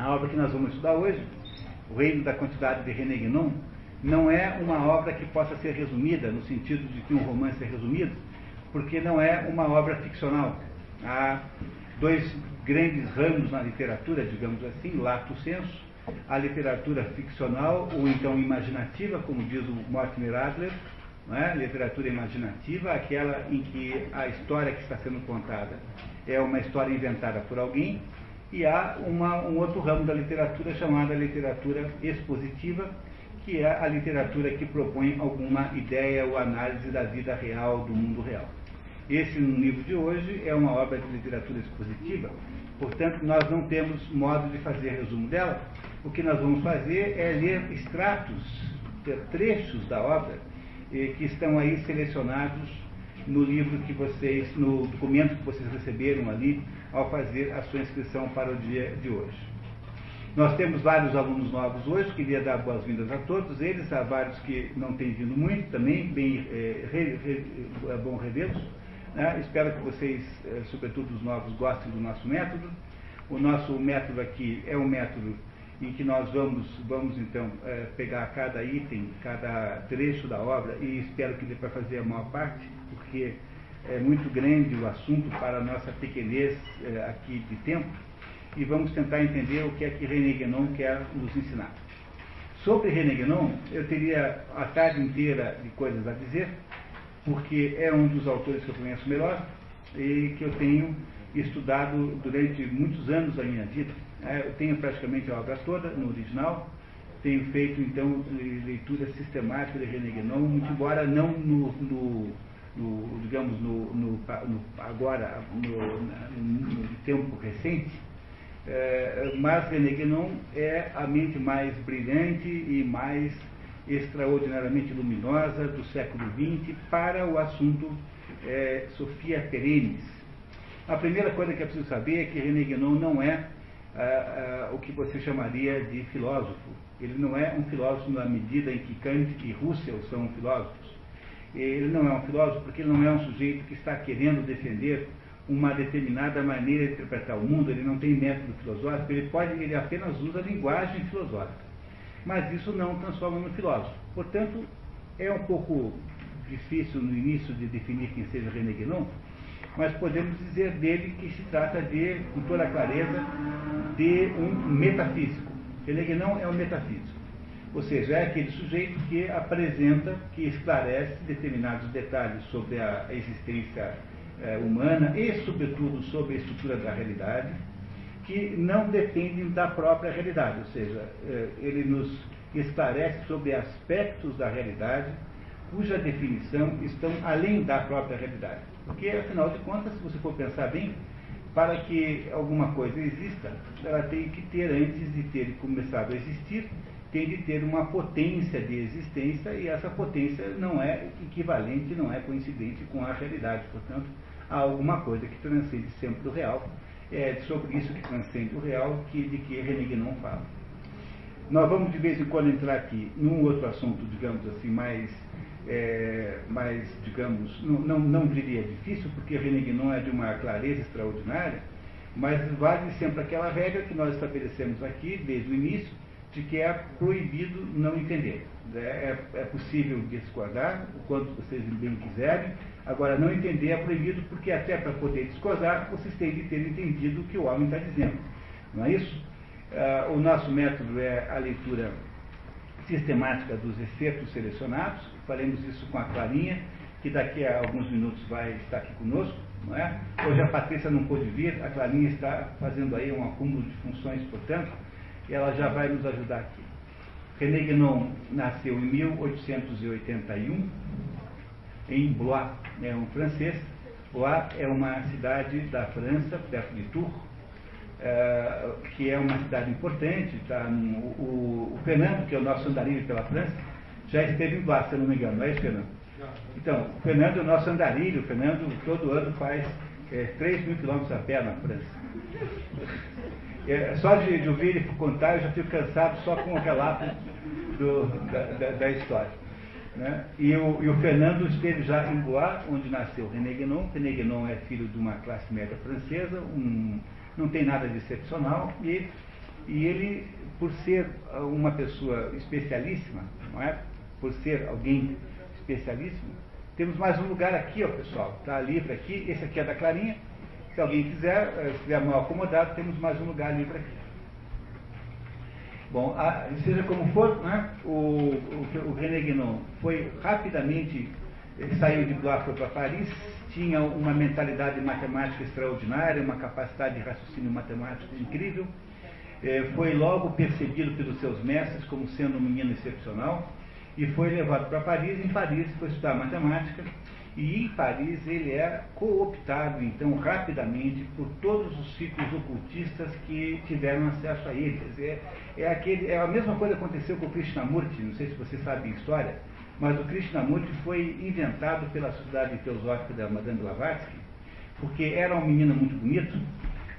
A obra que nós vamos estudar hoje, O Reino da Quantidade de René Guénon, não é uma obra que possa ser resumida, no sentido de que um romance é resumido, porque não é uma obra ficcional. Há dois grandes ramos na literatura, digamos assim, lato senso, a literatura ficcional ou então imaginativa, como diz o Mortimer Adler, é? literatura imaginativa, aquela em que a história que está sendo contada é uma história inventada por alguém, e há uma, um outro ramo da literatura chamada literatura expositiva, que é a literatura que propõe alguma ideia ou análise da vida real, do mundo real. Esse livro de hoje é uma obra de literatura expositiva, portanto nós não temos modo de fazer resumo dela. O que nós vamos fazer é ler extratos, trechos da obra, eh, que estão aí selecionados no livro que vocês, no documento que vocês receberam ali ao fazer a sua inscrição para o dia de hoje. Nós temos vários alunos novos hoje, queria dar boas-vindas a todos eles, há vários que não têm vindo muito também, bem, é, re, re, é bom revê-los. Né? Espero que vocês, é, sobretudo os novos, gostem do nosso método. O nosso método aqui é um método em que nós vamos, vamos então pegar cada item, cada trecho da obra e espero que dê para fazer a maior parte, porque é muito grande o assunto para a nossa pequenez é, aqui de tempo e vamos tentar entender o que é que René Guénon quer nos ensinar. Sobre René Guénon, eu teria a tarde inteira de coisas a dizer, porque é um dos autores que eu conheço melhor e que eu tenho estudado durante muitos anos da minha vida. É, eu tenho praticamente a obra toda no original, tenho feito então leitura sistemática de René Guénon, embora não no, no, no digamos, no, no, agora, no tempo recente, é, mas René Guénon é a mente mais brilhante e mais extraordinariamente luminosa do século XX para o assunto é, Sofia Perennis. A primeira coisa que é preciso saber é que René Guénon não é o que você chamaria de filósofo. Ele não é um filósofo na medida em que Kant e Russell são filósofos. Ele não é um filósofo porque ele não é um sujeito que está querendo defender uma determinada maneira de interpretar o mundo, ele não tem método filosófico, ele pode, ele apenas usa linguagem filosófica. Mas isso não transforma no filósofo. Portanto, é um pouco difícil no início de definir quem seja René Guénon, mas podemos dizer dele que se trata de, com toda clareza, de um metafísico. René Guénon é um metafísico. Ou seja, é aquele sujeito que apresenta, que esclarece determinados detalhes sobre a existência é, humana e, sobretudo, sobre a estrutura da realidade, que não dependem da própria realidade, ou seja, é, ele nos esclarece sobre aspectos da realidade cuja definição estão além da própria realidade. Porque, afinal de contas, se você for pensar bem, para que alguma coisa exista, ela tem que ter, antes de ter começado a existir, tem de ter uma potência de existência e essa potência não é equivalente, não é coincidente com a realidade. Portanto, há alguma coisa que transcende sempre o real. É sobre isso que transcende o real que, de que René Guénon fala. Nós vamos de vez em quando entrar aqui num outro assunto, digamos assim, mais, é, mais digamos, não, não, não diria difícil, porque René Guénon é de uma clareza extraordinária, mas vale sempre aquela regra que nós estabelecemos aqui desde o início, de que é proibido não entender. É, é, é possível discordar o quanto vocês bem quiserem, agora não entender é proibido porque até para poder discordar vocês têm de ter entendido o que o homem está dizendo. Não é isso? Uh, o nosso método é a leitura sistemática dos excertos selecionados, faremos isso com a Clarinha, que daqui a alguns minutos vai estar aqui conosco. Não é? Hoje a Patrícia não pôde vir, a Clarinha está fazendo aí um acúmulo de funções, portanto, ela já vai nos ajudar aqui. René Guénon nasceu em 1881 em Blois, é um francês. Blois é uma cidade da França, perto de Tours, é, que é uma cidade importante. Tá o, o, Fernando, que é o nosso andarilho pela França, já esteve em Blois, se não me engano, não é isso, Fernando? Então, o Fernando é o nosso andarilho. O Fernando todo ano faz é, 3 mil quilômetros a pé na França. É, só de, de, ouvir ele contar, eu já fico cansado só com o relato do, da, da, da, história. Né? E, o, e, o, Fernando esteve já em Bois, onde nasceu René Guénon. René Guénon é filho de uma classe média francesa, um, não tem nada de excepcional, e E ele, por ser uma pessoa especialíssima, não é? por ser alguém especialíssimo, temos mais um lugar aqui, ó, pessoal. Está livre aqui. Esse aqui é da Clarinha. Se alguém quiser, eh, se estiver mal acomodado, temos mais um lugar livre aqui. Bom, a, seja como for, né, o, o, o René Guénon foi rapidamente, saiu de Blois, foi para Paris, tinha uma mentalidade matemática extraordinária, uma capacidade de raciocínio matemático incrível, eh, foi logo percebido pelos seus mestres como sendo um menino excepcional, e foi levado para Paris. Em Paris foi estudar matemática e em Paris ele é cooptado, então, rapidamente por todos os ciclos ocultistas que tiveram acesso a ele. É, aquele, é a mesma coisa que aconteceu com o Krishnamurti, não sei se você sabe a história, mas o Krishnamurti foi inventado pela Sociedade Teosófica da Madame Blavatsky, porque era um menino muito bonito,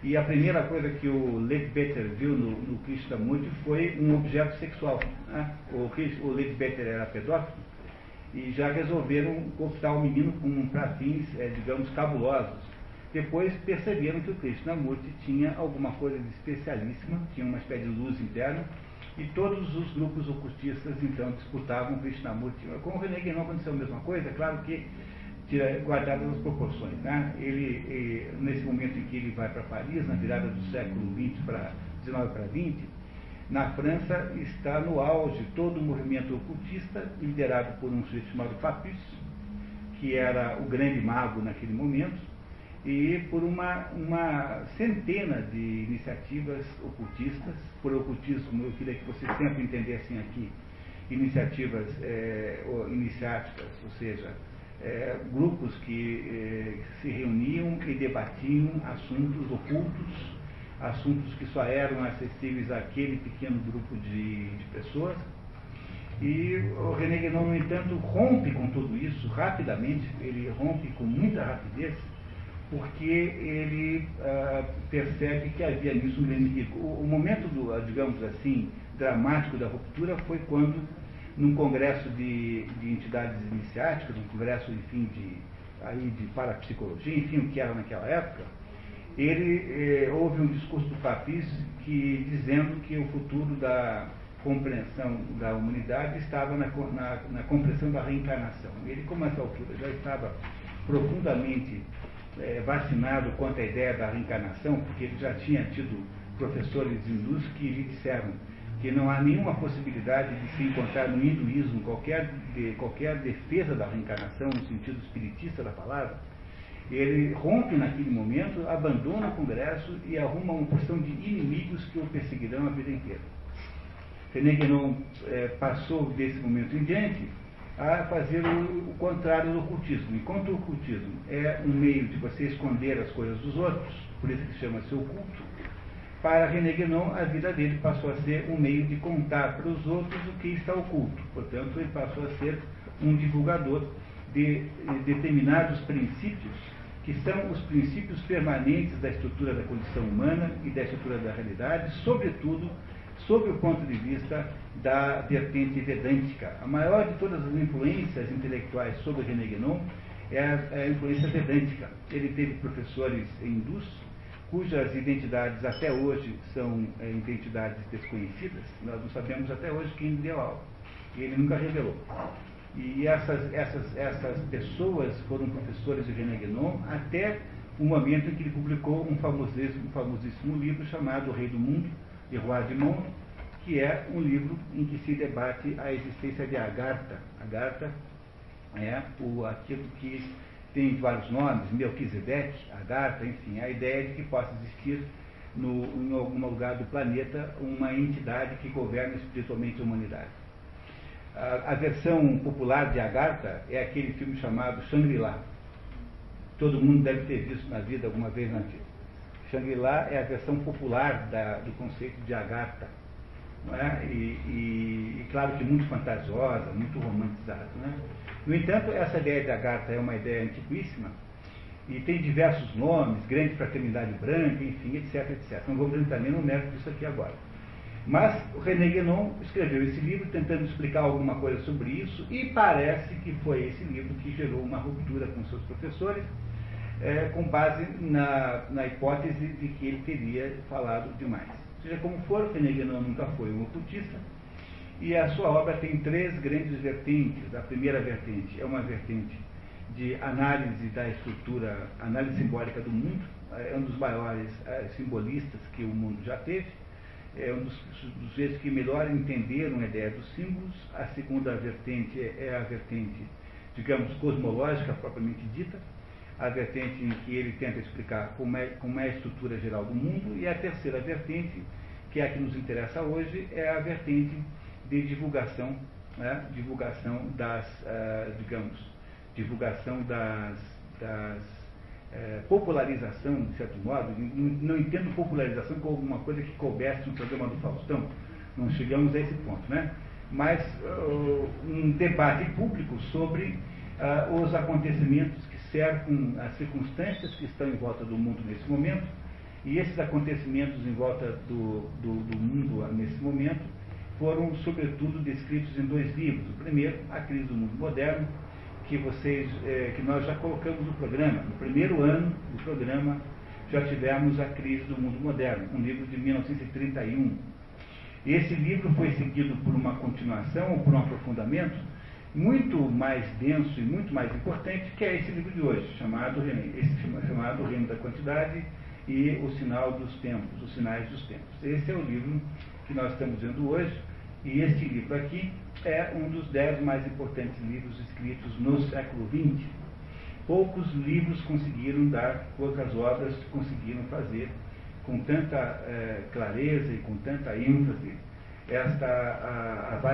e a primeira coisa que o Leadbetter viu no, no Krishnamurti foi um objeto sexual. Né? O, o Leadbetter era pedófilo e já resolveram cortar o menino com para fins, é, digamos, cabulosos. Depois perceberam que o Krishnamurti tinha alguma coisa de especialíssima, tinha uma espécie de luz interna, e todos os grupos ocultistas então disputavam Krishnamurti. Com o René Guénon aconteceu a mesma coisa, é claro que guardadas as proporções. Né? Ele, nesse momento em que ele vai para Paris, na virada do século XX para 19 para 20, na França está no auge todo o movimento ocultista, liderado por um sujeito chamado Papus, que era o grande mago naquele momento, e por uma, uma centena de iniciativas ocultistas. Por ocultismo, eu queria que vocês sempre entendessem aqui iniciativas é, iniciáticas, ou seja, é, grupos que é, se reuniam e debatiam assuntos ocultos, assuntos que só eram acessíveis àquele pequeno grupo de, de pessoas. E o René Guénon, no entanto, rompe com tudo isso rapidamente, ele rompe com muita rapidez, porque ele ah, percebe que havia nisso um grande perigo. O, o momento, do, digamos assim, dramático da ruptura foi quando num congresso de, de entidades iniciáticas, um congresso, enfim, de, aí de parapsicologia, enfim, o que era naquela época, ele eh, houve um discurso do Papis que dizendo que o futuro da compreensão da humanidade estava na, na, na compreensão da reencarnação. Ele, como essa altura já estava profundamente eh, vacinado quanto à ideia da reencarnação, porque ele já tinha tido professores hindus que lhe disseram que não há nenhuma possibilidade de se encontrar no hinduísmo qualquer, de, qualquer defesa da reencarnação no sentido espiritista da palavra, ele rompe naquele momento, abandona o Congresso e arruma uma porção de inimigos que o perseguirão a vida inteira. René é, passou desse momento em diante a fazer o, o, contrário do ocultismo. Enquanto o ocultismo é um meio de você esconder as coisas dos outros, por isso que chama-se oculto, para René Guénon, a vida dele passou a ser um meio de contar para os outros o que está oculto. Portanto, ele passou a ser um divulgador de determinados princípios, que são os princípios permanentes da estrutura da condição humana e da estrutura da realidade, sobretudo sob o ponto de vista da vertente vedântica. A maior de todas as influências intelectuais sobre René Guénon é a, é a influência vedântica. Ele teve professores hindus, cujas identidades até hoje são é, identidades desconhecidas, nós não sabemos até hoje quem deu aula. E ele nunca revelou. E essas, essas, essas pessoas foram professores de René Guénon até o momento em que ele publicou um famosíssimo, um famosíssimo livro chamado O Rei do Mundo, de Roi de Monde, que é um livro em que se debate a existência de Agartha. Agartha é o, aquilo que tem vários nomes, Melquisedeque, Agartha, enfim, a ideia de que possa existir no, em algum lugar do planeta uma entidade que governa espiritualmente a humanidade. A, versão popular de Agartha é aquele filme chamado Shangri-La. Todo mundo deve ter visto na vida, alguma vez na vida. Shangri-La é a versão popular da, do conceito de Agartha. É? E, e, e, claro que muito fantasiosa, muito romantizada. Né? No entanto, essa ideia de Agartha é uma ideia antiquíssima e tem diversos nomes, grande fraternidade branca, enfim, etc, etc. Não entrar nem no mérito disso aqui agora. Mas o René Guénon escreveu esse livro tentando explicar alguma coisa sobre isso e parece que foi esse livro que gerou uma ruptura com seus professores, é, com base na, na hipótese de que ele teria falado demais. Seja como for, René Guénon nunca foi um ocultista. E a sua obra tem três grandes vertentes. A primeira vertente é uma vertente de análise da estrutura, análise simbólica do mundo, é um dos maiores é, simbolistas que o mundo já teve, é um dos, dos jeitos que melhor entenderam a ideia dos símbolos. A segunda vertente é a vertente, digamos, cosmológica propriamente dita, a vertente em que ele tenta explicar como é, como é a estrutura geral do mundo, e a terceira vertente, que é a que nos interessa hoje, é a vertente de divulgação, né, divulgação das, uh, digamos, divulgação das, das é, popularização, de certo modo, não, não, entendo popularização como alguma coisa que coubesse no programa do Faustão, não chegamos a esse ponto, né? Mas uh, um debate público sobre uh, os acontecimentos que cercam as circunstâncias que estão em volta do mundo nesse momento, e esses acontecimentos em volta do, do, do mundo nesse momento foram, sobretudo, descritos em dois livros. O primeiro, A Crise do Mundo Moderno, que vocês, é, que nós já colocamos no programa. No primeiro ano do programa já tivemos a crise do mundo moderno, um livro de 1931. Esse livro foi seguido por uma continuação ou por um aprofundamento muito mais denso e muito mais importante que é esse livro de hoje, chamado, esse, chamado Reino da Quantidade e o Sinal dos Tempos, os Sinais dos Tempos. Esse é o livro que nós estamos vendo hoje, e este livro aqui é um dos dez mais importantes livros escritos no século XX. Poucos livros conseguiram dar, poucas obras conseguiram fazer com tanta é, clareza e com tanta ênfase esta a, a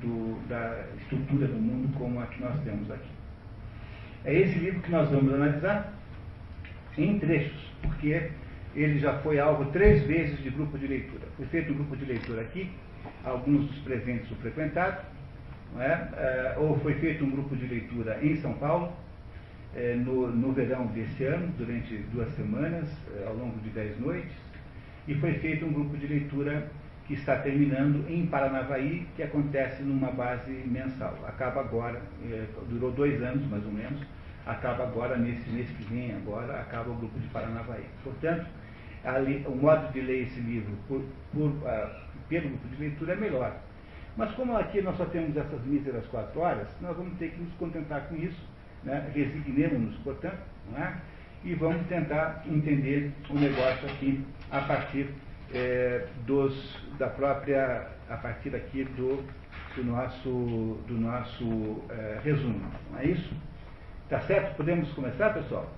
do, da estrutura do mundo como a que nós temos aqui. É esse livro que nós vamos analisar em trechos, porque ele já foi alvo três vezes de grupo de leitura. Foi feito um grupo de leitura aqui, alguns dos presentes o frequentaram, é? É, ou foi feito um grupo de leitura em São Paulo, é, no, no verão desse ano, durante duas semanas, é, ao longo de dez noites, e foi feito um grupo de leitura que está terminando em Paranavaí, que acontece numa base mensal. Acaba agora, durou dois anos mais ou menos, acaba agora, nesse mês que vem, agora, acaba o grupo de Paranavaí. Portanto, ali, o modo de ler esse livro por, por uh, pelo de leitura é melhor. Mas como aqui nós só temos essas míseras quatro horas, nós vamos ter que nos contentar com isso, né? resignemos-nos, portanto, é? e vamos tentar entender o negócio aqui a partir é, dos, da própria, a partir aqui do, do nosso, do nosso é, resumo. Não é isso? Tá certo? Podemos começar, pessoal?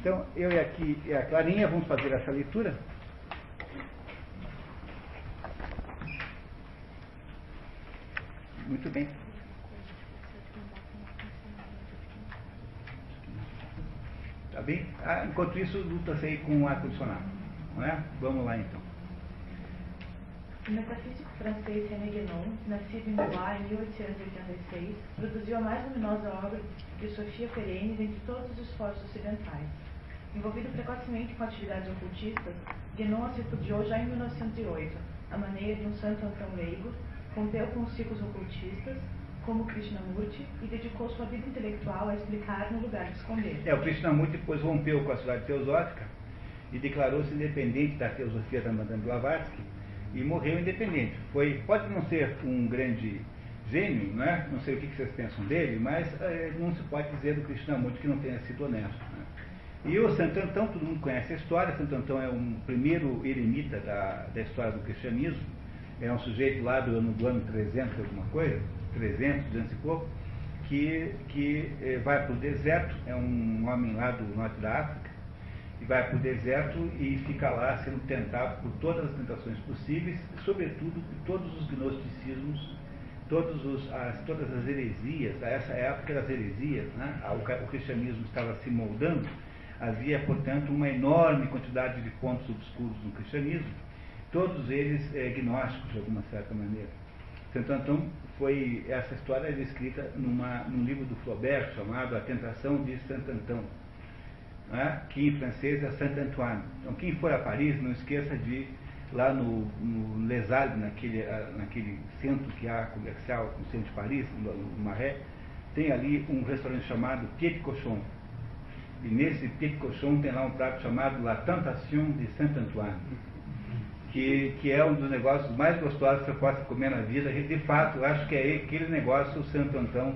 Então, eu e aqui e a Clarinha vamos fazer essa leitura. Muito bem. Tá bem? Ah, enquanto isso, luta-se aí com o ar-condicionado. Não é? Vamos lá então. O metafísico francês René Guénon, nascido em Blois em 1886, produziu a mais luminosa obra de Sofia Perenes entre todos os esforços ocidentais. Envolvido precocemente com atividades ocultistas, Guénon as repudiou já em 1908, a maneira de um santo antão leigo, rompeu com os ciclos ocultistas, como Krishnamurti, e dedicou sua vida intelectual a explicar no lugar de esconder. É, o Krishnamurti depois rompeu com a cidade teosófica e declarou-se independente da teosofia da Madame Blavatsky e morreu independente. Foi, pode não ser um grande gênio, né? não sei o que vocês pensam dele, mas é, não se pode dizer do Krishnamurti que não tenha sido honesto. Né? E o Santo Antão, todo mundo conhece a história, Santo Antão é um primeiro eremita da, da história do cristianismo, é um sujeito lá do ano, do ano 300, alguma coisa, 300, 200 e pouco, que, que eh, vai para o deserto, é um homem lá do norte da África, e vai para o deserto e fica lá sendo tentado por todas as tentações possíveis, sobretudo por todos os gnosticismos, todos os, as, todas as heresias, a essa época das heresias, né? o, o cristianismo estava se moldando, havia, portanto, uma enorme quantidade de pontos obscuros no cristianismo, todos eles é, gnósticos de alguma certa maneira. Santo Antão foi, essa história é descrita numa, num livro do Flaubert chamado A Tentação de Santo Antão, né, que em francês é Saint Antoine. Então quem for a Paris, não esqueça de lá no, no Les Halles, naquele, naquele centro que há comercial no centro de Paris, no, no Marais, tem ali um restaurante chamado Pied Cochon. E nesse Pied Cochon tem lá um prato chamado La Tentation de Saint Antoine que, que é um dos negócios mais gostosos que você possa comer na vida. De fato, eu acho que é aquele negócio o Santo Antão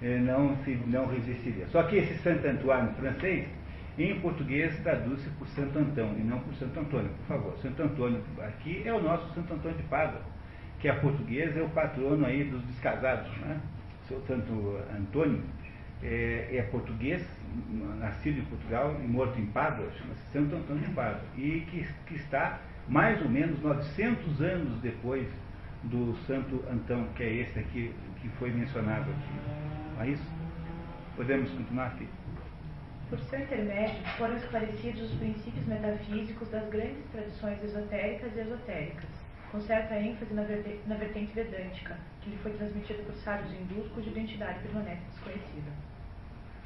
eh, não, se, não resistiria. Só que esse Santo Antoine francês, em português, traduz-se por Santo Antão e não por Santo Antônio, por favor. Santo Antônio aqui é o nosso Santo Antônio de Pádua, que a português é o patrono aí dos descasados, né? Seu Santo Antônio é, é, português, nascido em Portugal e morto em Pádua, chama-se Santo Antônio de Pádua, e que, que está mais ou menos 900 anos depois do Santo Antão, que é esse aqui que foi mencionado aqui. Não é isso? Podemos continuar aqui. Por seu intermédio, foram esclarecidos os princípios metafísicos das grandes tradições esotéricas e esotéricas, com certa ênfase na, na vertente vedântica, que lhe foi transmitida por sábios hindus cuja identidade permanece desconhecida.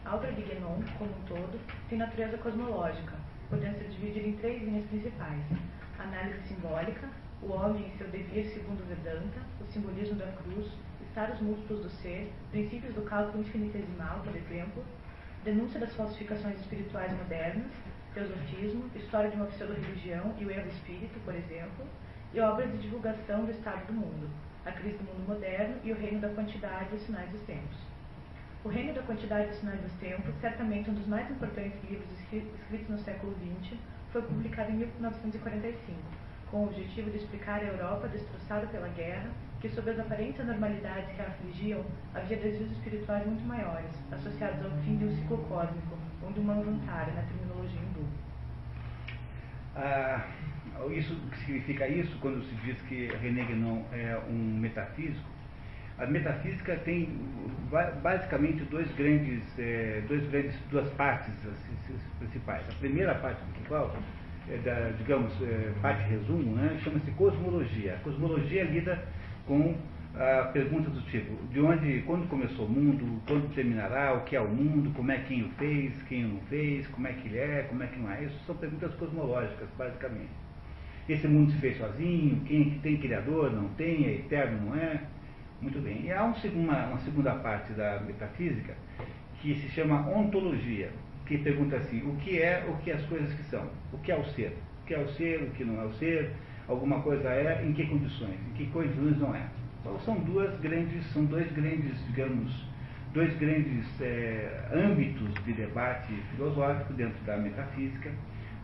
A obra de Guénon, como um todo, tem natureza cosmológica, podendo ser dividida em três linhas principais: análise simbólica, o homem em seu dever segundo Vedanta, o simbolismo da cruz, estados múltiplos do ser, princípios do cálculo infinitesimal, por exemplo, denúncia das falsificações espirituais modernas, teosofismo, história de uma pseudo-religião e o erro espírito, por exemplo, e obras de divulgação do estado do mundo, a crise do mundo moderno e o reino da quantidade e os sinais dos tempos. O Reino da Quantidade e os Sinais dos Tempos, certamente um dos mais importantes livros escritos no século XX, foi publicado em 1945, com o objetivo de explicar a Europa destroçada pela guerra que, sob as aparentes anormalidades que a afligiam, havia desvios espirituais muito maiores, associados ao fim de um ciclo cósmico, onde uma manvantara, na terminologia hindu. Ah, isso significa isso quando se diz que René Guénon é um metafísico? A metafísica tem basicamente dois grandes, é, dois grandes, duas partes principais. A primeira parte principal, é da, digamos, é, parte resumo, né, chama-se cosmologia. A cosmologia lida com a pergunta do tipo, de onde, quando começou o mundo, quando terminará, o que é o mundo, como é quem o fez, quem o não fez, como é que ele é, como é que não é. Isso são perguntas cosmológicas, basicamente. Esse mundo se fez sozinho, quem tem criador, não tem, é eterno, não é? Muito bem. E há um, uma, uma segunda parte da metafísica que se chama ontologia, que pergunta assim, o que é, o que as coisas que são, o que é o ser, o que é o ser, o que não é o ser, alguma coisa é, em que condições, em que condições não é. Então são duas grandes, são dois grandes, digamos, dois grandes é, âmbitos de debate filosófico dentro da metafísica,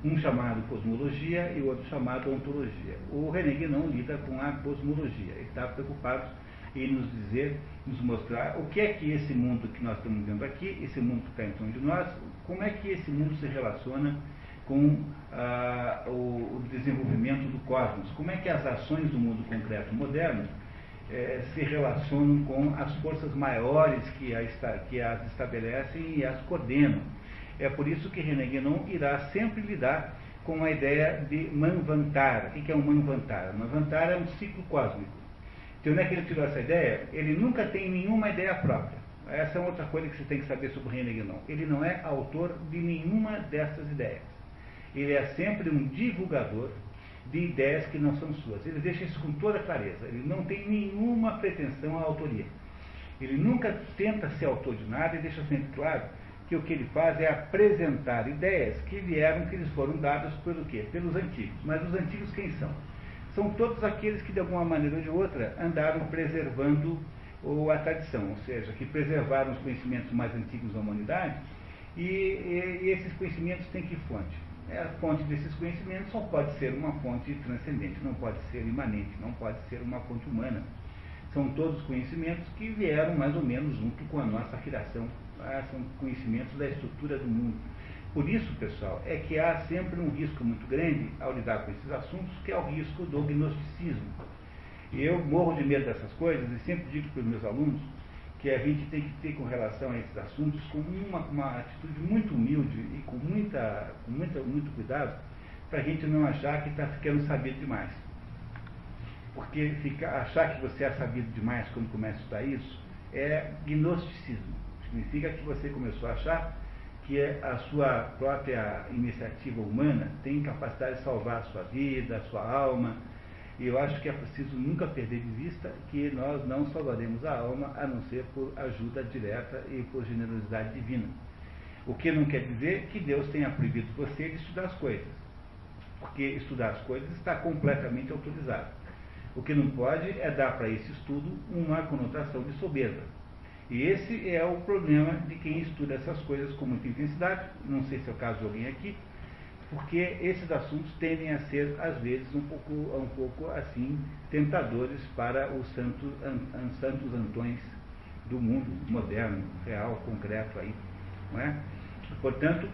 um chamado cosmologia e o outro chamado ontologia. O René Guénon lida com a cosmologia, ele está preocupado em nos dizer, nos mostrar o que é que esse mundo que nós estamos vendo aqui, esse mundo que está em torno de nós, como é que esse mundo se relaciona com ah, o, o, desenvolvimento do cosmos, como é que as ações do mundo concreto moderno eh, se relacionam com as forças maiores que, a, que as estabelecem e as coordenam. É por isso que René Guénon irá sempre lidar com a ideia de Manvantara. O que é um Manvantara? Manvantara é um ciclo cósmico. De onde é que ele tirou essa ideia? Ele nunca tem nenhuma ideia própria. Essa é outra coisa que você tem que saber sobre René Guénon. Ele não é autor de nenhuma dessas ideias. Ele é sempre um divulgador de ideias que não são suas. Ele deixa isso com toda clareza. Ele não tem nenhuma pretensão à autoria. Ele nunca tenta ser autor de nada e deixa sempre claro que o que ele faz é apresentar ideias que vieram, que lhes foram dadas pelo quê? Pelos antigos. Mas os antigos quem são? São todos aqueles que, de alguma maneira ou de outra, andaram preservando a tradição, ou seja, que preservaram os conhecimentos mais antigos da humanidade, e, e, e esses conhecimentos têm que fonte? É, a fonte desses conhecimentos só pode ser uma fonte transcendente, não pode ser imanente, não pode ser uma fonte humana. São todos conhecimentos que vieram mais ou menos junto com a nossa criação, ah, são conhecimentos da estrutura do mundo. Por isso, pessoal, é que há sempre um risco muito grande ao lidar com esses assuntos, que é o risco do gnosticismo. Eu morro de medo dessas coisas e sempre digo para os meus alunos que a gente tem que ter com relação a esses assuntos com uma, uma atitude muito humilde e com, muita, com muita, muito cuidado, para a gente não achar que está ficando sabido demais. Porque ficar, achar que você é sabido demais quando começa a estudar isso é gnosticismo. Significa que você começou a achar que a sua própria iniciativa humana tem capacidade de salvar a sua vida, a sua alma. E eu acho que é preciso nunca perder de vista que nós não salvaremos a alma a não ser por ajuda direta e por generosidade divina. O que não quer dizer que Deus tenha proibido você de estudar as coisas. porque estudar as coisas está completamente autorizado. O que não pode é dar para esse estudo uma conotação de soberba. E esse é o problema de quem estuda essas coisas com muita intensidade, não sei se é o caso de alguém aqui, porque esses assuntos tendem a ser, às vezes, um pouco, um pouco assim, tentadores para os santos, an, an, santos antões do mundo moderno, real, concreto aí. Não é? Portanto,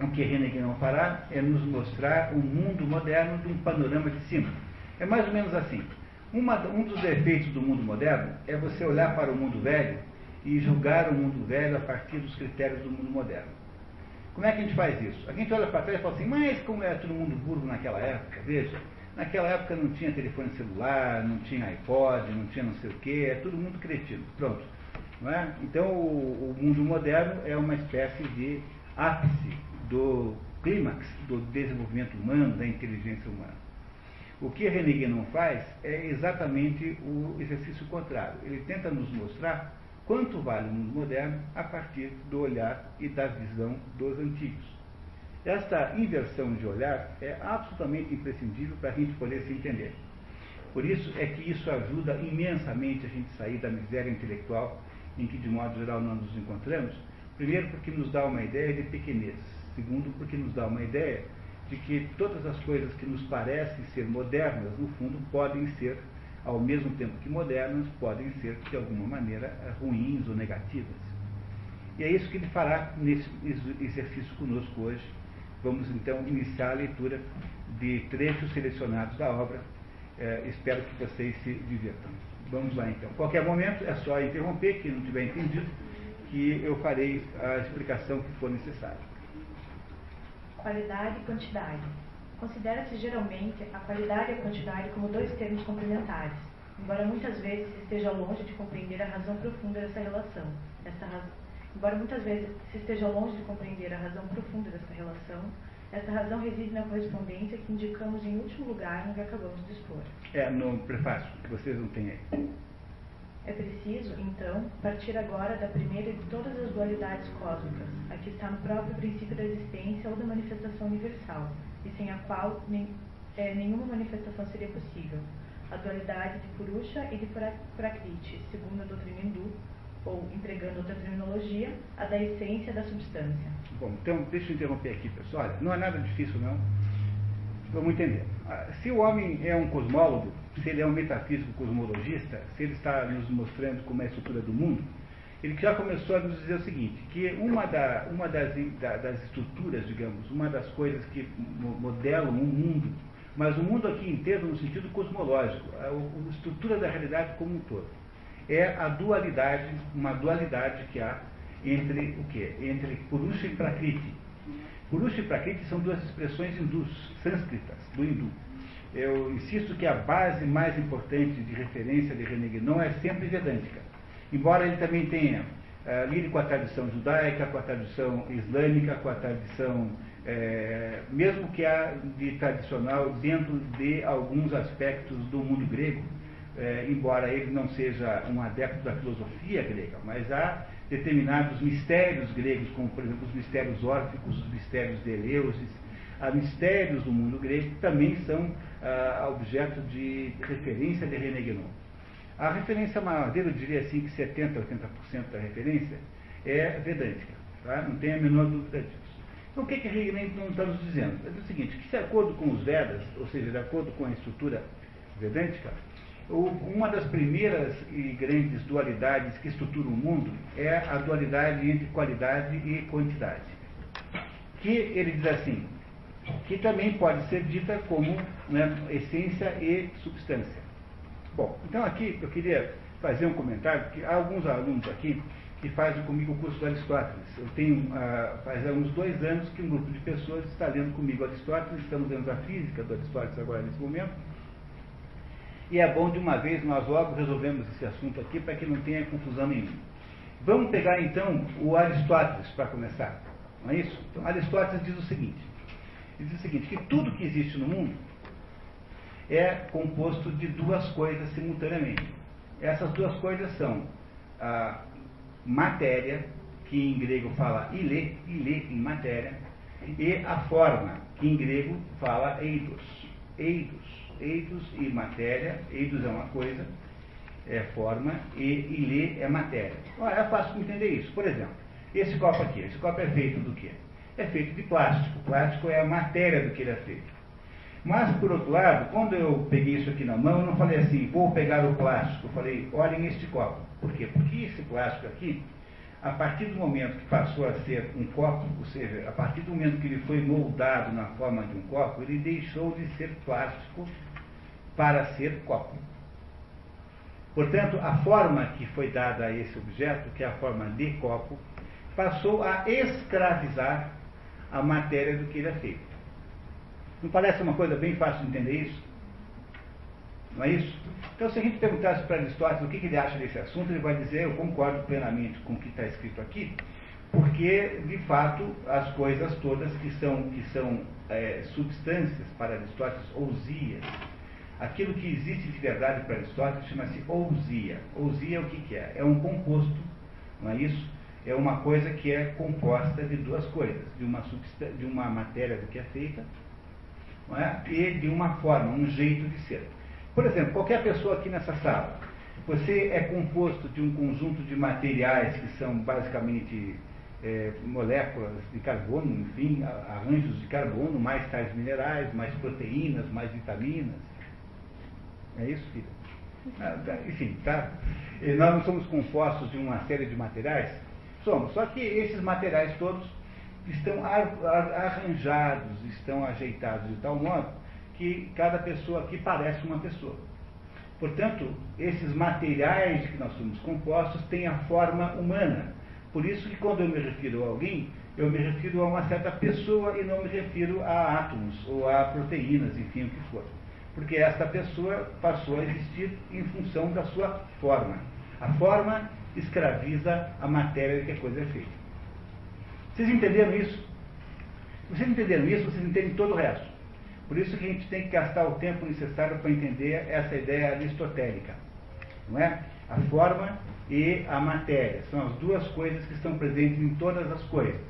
o que René não fará é nos mostrar o mundo moderno de um panorama de cima. É mais ou menos assim. Uma, um dos defeitos do mundo moderno é você olhar para o mundo velho e julgar o mundo velho a partir dos critérios do mundo moderno. Como é que a gente faz isso? A gente olha para trás e fala assim, mas como era todo mundo burro naquela época? Veja, naquela época não tinha telefone celular, não tinha iPod, não tinha não sei o quê, é todo mundo cretino. Pronto. É? Então o, o mundo moderno é uma espécie de ápice do clímax do desenvolvimento humano, da inteligência humana. O que René não faz é exatamente o exercício contrário. Ele tenta nos mostrar quanto vale o mundo moderno a partir do olhar e da visão dos antigos. Esta inversão de olhar é absolutamente imprescindível para a gente poder se entender. Por isso é que isso ajuda imensamente a gente sair da miséria intelectual em que, de modo geral, nós nos encontramos. Primeiro, porque nos dá uma ideia de pequenez. Segundo, porque nos dá uma ideia de que todas as coisas que nos parecem ser modernas, no fundo, podem ser, ao mesmo tempo que modernas, podem ser, de alguma maneira, ruins ou negativas. E é isso que ele fará nesse exercício conosco hoje. Vamos então iniciar a leitura de trechos selecionados da obra. É, espero que vocês se divirtam. Vamos lá então. Qualquer momento é só interromper, quem não tiver entendido, que eu farei a explicação que for necessária qualidade e quantidade. Considera-se geralmente a qualidade e a quantidade como dois termos complementares, embora muitas vezes se esteja longe de compreender a razão profunda dessa relação. Essa raz... Embora muitas vezes se esteja longe de compreender a razão profunda dessa relação, essa razão reside na correspondência que indicamos em último lugar no que acabamos de expor. É, no prefácio, que vocês não têm aí. É preciso, então, partir agora da primeira de todas as dualidades cósmicas, a que está no próprio princípio da existência ou da manifestação universal, e sem a qual nem, é, nenhuma manifestação seria possível, a dualidade de Purusha e de Prakriti, segundo a doutrina hindu, ou, empregando outra terminologia, a da essência da substância. Bom, então, deixa eu interromper aqui, pessoal. Olha, não é nada difícil, não. Vamos entender. Ah, se o homem é um cosmólogo, se ele é um metafísico cosmologista, se ele está nos mostrando como é a estrutura do mundo, ele já começou a nos dizer o seguinte, que uma, da, uma das, da, das estruturas, digamos, uma das coisas que modelam um mundo, mas o mundo aqui inteiro no sentido cosmológico, a, a estrutura da realidade como um todo, é a dualidade, uma dualidade que há entre o quê? Entre Purusha e Prakriti. Purusha e Prakriti são duas expressões hindus, sânscritas, do hindu. Eu insisto que a base mais importante de referência de René Guénon é sempre vedântica. Embora ele também tenha uh, lide com a tradição judaica, com a tradição islâmica, com a tradição, é, mesmo que há de tradicional dentro de alguns aspectos do mundo grego, é, embora ele não seja um adepto da filosofia grega, mas há determinados mistérios gregos, como por exemplo os mistérios órficos, os mistérios de Eleusis, há mistérios do mundo grego que também são ah, objeto de referência de René Guénon. A referência maior eu diria assim que 70%, 80% da referência é vedântica, tá? não tem a menor dúvida disso. Então o que, que René Guénon está nos dizendo? É o seguinte, que de acordo com os Vedas, ou seja, de acordo com a estrutura vedântica, uma das primeiras e grandes dualidades que estruturam o mundo é a dualidade entre qualidade e quantidade. Que ele diz assim, que também pode ser dita como né, essência e substância. Bom, então aqui eu queria fazer um comentário, que há alguns alunos aqui que fazem comigo o curso do Aristóteles. Eu tenho, ah, faz uns dois anos que um grupo de pessoas está lendo comigo Aristóteles, estamos lendo a física do Aristóteles agora nesse momento, e é bom de uma vez nós logo resolvemos esse assunto aqui para que não tenha confusão nenhuma. Vamos pegar então o Aristóteles para começar, não é isso? Então, Aristóteles diz o seguinte: diz o seguinte, que tudo que existe no mundo é composto de duas coisas simultaneamente. Essas duas coisas são a matéria, que em grego fala ile, ile em matéria, e a forma, que em grego fala eidos. Eidos. Eidos e matéria. Eidos é uma coisa, é forma, e ilê é matéria. Olha, é fácil entender isso. Por exemplo, esse copo aqui. Esse copo é feito do quê? É feito de plástico. O plástico é a matéria do que ele é feito. Mas, por outro lado, quando eu peguei isso aqui na mão, eu não falei assim, vou pegar o plástico. Eu falei, olhem este copo. Por quê? Porque esse plástico aqui, a partir do momento que passou a ser um copo, ou seja, a partir do momento que ele foi moldado na forma de um copo, ele deixou de ser plástico para ser copo. Portanto, a forma que foi dada a esse objeto, que é a forma de copo, passou a escravizar a matéria do que ele é feito. Não parece uma coisa bem fácil de entender isso? Não é isso? Então, se a gente perguntasse para Aristóteles o que, ele acha desse assunto, ele vai dizer: Eu concordo plenamente com o que está escrito aqui, porque, de fato, as coisas todas que são, que são é, substâncias para Aristóteles, ousias, aquilo que existe de verdade para Aristóteles chama-se ousia. Ousia o que, que é? É um composto, não é isso? É uma coisa que é composta de duas coisas, de uma, de uma matéria do que é feita é? e de uma forma, um jeito de ser. Por exemplo, qualquer pessoa aqui nessa sala, você é composto de um conjunto de materiais que são basicamente é, moléculas de carbono, enfim, arranjos de carbono, mais tais minerais, mais proteínas, mais vitaminas. É isso, filho? Ah, tá, enfim, tá? E nós não somos compostos de uma série de materiais? Somos. Só que esses materiais todos estão arranjados, estão ajeitados de tal modo que cada pessoa aqui parece uma pessoa. Portanto, esses materiais que nós somos compostos têm a forma humana. Por isso que quando eu me refiro a alguém, eu me refiro a uma certa pessoa e não me refiro a átomos ou a proteínas, enfim, o que for. Porque esta pessoa passou a existir em função da sua forma. A forma escraviza a matéria de que a coisa é feita. Vocês entenderam isso? Vocês entenderam isso, vocês entendem todo o resto. Por isso que a gente tem que gastar o tempo necessário para entender essa ideia aristotélica. Não é? A forma e a matéria. São as duas coisas que estão presentes em todas as coisas.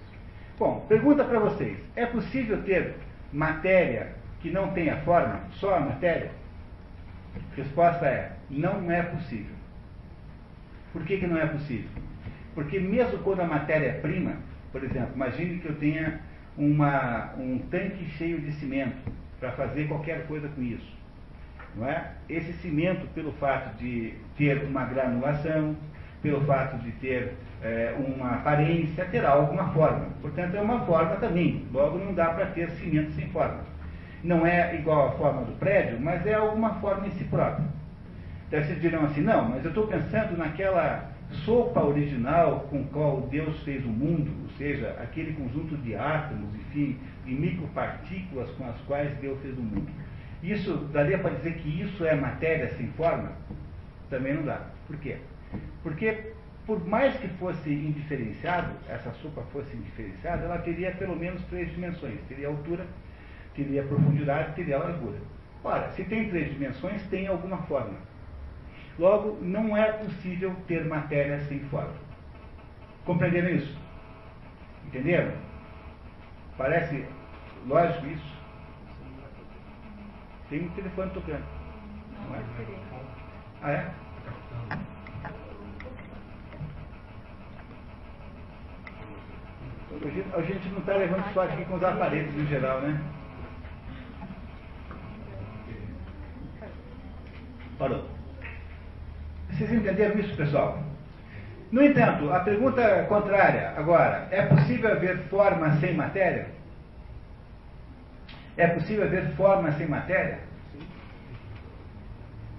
Bom, pergunta para vocês: é possível ter matéria que não tenha forma, só a matéria? Resposta é: não é possível. Por que, que não é possível? Porque mesmo quando a matéria é prima, por exemplo, imagine que eu tenha uma, um tanque cheio de cimento para fazer qualquer coisa com isso. Não é? Esse cimento, pelo fato de ter uma granulação, pelo fato de ter é, uma aparência, terá alguma forma. Portanto, é uma forma também. Logo, não dá para ter cimento sem forma. Não é igual à forma do prédio, mas é alguma forma em si própria. Então, vocês dirão assim: não, mas eu estou pensando naquela sopa original com qual Deus fez o mundo, ou seja, aquele conjunto de átomos, enfim, de micropartículas com as quais Deus fez o mundo. Isso, daria para dizer que isso é matéria sem forma? Também não dá. Por quê? Porque, por mais que fosse indiferenciado, essa sopa fosse indiferenciada, ela teria pelo menos três dimensões. Teria altura, teria profundidade, teria largura. Ora, se tem três dimensões, tem alguma forma. Logo, não é possível ter matéria sem forma. Compreenderam isso? Entenderam? Parece lógico isso? Tem um telefone tocando. Não é? Ah, é? A gente não está levando só aqui com os aparelhos em geral, né? Parou. Vocês entenderam isso, pessoal? No entanto, a pergunta contrária, agora, é possível haver forma sem matéria? É possível haver forma sem matéria?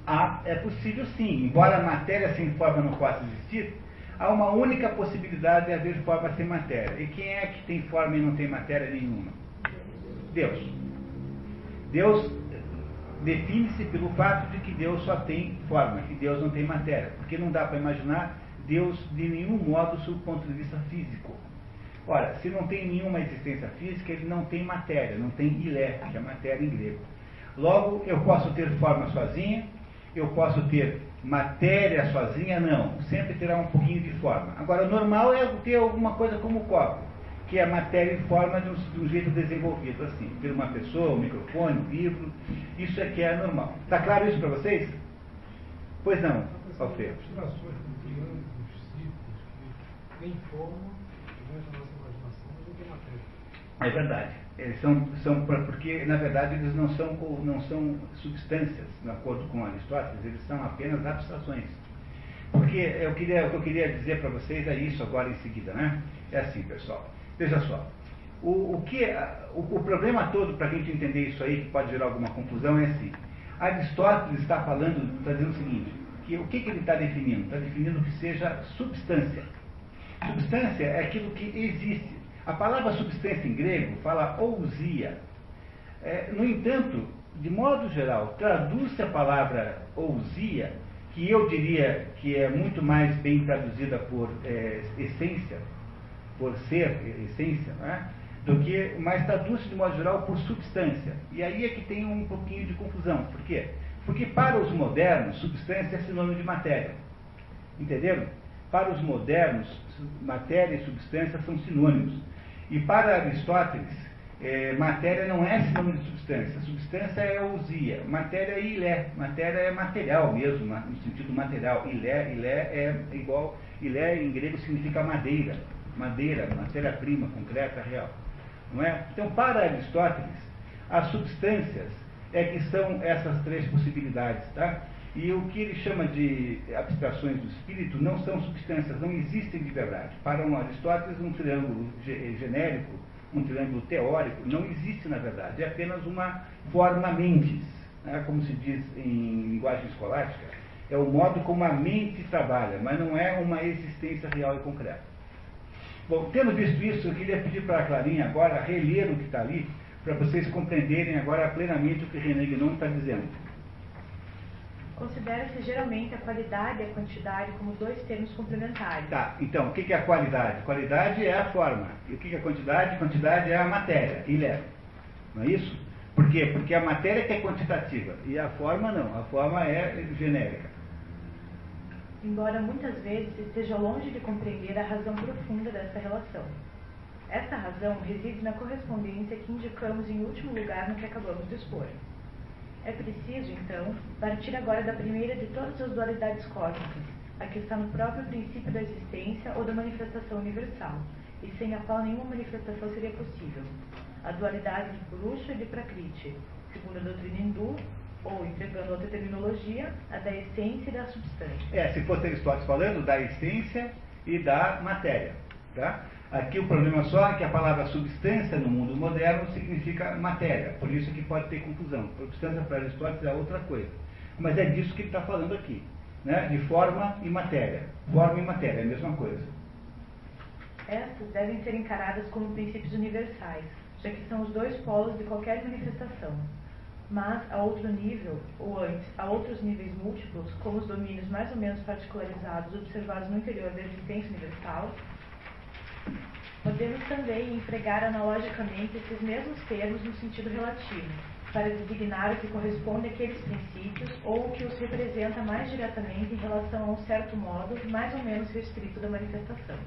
Ah, é possível sim. Embora a matéria sem forma não possa existir, há uma única possibilidade de haver forma sem matéria. E quem é que tem forma e não tem matéria nenhuma? Deus. Deus define-se pelo fato de que Deus só tem forma, que Deus não tem matéria. Porque não dá para imaginar Deus de nenhum modo sob o ponto de vista físico. Ora, se não tem nenhuma existência física, ele não tem matéria, não tem ilé, que é matéria em grego. Logo, eu posso ter forma sozinha, eu posso ter matéria sozinha, não. Sempre terá um pouquinho de forma. Agora, o normal é ter alguma coisa como o copo, que é matéria e forma de um, de um jeito desenvolvido, assim, ter uma pessoa, um microfone, um livro, isso é que é normal. Está claro isso para vocês? Pois não, Alfredo. Abstrações triângulos, círculos, que forma, durante a nossa imaginação, mas não tem matéria. É verdade. Eles são, são porque, na verdade, eles não são, não são substâncias, de acordo com Aristóteles, eles são apenas abstrações. Porque eu queria, o que eu queria dizer para vocês é isso agora em seguida, né? É assim, pessoal. Veja só. O, o, que, a- o, o problema todo, para a gente entender isso aí, que pode gerar alguma confusão, é assim. Aristóteles está falando, está dizendo o seguinte, que o que, que ele está definindo? Está definindo que seja substância. Substância é aquilo que existe. A palavra substância em grego fala ousia. É, no entanto, de modo geral, traduz-se a palavra ousia, que eu diria que é muito mais bem traduzida por é, essência, por ser, essência, né? do que, mas traduz-se de modo geral por substância. E aí é que tem um pouquinho de confusão. Por quê? Porque para os modernos, substância é sinônimo de matéria. Entenderam? Para os modernos, matéria e substância são sinônimos. E para Aristóteles, eh, matéria não é sinônimo de substância. Substância é ousia. Matéria é ilé. Matéria é material mesmo, no sentido material. Ilé, ilé é igual. Ilé em grego significa madeira. Madeira, matéria-prima, concreta, real. Não é? Então, para Aristóteles, as substâncias é que são essas três possibilidades, tá? E o que ele chama de abstrações do espírito não são substâncias, não existem de verdade. Para um Aristóteles, um triângulo ge- genérico, um triângulo teórico, não existe na verdade. É apenas uma forma mentis, né? como se diz em linguagem escolástica. É o modo como a mente trabalha, mas não é uma existência real e concreta. Bom, tendo visto isso, eu queria pedir para a Clarinha agora reler o que está ali, para vocês compreenderem agora plenamente o que René Guénon está dizendo. Considera-se geralmente a qualidade e a quantidade como dois termos complementares. Tá, então, o que é a qualidade? Qualidade é a forma. E o que é quantidade? Quantidade é a matéria, ilha. Não é isso? Por quê? Porque a matéria que é quantitativa e a forma não. A forma é genérica. Embora muitas vezes esteja longe de compreender a razão profunda dessa relação. Esta razão reside na correspondência que indicamos em último lugar no que acabamos de expor. É preciso, então, partir agora da primeira de todas as dualidades cósmicas, a que está no próprio princípio da existência ou da manifestação universal, e sem a qual nenhuma manifestação seria possível. A dualidade de Purusha e de Prakriti, segundo a doutrina hindu, ou, empregando outra terminologia, a da essência e da substância. É, se fosse Aristóteles falando, da essência e da matéria. Tá? Aqui o problema só é que a palavra substância no mundo moderno significa matéria, por isso que pode ter confusão. Substância para Aristóteles é outra coisa. Mas é disso que ele está falando aqui, né? de forma e matéria. Forma e matéria é a mesma coisa. Estas devem ser encaradas como princípios universais, já que são os dois polos de qualquer manifestação. Mas, a outro nível, ou antes, a outros níveis múltiplos, como os domínios mais ou menos particularizados observados no interior da existência universal, podemos também empregar analogicamente esses mesmos termos no sentido relativo, para designar o que corresponde àqueles princípios ou o que os representa mais diretamente em relação a um certo modo mais ou menos restrito da manifestação.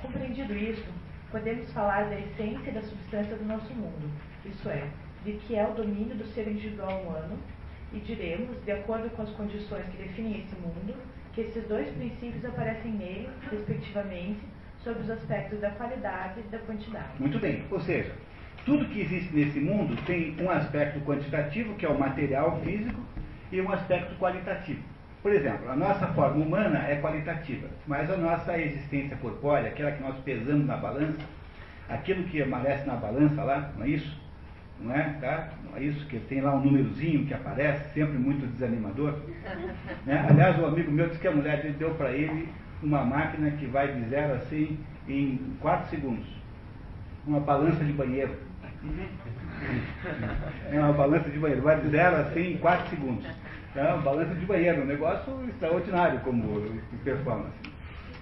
Compreendido isso, podemos falar da essência e da substância do nosso mundo, isso é, de que é o domínio do ser individual humano, e diremos, de acordo com as condições que definem esse mundo, que esses dois princípios aparecem nele, respectivamente, sob os aspectos da qualidade e da quantidade. Muito bem. Ou seja, tudo que existe nesse mundo tem um aspecto quantitativo, que é o material físico, e um aspecto qualitativo. Por exemplo, a nossa forma humana é qualitativa, mas a nossa existência corpórea, aquela que nós pesamos na balança, aquilo que aparece na balança lá, não é isso? Não é? Tá? É isso? Que tem lá um númerozinho que aparece, sempre muito desanimador. Né? Aliás, um amigo meu disse que a mulher dele deu para ele uma máquina que vai de zero a 100 em 4 segundos. Uma balança de banheiro. É uma balança de banheiro, vai de 0 a 100 em 4 segundos. É uma balança de banheiro, um negócio extraordinário como performance.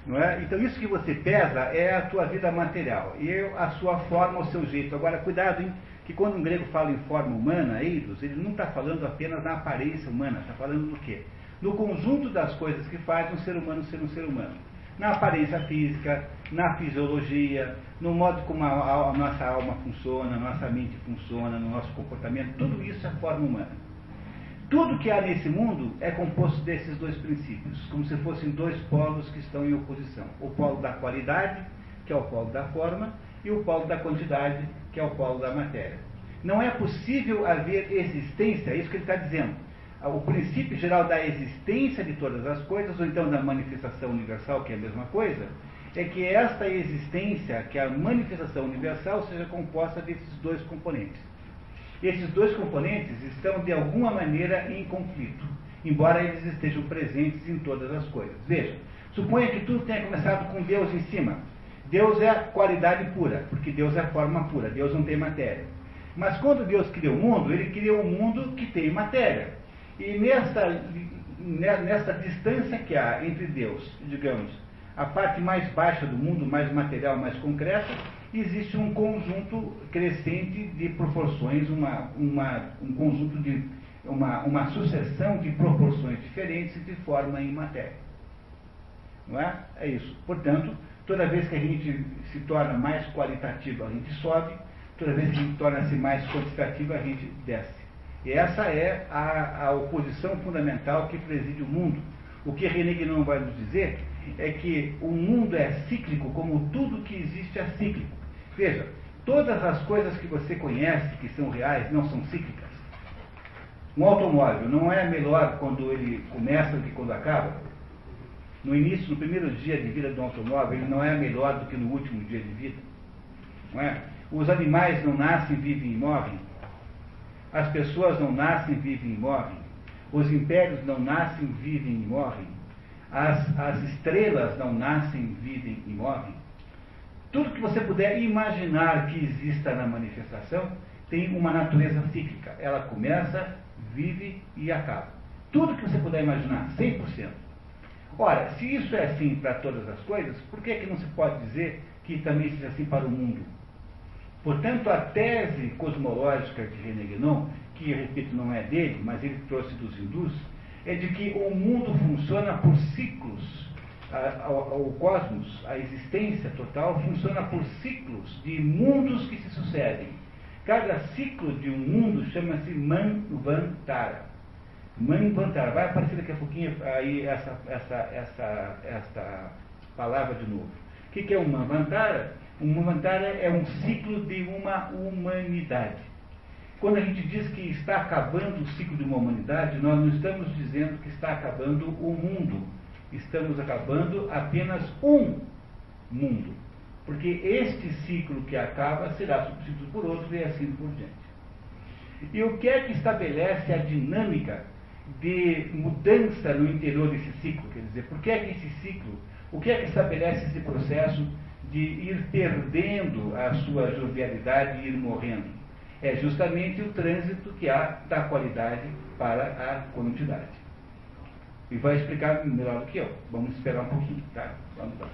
Não é? Então isso que você pesa é a tua vida material e a sua forma, o seu jeito. Agora, cuidado, hein? Que quando um grego fala em forma humana, eidos, ele não está falando apenas na aparência humana, está falando do quê? No conjunto das coisas que faz um ser humano ser um ser humano. na aparência física, na fisiologia, no modo como a, a nossa alma funciona, a nossa mente funciona, no nosso comportamento, tudo isso é forma humana. Tudo que há nesse mundo é composto desses dois princípios, como se fossem dois polos que estão em oposição. O polo da qualidade, que é o polo da forma, e o polo da quantidade, que é o polo da matéria. Não é possível haver existência, é isso que ele está dizendo. O princípio geral da existência de todas as coisas, ou então da manifestação universal, que é a mesma coisa, é que esta existência, que é a manifestação universal, seja composta desses dois componentes. Esses dois componentes estão, de alguma maneira, em conflito, embora eles estejam presentes em todas as coisas. Veja, suponha que tudo tenha começado com Deus em cima. Deus é qualidade pura, porque Deus é forma pura, Deus não tem matéria. Mas quando Deus criou o mundo, ele criou um mundo que tem matéria. E nesta, nesta distância que há entre Deus, digamos, a parte mais baixa do mundo, mais material, mais concreta, existe um conjunto crescente de proporções, uma, uma, um conjunto de. Uma, uma sucessão de proporções diferentes de forma e matéria. Não é? É isso. Portanto, toda vez que a gente se torna mais qualitativo, a gente sobe, toda vez que a gente torna-se mais quantitativo, a gente desce. E essa é a, a oposição fundamental que preside o mundo. O que René Guénon vai nos dizer é que o mundo é cíclico, como tudo que existe é cíclico. Veja, todas as coisas que você conhece que são reais não são cíclicas. Um automóvel não é melhor quando ele começa do que quando acaba? No início, no primeiro dia de vida do automóvel, ele não é melhor do que no último dia de vida. Não é? Os animais não nascem, vivem e morrem. As pessoas não nascem, vivem e morrem. Os impérios não nascem, vivem e morrem. As, as estrelas não nascem, vivem e morrem. Tudo que você puder imaginar que exista na manifestação tem uma natureza cíclica. Ela começa, vive e acaba. Tudo que você puder imaginar, 100%. Ora, se isso é assim para todas as coisas, por que, que não se pode dizer que também seja assim para o mundo? Portanto, a tese cosmológica de René Guénon, que, repito, não é dele, mas ele trouxe dos hindus, é de que o mundo funciona por ciclos o cosmos, a existência total, funciona por ciclos de mundos que se sucedem. Cada ciclo de um mundo chama-se Manvantara. Manvantara. Vai aparecer daqui a pouquinho aí essa, essa, essa, essa palavra de novo. O que, que é um Manvantara? Um Manvantara é um ciclo de uma humanidade. Quando a gente diz que está acabando o ciclo de uma humanidade, nós não estamos dizendo que está acabando o mundo estamos acabando apenas um mundo. Porque este ciclo que acaba será substituído por outro e assim por diante. E o que é que estabelece a dinâmica de mudança no interior desse ciclo? Quer dizer, por que é que esse ciclo, o que é que estabelece esse processo de ir perdendo a sua jovialidade e ir morrendo? É justamente o trânsito que há da qualidade para a quantidade. E vai explicar melhor do que eu. Vamos esperar um pouquinho, tá? Vamos lá.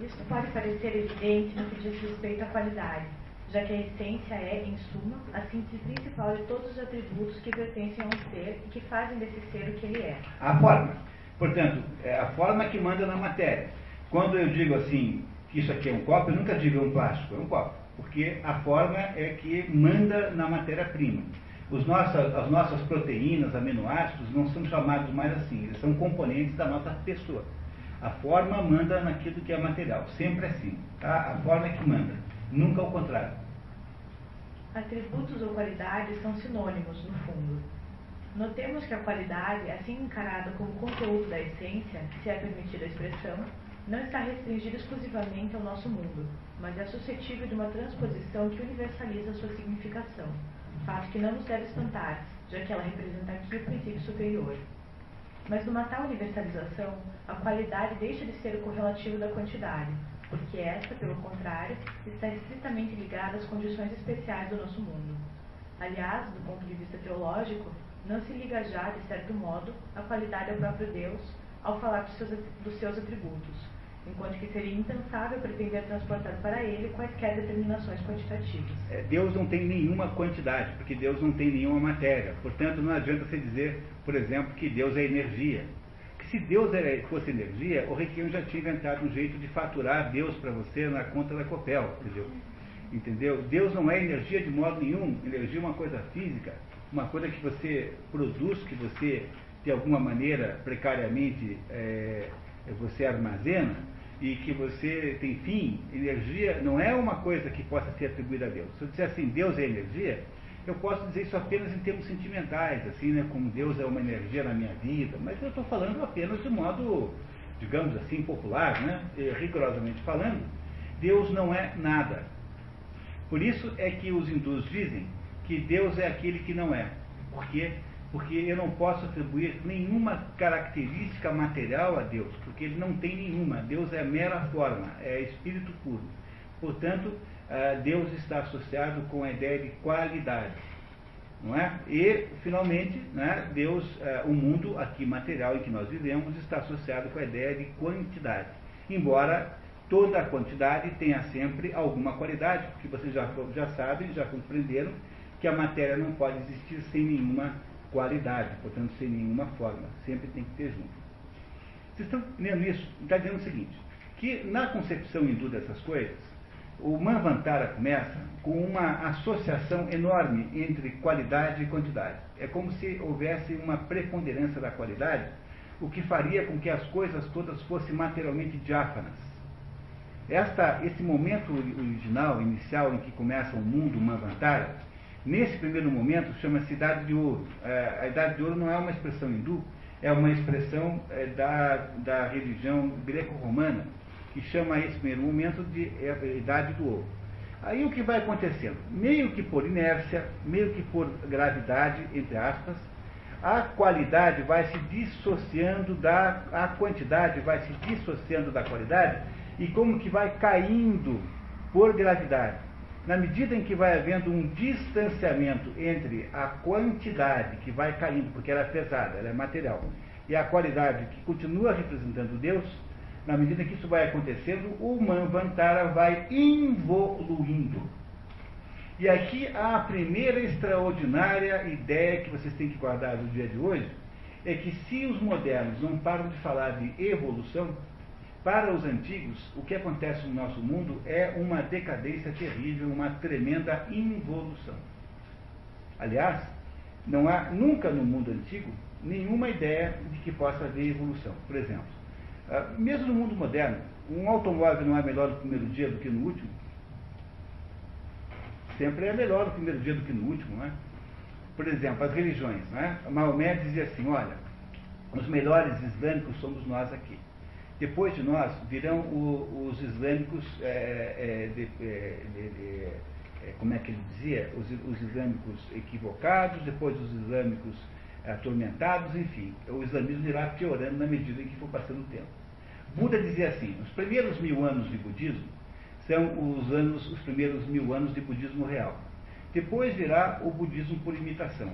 Isso pode parecer evidente no que diz respeito à qualidade, já que a essência é, em suma, a síntese principal de todos os atributos que pertencem a um ser e que fazem desse ser o que ele é. A forma. Portanto, é a forma que manda na matéria. Quando eu digo assim, que isso aqui é um copo, eu nunca digo é um plástico, é um copo. Porque a forma é que manda na matéria-prima. Nossas, as nossas proteínas, aminoácidos, não são chamados mais assim, eles são componentes da nossa pessoa. A forma manda naquilo que é material, sempre assim. Tá? A forma é que manda, nunca o contrário. Atributos ou qualidades são sinônimos, no fundo. Notemos que a qualidade, assim encarada como conteúdo da essência, se é permitida a expressão, não está restringida exclusivamente ao nosso mundo, mas é suscetível de uma transposição que universaliza sua significação fato que não nos deve espantar, já que ela representa aqui o princípio superior. Mas numa tal universalização, a qualidade deixa de ser o correlativo da quantidade, porque esta, pelo contrário, está estritamente ligada às condições especiais do nosso mundo. Aliás, do ponto de vista teológico, não se liga já, de certo modo, a qualidade ao próprio Deus ao falar dos seus, atributos, enquanto que seria impensável pretender transportar para ele quaisquer determinações quantitativas. É, Deus não tem nenhuma quantidade, porque Deus não tem nenhuma matéria. Portanto, não adianta você dizer, por exemplo, que Deus é energia. Se Deus era, fosse energia, o Requião já tinha inventado um jeito de faturar Deus para você na conta da Copel, entendeu? Entendeu? Deus não é energia de modo nenhum. Energia é uma coisa física, uma coisa que você produz, que você, de alguma maneira, precariamente, é, você armazena e que você tem fim. Energia não é uma coisa que possa ser atribuída a Deus. Se eu disser assim, Deus é energia, eu posso dizer isso apenas em termos sentimentais, assim, né, como Deus é uma energia na minha vida, mas eu estou falando apenas de modo, digamos assim, popular, né, rigorosamente falando. Deus não é nada. Por isso é que os hindus dizem que Deus é aquele que não é. Por quê? Porque eu não posso atribuir nenhuma característica material a Deus, porque ele não tem nenhuma. Deus é mera forma, é espírito puro. Portanto, Deus está associado com a ideia de qualidade. Não é? E, finalmente, né, Deus, ah, o mundo aqui material em que nós vivemos, está associado com a ideia de quantidade. Embora toda quantidade tenha sempre alguma qualidade, porque vocês já, já sabem, já compreenderam que a matéria não pode existir sem nenhuma qualidade, portanto, sem nenhuma forma. Sempre tem que ter junto. Vocês estão entendendo isso? Está dizendo o seguinte, que na concepção hindu dessas coisas, o Manvantara começa com uma associação enorme entre qualidade e quantidade. É como se houvesse uma preponderância da qualidade, o que faria com que as coisas todas fossem materialmente diáfanas. Esta, esse momento original, inicial, em que começa o mundo Manvantara, nesse primeiro momento chama-se Idade de Ouro. É, a Idade de Ouro não é uma expressão hindu, é uma expressão é, da, da religião greco-romana, que chama esse primeiro momento de é, Idade do Ouro. Aí o que vai acontecendo? Meio que por inércia, meio que por gravidade, entre aspas, a qualidade vai se dissociando da. a quantidade vai se dissociando da qualidade e como que vai caindo por gravidade. Na medida em que vai havendo um distanciamento entre a quantidade que vai caindo, porque ela é pesada, ela é material, e a qualidade que continua representando Deus, na medida que isso vai acontecendo, o Manvantara vai evoluindo. E aqui a primeira extraordinária ideia que vocês têm que guardar no dia de hoje é que se os modernos não param de falar de evolução, para os antigos, o que acontece no nosso mundo é uma decadência terrível, uma tremenda involução. Aliás, não há nunca no mundo antigo nenhuma ideia de que possa haver evolução. Por exemplo, mesmo no mundo moderno, um automóvel não é melhor no primeiro dia do que no último? Sempre é melhor no primeiro dia do que no último, não é? Por exemplo, as religiões, não é? Maomé dizia assim, olha, os melhores islâmicos somos nós aqui. Depois de nós virão o, os islâmicos, é, é, de, de, de, como é que ele dizia? Os, os, islâmicos equivocados, depois os islâmicos atormentados, enfim. O islamismo irá piorando na medida em que for passando o tempo. Buda dizia assim: os primeiros mil anos de budismo são os, anos, os primeiros mil anos de budismo real. Depois virá o budismo por imitação,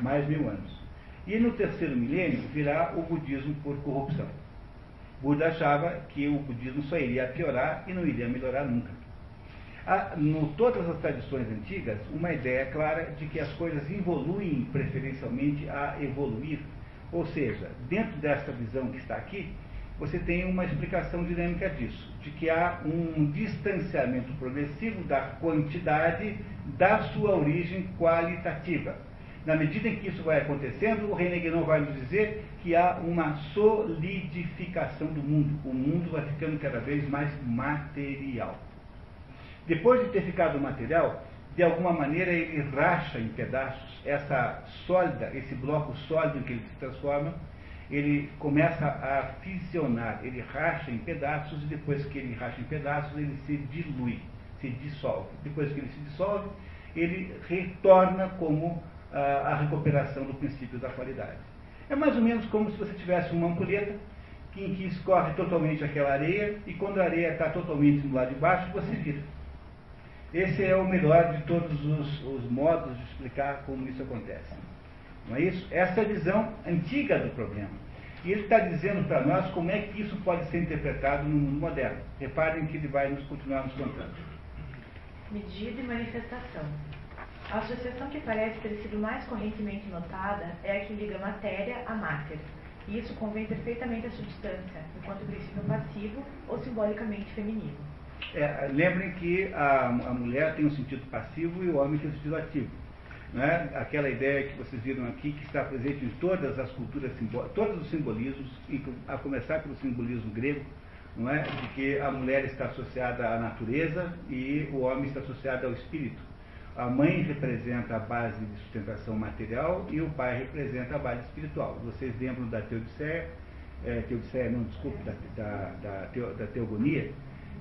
mais mil anos. E no terceiro milênio virá o budismo por corrupção. Buda achava que o budismo só iria piorar e não iria melhorar nunca. Há, no todas as tradições antigas, uma ideia clara de que as coisas evoluem preferencialmente a evoluir. Ou seja, dentro dessa visão que está aqui, você tem uma explicação dinâmica disso, de que há um distanciamento progressivo da quantidade da sua origem qualitativa. Na medida em que isso vai acontecendo, o René Guénon vai nos dizer que há uma solidificação do mundo. O mundo vai ficando cada vez mais material. Depois de ter ficado material, de alguma maneira ele racha em pedaços essa sólida, esse bloco sólido em que ele se transforma, ele começa a fisionar, ele racha em pedaços e depois que ele racha em pedaços, ele se dilui, se dissolve. Depois que ele se dissolve, ele retorna como a recuperação do princípio da qualidade. É mais ou menos como se você tivesse uma ampulheta em que escorre totalmente aquela areia e quando a areia está totalmente do lado de baixo, você vira. Esse é o melhor de todos os, os modos de explicar como isso acontece. Não é isso? Essa é a visão antiga do problema. E ele está dizendo para nós como é que isso pode ser interpretado no mundo moderno. Reparem que ele vai nos continuar nos contando. Medida e manifestação. A associação que parece ter sido mais correntemente notada é a que liga matéria à matéria, E isso convém perfeitamente à substância, enquanto princípio passivo ou simbolicamente feminino. É, lembrem que a, a mulher tem um sentido passivo e o homem tem um sentido ativo. Né? Aquela ideia que vocês viram aqui, que está presente em todas as culturas, todos os simbolismos, a começar pelo simbolismo grego, não é? de que a mulher está associada à natureza e o homem está associado ao espírito. A mãe representa a base de sustentação material e o pai representa a base espiritual. Vocês lembram da Teodiceia, é, Teodiceia não, desculpe, da, da, da, da Teogonia,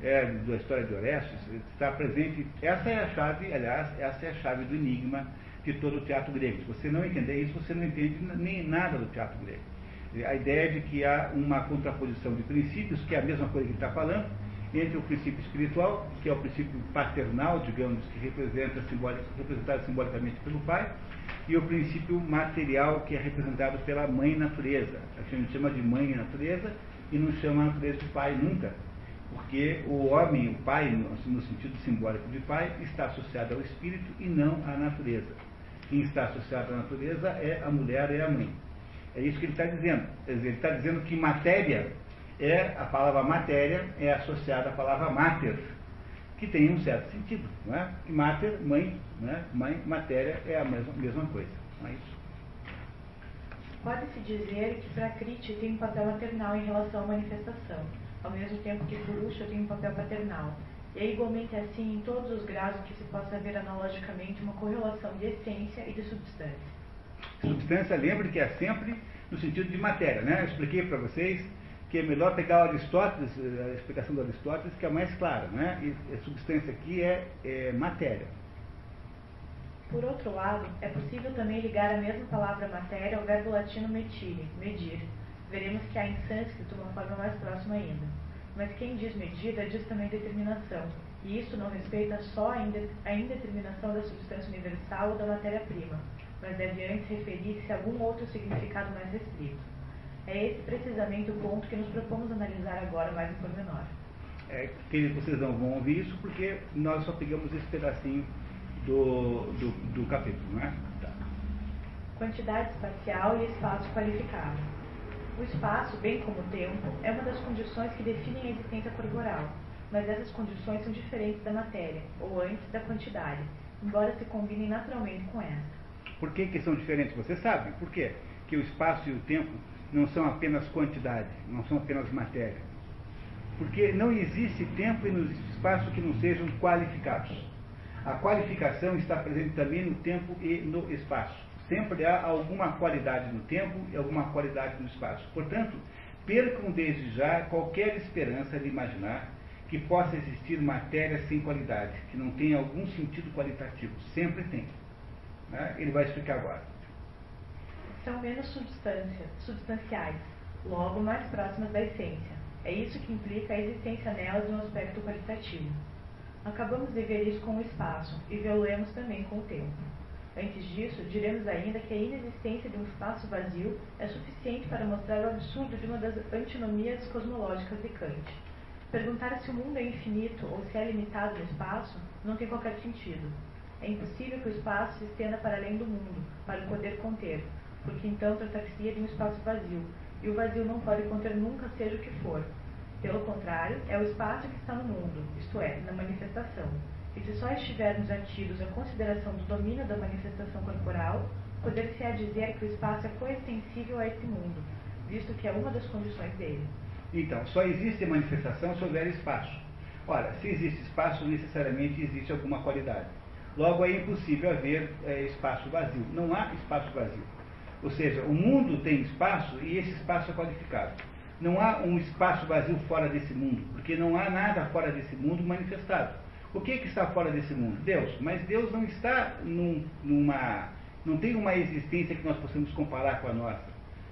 é, da história de Orestes, está presente, essa é a chave, aliás, essa é a chave do enigma de todo o teatro grego. Se você não entender isso, você não entende nem nada do teatro grego. A ideia de que há uma contraposição de princípios, que é a mesma coisa que ele está falando, entre o princípio espiritual, que é o princípio paternal, digamos, que representa representado simbolicamente pelo pai, e o princípio material, que é representado pela mãe natureza. A gente chama de mãe natureza e não chama a natureza de pai nunca, porque o homem, o pai, no sentido simbólico de pai, está associado ao espírito e não à natureza quem está associado à natureza é a mulher e a mãe. É isso que ele está dizendo. Ele está dizendo que matéria é, a palavra matéria é associada à palavra mater, que tem um certo sentido. Não é? Mater, mãe, é? mãe, matéria é a mesma, mesma coisa. Não é isso? Pode-se dizer que Prakriti tem um papel maternal em relação à manifestação, ao mesmo tempo que Purusha tem um papel paternal. E é igualmente assim em todos os graus em que se possa ver analogicamente uma correlação de essência e de substância. Substância, lembre que é sempre no sentido de matéria, né? Eu expliquei para vocês que é melhor pegar Aristóteles, a explicação do Aristóteles, que é mais clara, né? E substância aqui é, é matéria. Por outro lado, é possível também ligar a mesma palavra matéria ao verbo latino metire, medir. Veremos que há em sânscrito uma forma mais próxima ainda. Mas quem diz medida diz também determinação, e isso não respeita só a indeterminação da substância universal ou da matéria-prima, mas deve antes referir-se a algum outro significado mais restrito. É esse precisamente o ponto que nos propomos analisar agora mais em pormenor. É que vocês não vão ouvir isso porque nós só pegamos esse pedacinho do, do, do capítulo, não é? Tá. Quantidade espacial e espaço qualificado. O espaço, bem como o tempo, é uma das condições que definem a existência corporal, mas essas condições são diferentes da matéria, ou antes da quantidade, embora se combinem naturalmente com essa. Por que, que são diferentes? Você sabe. Por quê? Que o espaço e o tempo não são apenas quantidade, não são apenas matéria. Porque não existe tempo e não existe espaço que não sejam qualificados. A qualificação está presente também no tempo e no espaço sempre há alguma qualidade no tempo e alguma qualidade no espaço. Portanto, percam desde já qualquer esperança de imaginar que possa existir matéria sem qualidade, que não tenha algum sentido qualitativo. Sempre tem. Né? Ele vai explicar agora. São menos substâncias, substanciais, logo mais próximas da essência. É isso que implica a existência nelas de um aspecto qualitativo. Acabamos de ver isso com o espaço e vê-lo também com o tempo. Antes disso, diremos ainda que a inexistência de um espaço vazio é suficiente para mostrar o absurdo de uma das antinomias cosmológicas de Kant. Perguntar se o mundo é infinito ou se é limitado no espaço não tem qualquer sentido. É impossível que o espaço se estenda para além do mundo, para poder conter, porque então tratar-se de um espaço vazio, e o vazio não pode conter nunca seja o que for. Pelo contrário, é o espaço que está no mundo, isto é, na manifestação. E se só estivermos atidos à consideração do domínio da manifestação corporal, poder-se-á dizer que o espaço é coextensível a esse mundo, visto que é uma das condições dele. Então, só existe manifestação se houver espaço. Ora, se existe espaço, necessariamente existe alguma qualidade. Logo, é impossível haver é, espaço vazio. Não há espaço vazio. Ou seja, o mundo tem espaço e esse espaço é qualificado. Não há um espaço vazio fora desse mundo, porque não há nada fora desse mundo manifestado. O que, que está fora desse mundo? Deus. Mas Deus não está num, numa. não tem uma existência que nós possamos comparar com a nossa.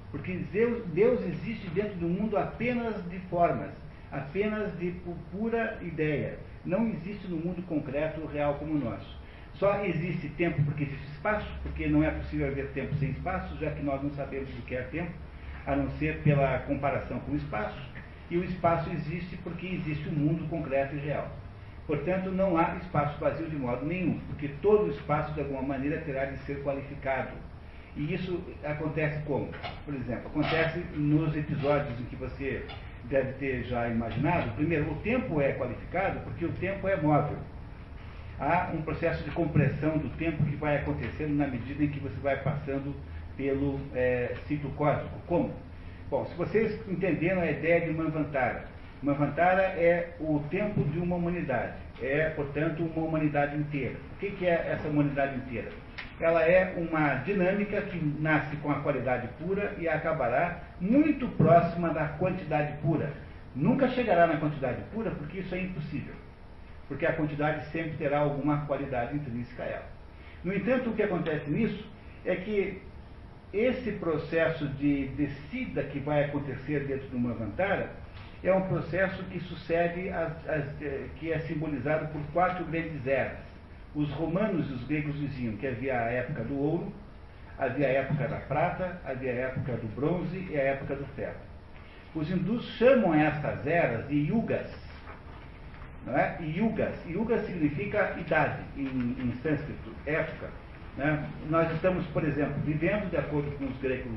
Porque Deus, Deus existe dentro do mundo apenas de formas, apenas de pura ideia. Não existe no mundo concreto, real como o nosso. Só existe tempo porque existe espaço, porque não é possível haver tempo sem espaço, já que nós não sabemos o que é tempo, a não ser pela comparação com o espaço. E o espaço existe porque existe um mundo concreto e real. Portanto, não há espaço vazio de modo nenhum, porque todo espaço, de alguma maneira, terá de ser qualificado. E isso acontece como? Por exemplo, acontece nos episódios em que você deve ter já imaginado. Primeiro, o tempo é qualificado porque o tempo é móvel. Há um processo de compressão do tempo que vai acontecendo na medida em que você vai passando pelo é, ciclo cósmico. Como? Bom, se vocês entenderam a ideia de Manvantara, Manvantara é o tempo de uma humanidade, é, portanto, uma humanidade inteira. O que é essa humanidade inteira? Ela é uma dinâmica que nasce com a qualidade pura e acabará muito próxima da quantidade pura. Nunca chegará na quantidade pura, porque isso é impossível. Porque a quantidade sempre terá alguma qualidade intrínseca a ela. No entanto, o que acontece nisso é que esse processo de descida que vai acontecer dentro de uma vantara é um processo que sucede, eh, que é simbolizado por quatro grandes eras. Os romanos e os gregos diziam que havia a época do ouro, havia a época da prata, havia a época do bronze e a época do ferro. Os hindus chamam essas eras de yugas. Não é? Yugas. Yuga significa idade em, em sânscrito, época. Né? Nós estamos, por exemplo, vivendo, de acordo com os gregos,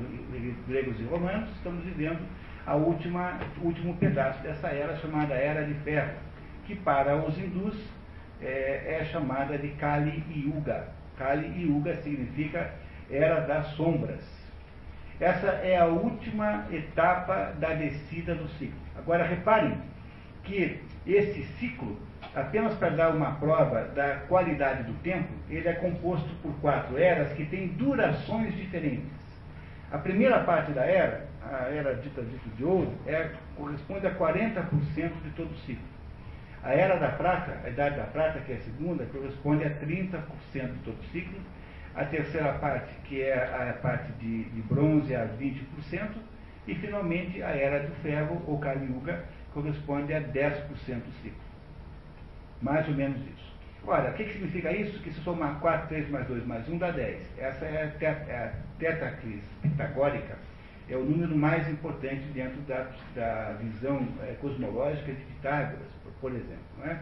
gregos e romanos, estamos vivendo a última, último pedaço dessa era chamada Era de Ferro, que para os hindus é, é chamada de Kali Yuga. Kali Yuga significa Era das Sombras. Essa é a última etapa da descida do ciclo. Agora reparem que esse ciclo, apenas para dar uma prova da qualidade do tempo, ele é composto por quatro eras que têm durações diferentes. A primeira parte da era, a era dita de ouro, é, corresponde a 40% de todo o ciclo. A era da prata, a idade da prata, que é a segunda, corresponde a 30% de todo o ciclo. A terceira parte, que é a parte de, de bronze, a 20%. E, finalmente, a era do ferro, ou Kali Yuga, corresponde a 10% do ciclo. Mais ou menos isso. Ora, o que, que significa isso? Que se somar 4, 3 mais 2 mais 1 dá 10. Essa é a, teta, é a tetacris pitagórica é o número mais importante dentro da, da visão é, cosmológica de Pitágoras, por, exemplo. É?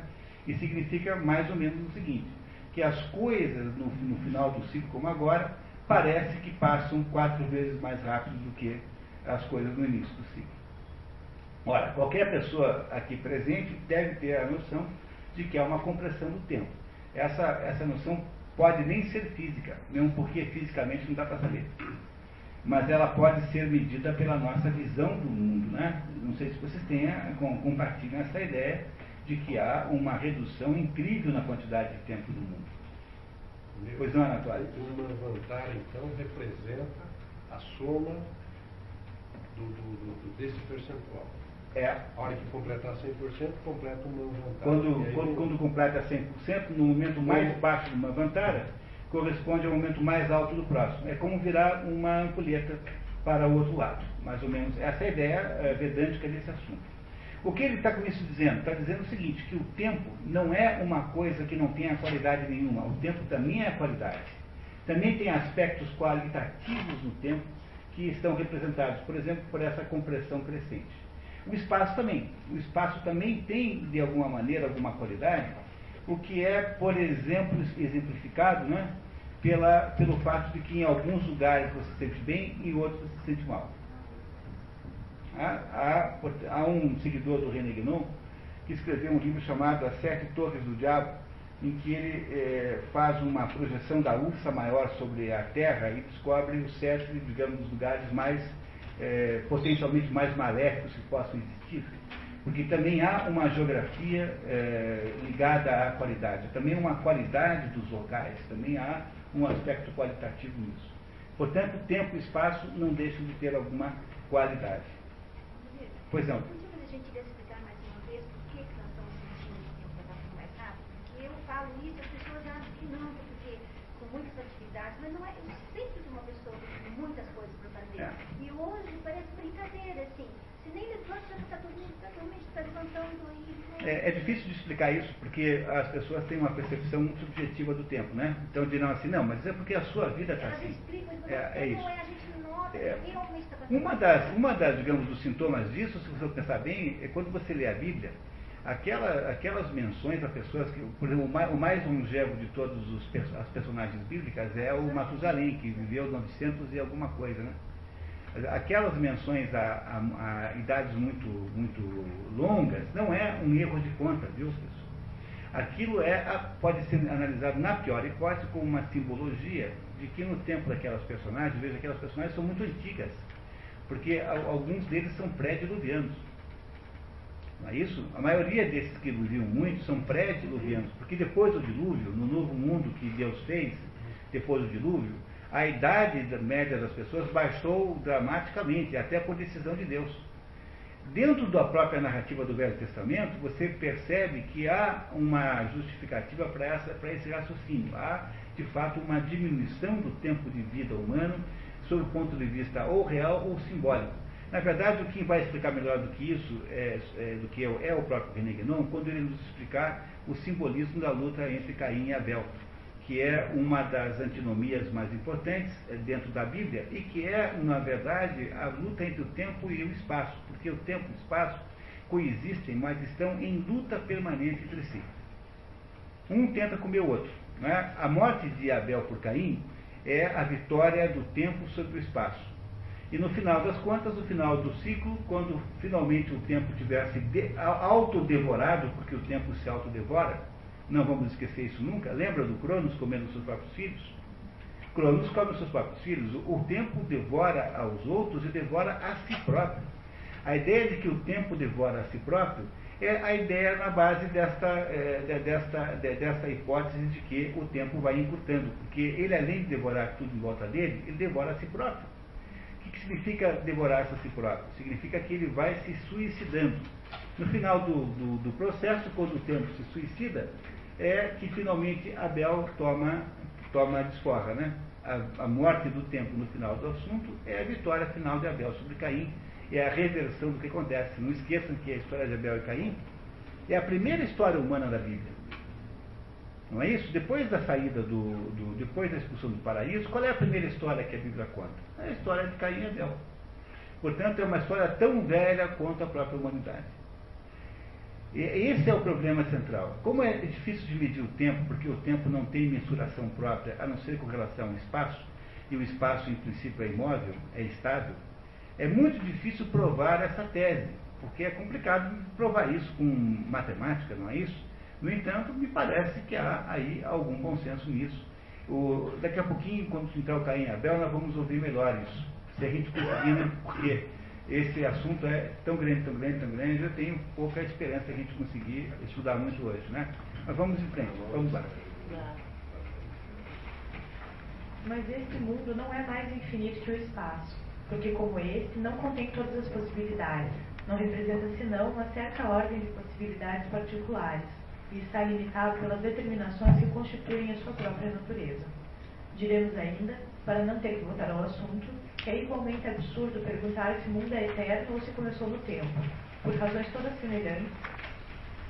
E significa mais ou menos o seguinte, que as coisas no, no final do ciclo, como agora, parece que passam quatro vezes mais rápido do que as coisas no início do ciclo. Ora, qualquer pessoa aqui presente deve ter a noção de que há uma compressão do tempo. Essa, essa noção pode nem ser física, mesmo porque fisicamente não dá para saber mas ela pode ser medida pela nossa visão do mundo. Né? Não sei se vocês tenham, compartilham essa ideia de que há uma redução incrível na quantidade de tempo do mundo. Meu, pois não, Anatório? Uma vantagem, então, representa a soma do, do, do, desse percentual. É. A hora que completar 100%, completa uma vantagem. Quando, quando, quando completa 100%, no momento mais baixo de uma vantagem, corresponde ao momento mais alto do próximo. É como virar uma ampulheta para o outro lado. Mais ou menos essa é a ideia é, vedântica desse assunto. O que ele está com isso dizendo? Está dizendo o seguinte, que o tempo não é uma coisa que não tenha qualidade nenhuma. O tempo também é qualidade. Também tem aspectos qualitativos no tempo que estão representados, por exemplo, por essa compressão crescente. O espaço também. O espaço também tem, de alguma maneira, alguma qualidade, o que é, por exemplo, exemplificado né, pela, pelo fato de que em alguns lugares você se sente bem e em outros você se sente mal. Há, há, há um seguidor do René Guénon que escreveu um livro chamado As Sete Torres do Diabo, em que ele é, faz uma projeção da Ursa maior sobre a Terra e descobre os sete, digamos, dos lugares mais, é, potencialmente mais maléficos que possam existir porque também há uma geografia é, ligada à qualidade, também uma qualidade dos locais, também há um aspecto qualitativo nisso. Portanto, tempo e espaço não deixam de ter alguma qualidade. Pois não. a gente explicar mais uma vez por que, nós estamos o? Porque eu falo isso, as pessoas acham que não, porque com muitas atividades, mas não é, eu sempre fui uma pessoa com muitas coisas para fazer. É. E hoje parece brincadeira, assim. Se nem levanta, já está todo mundo está levantando aí. É, é, difícil de explicar isso, porque as pessoas têm uma percepção muito subjetiva do tempo, né? Então dirão assim, não, mas é porque a sua vida está assim. é, é isso. É, uma das, uma das, digamos, dos sintomas disso, se você pensar bem, é quando você lê a Bíblia, aquela, aquelas menções a pessoas que, por exemplo, o mais, o mais longevo de todas as personagens bíblicas é o Matusalém, que viveu 900 e alguma coisa, né? Aquelas menções a, a, a, idades muito, muito longas não é um erro de conta, viu, pessoal? Aquilo é, pode ser analisado na pior hipótese como uma simbologia de que no tempo daquelas personagens, veja, aquelas personagens são muito antigas, porque alguns deles são pré-diluvianos. Não é isso? A maioria desses que viviam muito são pré-diluvianos, porque depois do dilúvio, no novo mundo que Deus fez, depois do dilúvio, a idade média das pessoas baixou dramaticamente, até por decisão de Deus. Dentro da própria narrativa do Velho Testamento, você percebe que há uma justificativa para esse raciocínio. Há, de fato, uma diminuição do tempo de vida humano, sob o ponto de vista ou real ou simbólico. Na verdade, o que vai explicar melhor do que isso, é, é, do que eu, é o próprio René Guénon, quando ele nos explicar o simbolismo da luta entre Caim e Abel, que é uma das antinomias mais importantes é, dentro da Bíblia e que é, na verdade, a luta entre o tempo e o espaço, porque o tempo e o espaço coexistem, mas estão em luta permanente entre si. Um tenta comer o outro. É? A morte de Abel por Caim é a vitória do tempo sobre o espaço. E no final das contas, no final do ciclo, quando finalmente o tempo tivesse de, autodevorado, porque o tempo se autodevora, não vamos esquecer isso nunca, lembra do Cronos comendo seus próprios filhos? Cronos come seus próprios filhos, o tempo devora aos outros e devora a si próprio. A ideia de que o tempo devora a si próprio é a ideia na base desta, é, desta, de, desta hipótese de que o tempo vai encurtando, porque ele, além de devorar tudo em volta dele, ele devora a si próprio que significa devorar-se a si próprio? Significa que ele vai se suicidando. No final do, do, do, processo, quando o tempo se suicida, é que finalmente Abel toma, toma a desforra. Né? A, a morte do tempo no final do assunto é a vitória final de Abel sobre Caim, é a reversão do que acontece. Não esqueçam que a história de Abel e Caim é a primeira história humana da Bíblia. Não é isso? Depois da saída do, do, depois da expulsão do paraíso, qual é a primeira história que a Bíblia conta? É a história de Caim e Abel. Portanto, é uma história tão velha quanto a própria humanidade. Esse é o problema central. Como é difícil de medir o tempo, porque o tempo não tem mensuração própria, a não ser com relação ao espaço, e o espaço, em princípio, é imóvel, é estável, é muito difícil provar essa tese, porque é complicado provar isso com matemática, não é isso? No entanto, me parece que há aí algum consenso nisso. O, daqui a pouquinho, quando entrar o Caim e Abel, nós vamos ouvir melhor isso. Se a gente conseguir, né? porque esse assunto é tão grande, tão grande, tão grande, eu tenho pouca esperança de a gente conseguir estudar muito hoje, né? Mas vamos em frente, vamos lá. Mas esse mundo não é mais infinito que o espaço, porque como esse não contém todas as possibilidades, não representa senão uma certa ordem de possibilidades particulares e está limitado pelas determinações que constituem a sua própria natureza. Diremos ainda, para não ter que voltar ao assunto, é igualmente absurdo perguntar se o mundo é eterno ou se começou no tempo, por razões todas semelhantes.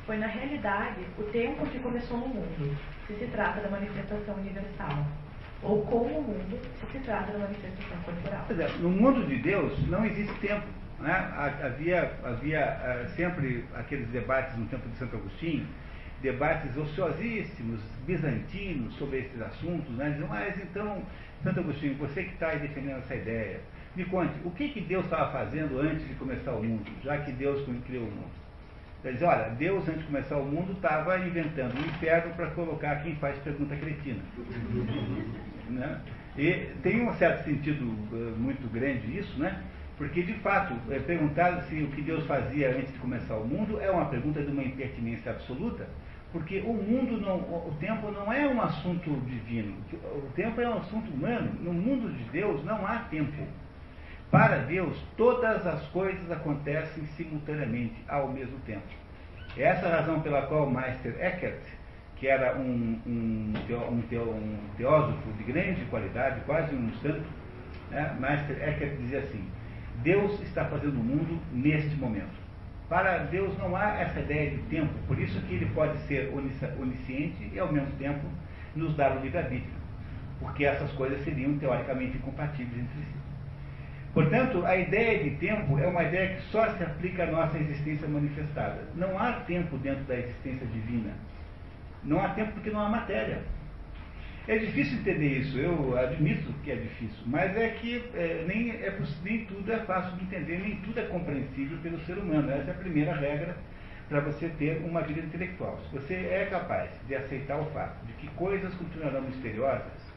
Foi na realidade o tempo que começou no mundo, se se trata da manifestação universal, ou como o mundo, se se trata da manifestação corporal. no mundo de Deus não existe tempo. Né? Havia, havia uh, sempre aqueles debates no tempo de Santo Agostinho debates ociosíssimos, bizantinos, sobre esses assuntos, né? Dizem, mas então, Santo Agostinho, você que está aí defendendo essa ideia, me conte, o que, que Deus estava fazendo antes de começar o mundo, já que Deus criou o mundo? Ele diz, olha, Deus, antes de começar o mundo, estava inventando um inferno para colocar quem faz pergunta cretina. né? E tem um certo sentido uh, muito grande isso, né? Porque, de fato, é, perguntar se o que Deus fazia antes de começar o mundo é uma pergunta de uma impertinência absoluta, porque o mundo, não, o tempo não é um assunto divino. O tempo é um assunto humano. No mundo de Deus não há tempo. Para Deus, todas as coisas acontecem simultaneamente, ao mesmo tempo. É essa a razão pela qual Meister Eckhart, que era um, um, um, teósofo de grande qualidade, quase um santo, né? Meister dizia assim: Deus está fazendo o mundo neste momento. Para Deus não há essa ideia de tempo, por isso que ele pode ser onisciente e ao mesmo tempo nos dar o livre-arbítrio, porque essas coisas seriam teoricamente incompatíveis entre si. Portanto, a ideia de tempo é uma ideia que só se aplica à nossa existência manifestada. Não há tempo dentro da existência divina. Não há tempo porque não há matéria. É difícil entender isso, eu admito que é difícil, mas é que é, nem, é, nem tudo é fácil de entender, nem tudo é compreensível pelo ser humano. Essa é a primeira regra para você ter uma vida intelectual. Se você é capaz de aceitar o fato de que coisas continuarão misteriosas,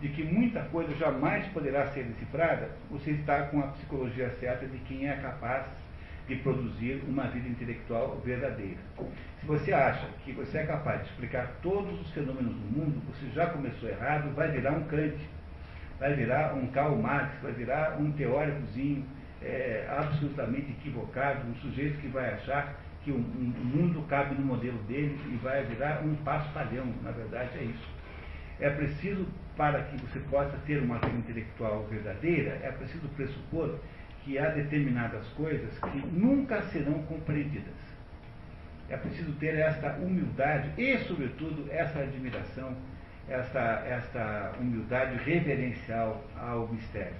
de que muita coisa jamais poderá ser decifrada, você está com a psicologia certa de quem é capaz de produzir uma vida intelectual verdadeira. Se você acha que você é capaz de explicar todos os fenômenos do mundo, você já começou errado, vai virar um Kant, vai virar um Karl Marx, vai virar um teóricozinho é, absolutamente equivocado, um sujeito que vai achar que o, mundo cabe no modelo dele e vai virar um paspalhão. Na verdade, é isso. É preciso, para que você possa ter uma vida intelectual verdadeira, é preciso pressupor que há determinadas coisas que nunca serão compreendidas. É preciso ter esta humildade e, sobretudo, essa admiração, esta, esta humildade reverencial ao mistério.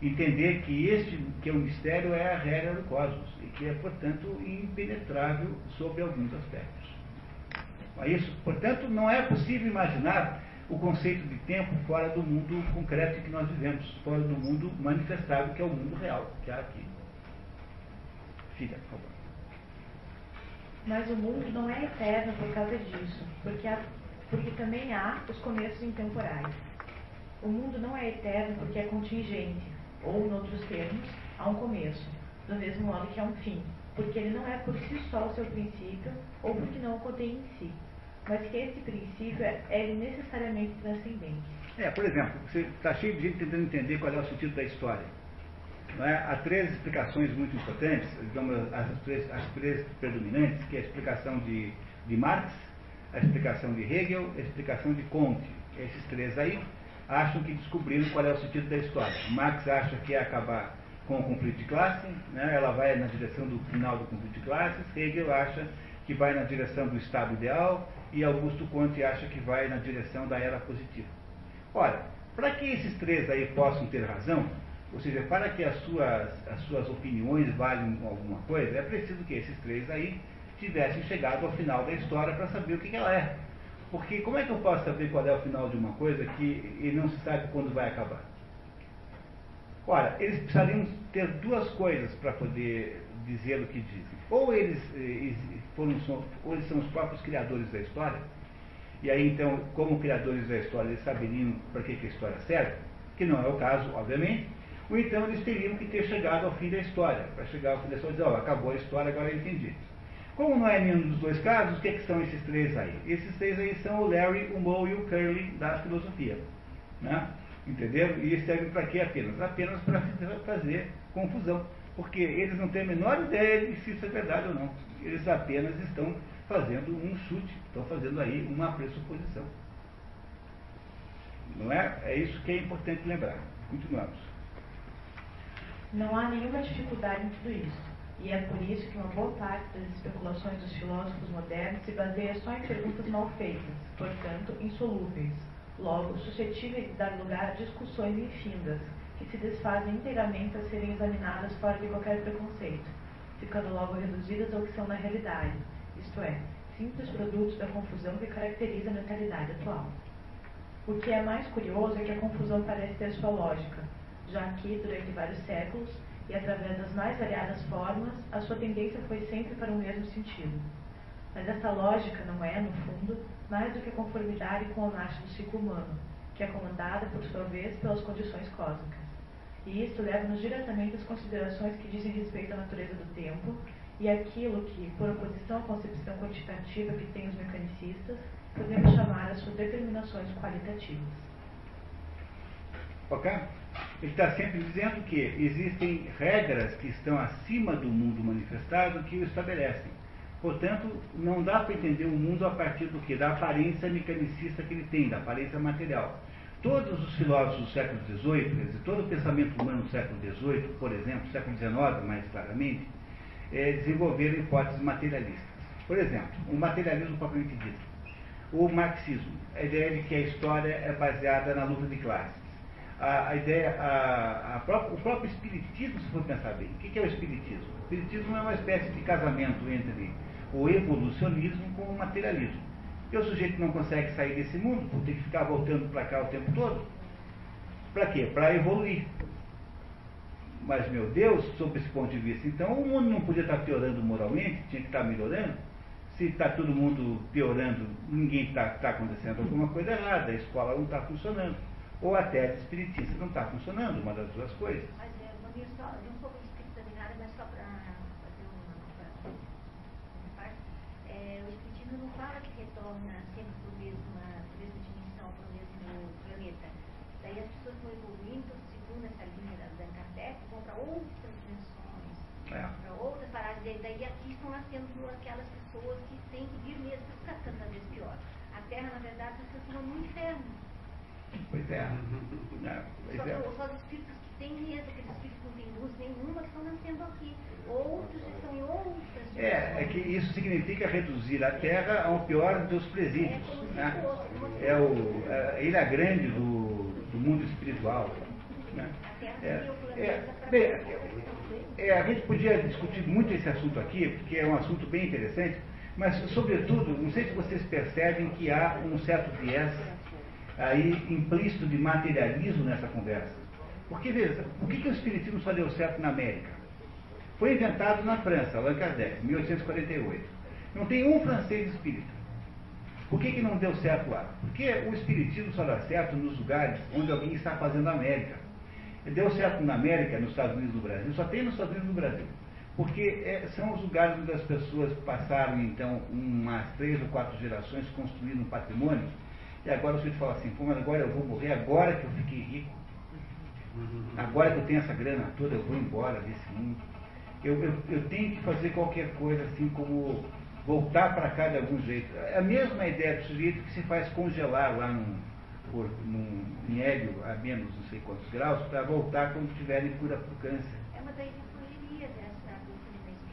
Entender que este, que o mistério é a regra do cosmos e que é, portanto, impenetrável sob alguns aspectos. É isso, portanto, não é possível imaginar o conceito de tempo fora do mundo concreto que nós vivemos, fora do mundo manifestado, que é o mundo real, que há aqui. Fica, por favor. Mas o mundo não é eterno por causa disso, porque, há, porque também há os começos intemporais. O mundo não é eterno porque é contingente, ou, em outros termos, há um começo, do mesmo modo que há um fim, porque ele não é por si só o seu princípio, ou porque não o contém em si mas que esse princípio é, é necessariamente transcendente. É, por exemplo, você está cheio de gente tentando entender qual é o sentido da história. É? Há três explicações muito importantes, digamos, as três, as três predominantes, que é a explicação de, de Marx, a explicação de Hegel a explicação de Comte. Esses três aí acham que descobriram qual é o sentido da história. Marx acha que é acabar com o conflito de classe, né? ela vai na direção do final do conflito de classes, Hegel acha que vai na direção do estado ideal, e Augusto Conte acha que vai na direção da era positiva. Ora, para que esses três aí possam ter razão, ou seja, para que as suas, as suas opiniões valham alguma coisa, é preciso que esses três aí tivessem chegado ao final da história para saber o que, que ela é. Porque como é que eu posso saber qual é o final de uma coisa que e não se sabe quando vai acabar? Ora, eles precisariam ter duas coisas para poder dizer o que dizem. Ou eles ou eles são os próprios criadores da história, e aí então, como criadores da história, eles saberiam para que, que a história serve, que não é o caso, obviamente, ou então eles teriam que ter chegado ao fim da história, para chegar ao fim da história e dizer, ó, acabou a história, agora eu entendi. Como não é nenhum dos dois casos, o que, é que são esses três aí? Esses três aí são o Larry, o Moe e o Curly da filosofia. Né? Entenderam? E servem para quê apenas? Apenas para fazer confusão. Porque eles não têm a menor ideia de se isso é verdade ou não eles apenas estão fazendo um chute, estão fazendo aí uma pressuposição. Não é? É isso que é importante lembrar. Continuamos. Não há nenhuma dificuldade em tudo isso. E é por isso que uma boa parte das especulações dos filósofos modernos se baseia só em perguntas mal feitas, portanto, insolúveis, logo suscetíveis de dar lugar a discussões infindas, que se desfazem inteiramente a serem examinadas fora de qualquer preconceito ficando logo reduzidas ao que são na realidade, isto é, simples produtos da confusão que caracteriza a mentalidade atual. O que é mais curioso é que a confusão parece ter sua lógica, já que, durante vários séculos, e através das mais variadas formas, a sua tendência foi sempre para o mesmo sentido. Mas essa lógica não é, no fundo, mais do que a conformidade com a marcha do ciclo humano, que é comandada, por sua vez, pelas condições cósmicas. E isso leva-nos diretamente às considerações que dizem respeito à natureza do tempo e aquilo que, por oposição à concepção quantitativa que têm os mecanicistas, podemos chamar as suas determinações qualitativas. Ok? Ele está sempre dizendo que existem regras que estão acima do mundo manifestado que o estabelecem. Portanto, não dá para entender o mundo a partir do que? Da aparência mecanicista que ele tem, da aparência material. Todos os filósofos do século XVIII, todo o pensamento humano do século XVIII, por exemplo, século XIX mais claramente, é, desenvolveram hipóteses materialistas. Por exemplo, o materialismo propriamente dito. O marxismo, a ideia de que a história é baseada na luta de classes. a, a ideia, a, a própria, o próprio espiritismo, se for pensar bem. O que é o espiritismo? O espiritismo é uma espécie de casamento entre o evolucionismo com o materialismo. E o sujeito não consegue sair desse mundo, tem que ficar voltando para cá o tempo todo. Para quê? Para evoluir. Mas, meu Deus, sob esse ponto de vista, então o mundo não podia estar piorando moralmente, tinha que estar melhorando. Se está todo mundo piorando, ninguém está tá acontecendo alguma coisa errada, a escola não está funcionando. Ou a tese espiritista não está funcionando, uma das duas coisas. Mas é, Bonito, só de um pouco de espiritualidade, mas só para fazer uma, uma parte. É, o espiritismo não fala que retorna sempre para a mesma, mesma dimensão, para o mesmo planeta. Daí as pessoas vão evoluindo, segundo essa linha da Dan Kardec, vão para outras dimensões, É. para outras paradas. Daí, daí aqui estão nascendo aquelas pessoas que têm que vir mesmo para ficar cada vez pior. A Terra, na verdade, está sendo um inferno. Pois é. Não, Só, pois é. só os espíritos que têm mesmo, aqueles espíritos que não têm luz nenhuma, que estão nascendo aqui. Outros estão em outras É, é que isso significa reduzir a Terra ao pior dos presídios. Né? É o, é a ilha grande do, do mundo espiritual. Né? É, é, bem, é, a gente podia discutir muito esse assunto aqui, porque é um assunto bem interessante, mas, sobretudo, não sei se vocês percebem que há um certo viés aí implícito de materialismo nessa conversa. Porque, veja, por que, que o Espiritismo só deu certo na América? Foi inventado na França, Allan Kardec, 1848. Não tem um francês espírita. Por que, que não deu certo lá? Porque o Espiritismo só dá certo nos lugares onde alguém está fazendo América. Deu certo na América, nos Estados Unidos e no Brasil, só tem nos Estados Unidos e no Brasil. Porque é, são os lugares onde as pessoas passaram, então, umas três ou quatro gerações construindo um patrimônio, e agora o sujeito fala assim, pô, mas agora eu vou morrer, agora que eu fiquei rico, agora que eu tenho essa grana toda, eu vou embora desse mundo. Eu, eu, eu tenho que fazer qualquer coisa, assim como voltar para cá de algum jeito. É a mesma ideia do sujeito que se faz congelar lá num, por, num, em hélio a menos não sei quantos graus, para voltar quando tiverem cura para o câncer. É uma daí fugiria dessa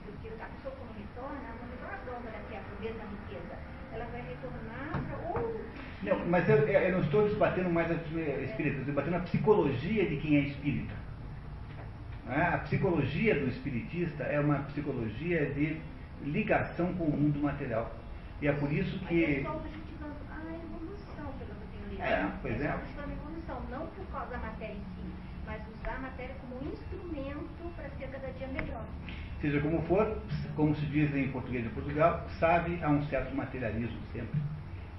porque a pessoa quando retorna, não retorna pronta daqui a mesma riqueza. Ela vai retornar para outro. Não, mas eu, eu não estou desbatendo mais a espírita, estou debatendo a psicologia de quem é espírita. Não é? A psicologia do espiritista é uma psicologia de ligação com o mundo material. E é por isso Mas que. é só objetivando a evolução, pelo que eu tenho lido. É, pois é. só objetivando a evolução, não por causa da matéria em si, mas usar a matéria como um instrumento para ser cada dia melhor. Seja como for, como se diz em português de Portugal, sabe a um certo materialismo sempre.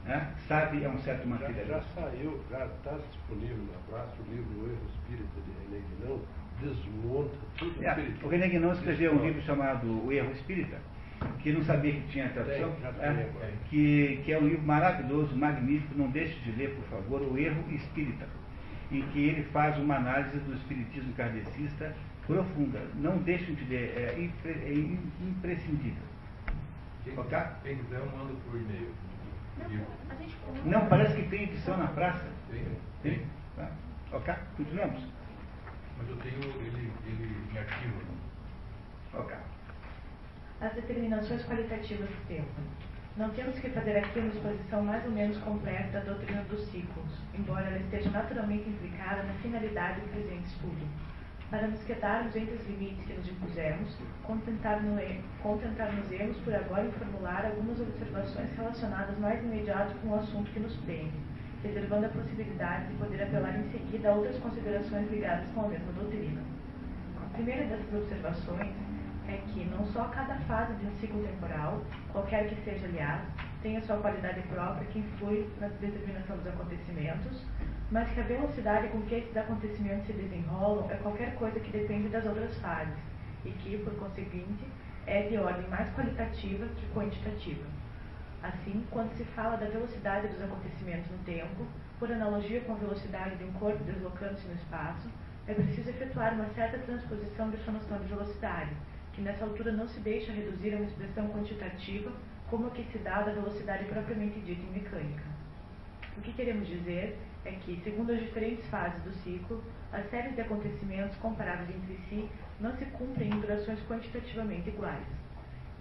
Né? Sabe a um certo Já, já materialismo. saiu, já está disponível na praça o livro O Erro Espírita de René Guinão, desmonta tudo É, o René Guinon escreveu um livro chamado O Erro Espírita, que não sabia que tinha tradução, é, que, que é um livro maravilhoso, magnífico, não deixe de ler, por favor, O Erro Espírita, em que ele faz uma análise do espiritismo kardecista profunda. Não deixem de ler, é, impre, é im- imprescindível. Quem, Ok? quem quiser, eu mando por e-mail. Não, parece que tem edição na praça. Tem? Tem? Tá. Ok? Continuamos? Mas eu tenho ele, ele em arquivo. Ok. As determinações qualitativas do tempo. Não temos que fazer aqui uma exposição mais ou menos completa da doutrina dos ciclos, embora ela esteja naturalmente implicada na finalidade do presente estudo. Para nos quedarmos entre os limites que nos impusemos, contentar-nos- contentar-nos-emos por agora em formular algumas observações relacionadas mais imediato com o assunto que nos prende, reservando a possibilidade de poder apelar em seguida a outras considerações ligadas com a mesma doutrina. A primeira dessas observações é que não só cada fase de um ciclo temporal, qualquer que seja, aliás, tem a sua qualidade própria que influi na determinação dos acontecimentos, mas que a velocidade com que esses acontecimentos se desenrolam é qualquer coisa que depende das outras fases e que, por conseguinte, é de ordem mais qualitativa que quantitativa. Assim, quando se fala da velocidade dos acontecimentos no tempo, por analogia com a velocidade de um corpo deslocando-se no espaço, é preciso efetuar uma certa transposição de sua noção de velocidade, que nessa altura não se deixa reduzir a uma expressão quantitativa como a que se dá da velocidade propriamente dita em mecânica. O que queremos dizer é que, segundo as diferentes fases do ciclo, as séries de acontecimentos comparados entre si não se cumprem em durações quantitativamente iguais.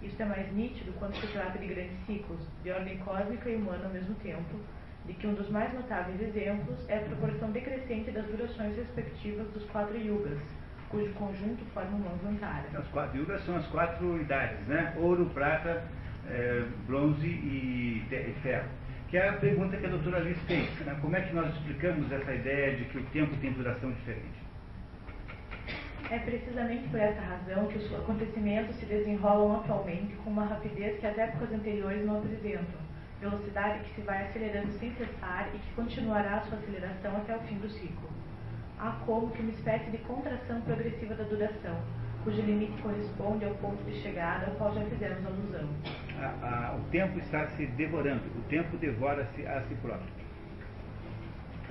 Isso é mais nítido quando se trata de grandes ciclos, de ordem cósmica e humana ao mesmo tempo, de que um dos mais notáveis exemplos é a proporção decrescente das durações respectivas dos quatro yugas, cujo conjunto forma um Manvantara. As quatro yugas são as quatro idades, né? Ouro, prata, é, bronze e, e ferro. Que é a pergunta que a doutora Alice fez. Né? Como é que nós explicamos essa ideia de que o tempo tem duração diferente? É precisamente por essa razão que os acontecimentos se desenrolam atualmente com uma rapidez que as épocas anteriores não apresentam, velocidade que se vai acelerando sem cessar e que continuará a sua aceleração até o fim do ciclo. Há como que uma espécie de contração progressiva da duração, cujo limite corresponde ao ponto de chegada ao qual já fizemos alusão. A, a, o tempo está se devorando, o tempo devora-se a si próprio.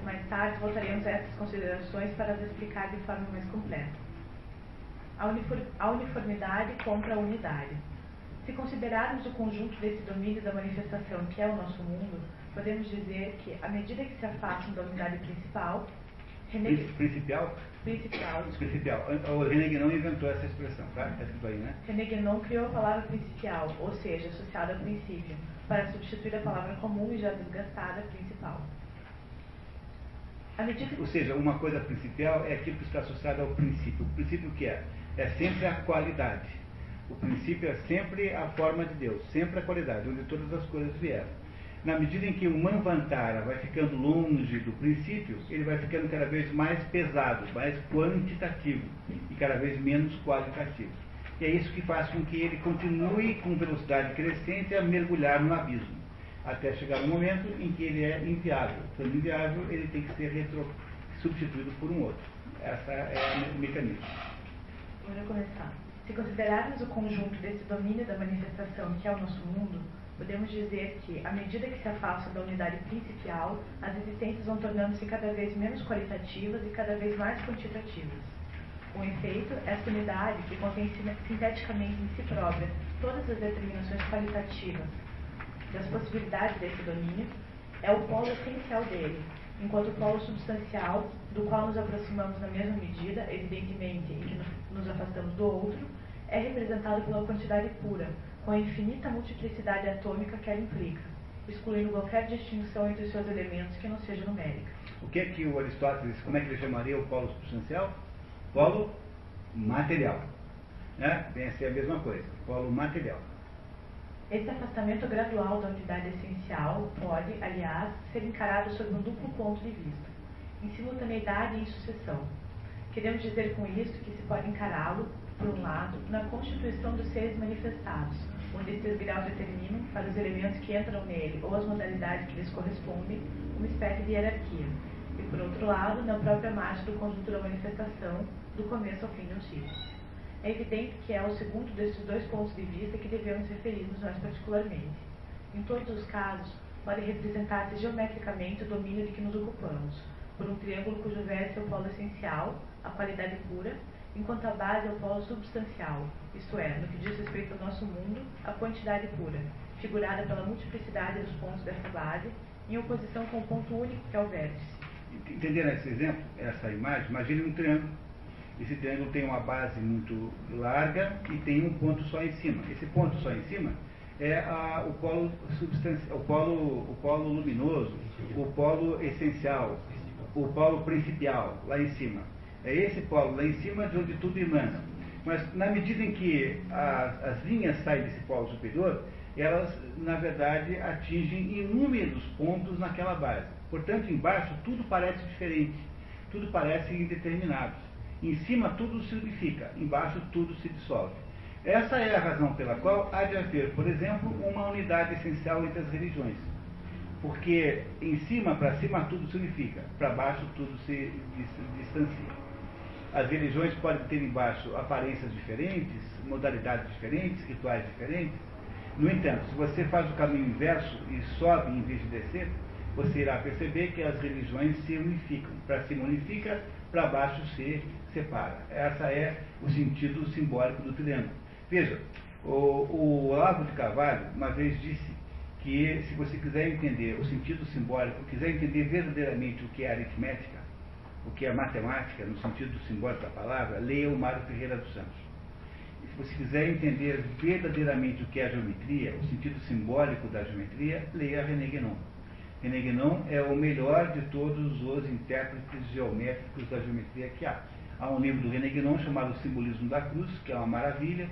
Mais tarde voltaremos a essas considerações para as explicar de forma mais completa. A uniformidade contra a unidade. Se considerarmos o conjunto desse domínio da manifestação que é o nosso mundo, podemos dizer que, à medida que se afastam da unidade principal. Principal? Principal. Principal. O René Guénon inventou essa expressão, tá? Está escrito aí, né? René Guénon criou a palavra principal, ou seja, associada ao princípio, para substituir a palavra comum e já desgastada, principal. Medida... Ou seja, uma coisa principal é aquilo que está associado ao princípio. O princípio que é? É sempre a qualidade. O princípio é sempre a forma de Deus, sempre a qualidade, onde todas as coisas vieram na medida em que o Manvantara vai ficando longe do princípio, ele vai ficando cada vez mais pesado, mais quantitativo e cada vez menos qualitativo. E é isso que faz com que ele continue com velocidade crescente a mergulhar no abismo, até chegar um momento em que ele é inviável. Sendo inviável, ele tem que ser retro, substituído por um outro. Essa é o mecanismo. Vamos começar. Se considerarmos o conjunto desse domínio da manifestação que é o nosso mundo, podemos dizer que, à medida que se afastam da unidade principal, as existências vão tornando-se cada vez menos qualitativas e cada vez mais quantitativas. Com efeito, essa unidade, que contém sinteticamente em si própria todas as determinações qualitativas das possibilidades desse domínio, é o polo essencial dele, enquanto o polo substancial, do qual nos aproximamos na mesma medida, evidentemente, em que afastamos do outro, é representado pela quantidade pura, com a infinita multiplicidade atômica que ela implica, excluindo qualquer distinção entre os seus elementos que não seja numérica. O que é que o Aristóteles, como é que ele chamaria o polo substancial? Polo material. Né? Vem a ser a mesma coisa, polo material. Esse afastamento gradual da unidade essencial pode, aliás, ser encarado sob um duplo ponto de vista, em simultaneidade e em sucessão. Queremos dizer com isso que se pode encará-lo, por um lado, na constituição dos seres manifestados, onde esses graus determinam, para os elementos que entram nele ou as modalidades que lhes correspondem, uma espécie de hierarquia. E, por outro lado, na própria marcha do conjunto da manifestação, do começo ao fim de um ciclo. É evidente que é ao segundo desses dois pontos de vista que devemos referir-nos mais particularmente. Em todos os casos, pode representar-se geometricamente o domínio de que nos ocupamos, por um triângulo cujo vértice é o polo essencial, a qualidade pura, enquanto a base é o polo substancial, isto é, no que diz respeito ao nosso mundo, a quantidade pura, figurada pela multiplicidade dos pontos dessa base, em oposição com o ponto único que é o vértice. Entenderam esse exemplo, essa imagem? Imagine um triângulo. Esse triângulo tem uma base muito larga e tem um ponto só em cima. Esse ponto só em cima é a, o polo o polo, o polo luminoso, o polo essencial, o polo principal, lá em cima. É esse polo lá em cima de onde tudo emana. Mas na medida em que as, as linhas saem desse polo superior, elas, na verdade, atingem inúmeros pontos naquela base. Portanto, embaixo tudo parece diferente, tudo parece indeterminado. Em cima tudo se unifica, embaixo tudo se dissolve. Essa é a razão pela qual há de haver, por exemplo, uma unidade essencial entre as religiões. Porque em cima, para cima, tudo se unifica, para baixo, tudo se distancia. As religiões podem ter embaixo aparências diferentes, modalidades diferentes, rituais diferentes. No entanto, se você faz o caminho inverso e sobe em vez de descer, você irá perceber que as religiões se unificam. Para cima unifica, para baixo se separa. Essa é o sentido simbólico do triângulo. Veja, o, o Olavo de Carvalho uma vez disse que se você quiser entender o sentido simbólico, quiser entender verdadeiramente o que é aritmética, o que é matemática, no sentido simbólico da palavra, leia o Mário Ferreira dos Santos. E se você quiser entender verdadeiramente o que é a geometria, o sentido simbólico da geometria, leia René Guénon. René Guénon é o melhor de todos os intérpretes geométricos da geometria que há. Há um livro do René Guénon chamado Simbolismo da Cruz, que é uma maravilha,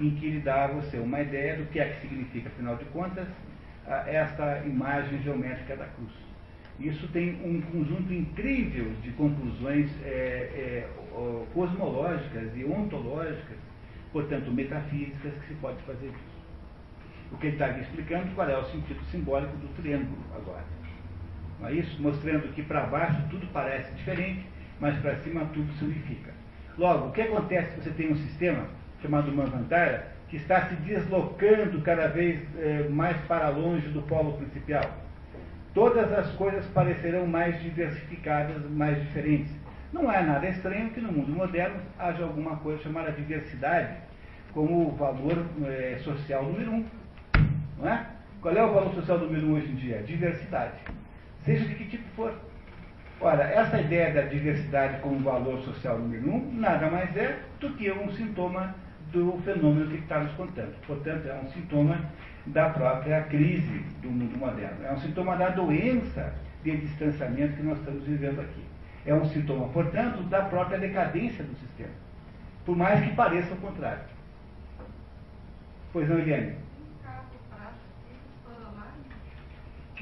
em que ele dá a você uma ideia do que é que significa, afinal de contas, esta imagem geométrica da cruz. Isso tem um conjunto incrível de conclusões é, é, cosmológicas e ontológicas, portanto metafísicas, que se pode fazer disso. O que ele está explicando qual é o sentido simbólico do triângulo agora. Não é isso? Mostrando que para baixo tudo parece diferente, mas para cima tudo se unifica. Logo, o que acontece se você tem um sistema chamado Manvantara que está se deslocando cada vez é, mais para longe do polo principal? Todas as coisas parecerão mais diversificadas, mais diferentes. Não é nada estranho que no mundo moderno haja alguma coisa chamada diversidade como o valor é, social número um. Não é? Qual é o valor social número um hoje em dia? Diversidade. Seja de que tipo for. Ora, essa ideia da diversidade como valor social número um nada mais é do que um sintoma do fenômeno que está nos contando. Portanto, é um sintoma da própria crise do mundo moderno. É um sintoma da doença de distanciamento que nós estamos vivendo aqui. É um sintoma, portanto, da própria decadência do sistema. Por mais que pareça o contrário. Pois não, Eliane?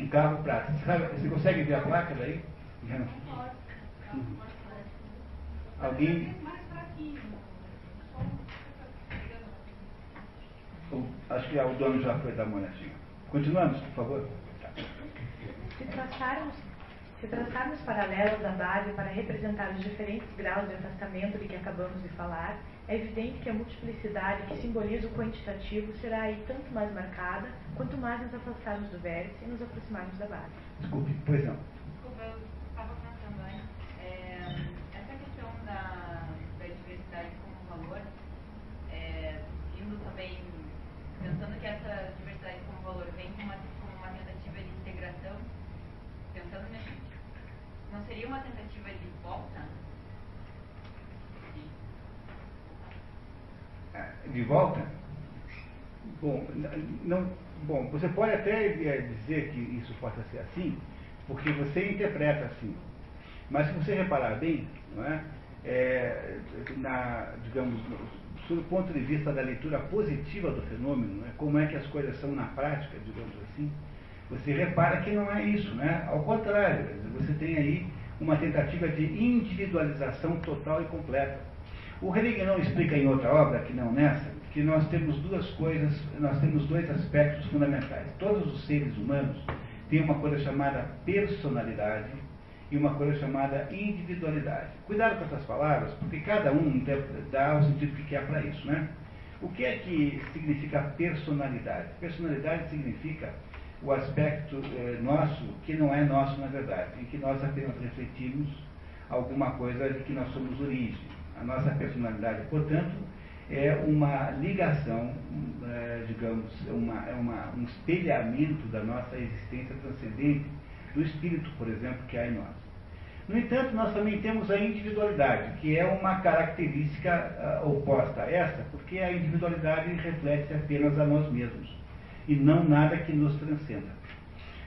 Um carro prático. Você consegue ver a placa daí? Alguém Acho que o dono já foi dar uma olhadinha. Continuamos, por favor. Se traçarmos, se traçarmos paralelos da base para representar os diferentes graus de afastamento de que acabamos de falar, é evidente que a multiplicidade que simboliza o quantitativo será aí tanto mais marcada, quanto mais nos afastarmos do vértice e nos aproximarmos da base. Desculpe, pois não. Desculpa, eu estava pensando antes. É, essa questão da, da diversidade como valor, é, indo também pensando que essa diversidade como valor vem como uma, uma tentativa de integração, pensando nisso, não seria uma tentativa de volta? De volta? Bom, não, bom, você pode até é, dizer que isso possa ser assim, porque você interpreta assim. Mas se você reparar bem, não é? é na, digamos, sob o ponto de vista da leitura positiva do fenômeno, né, como é que as coisas são na prática, digamos assim, você repara que não é isso, né? Ao contrário, você tem aí uma tentativa de individualização total e completa. O Hegel não explica em outra obra, que não nessa, que nós temos duas coisas, nós temos dois aspectos fundamentais. Todos os seres humanos têm uma coisa chamada personalidade e uma coisa chamada individualidade. Cuidado com essas palavras, porque cada um dá o sentido que quer para isso, né? O que é que significa personalidade? Personalidade significa o aspecto eh, nosso que não é nosso na verdade, em que nós apenas refletimos alguma coisa de que nós somos origem. A nossa personalidade, portanto, é uma ligação, eh, digamos, uma, é uma, um espelhamento da nossa existência transcendente, do espírito, por exemplo, que há em nós. No entanto, nós também temos a individualidade, que é uma característica uh, oposta a essa, porque a individualidade reflete apenas a nós mesmos e não nada que nos transcenda.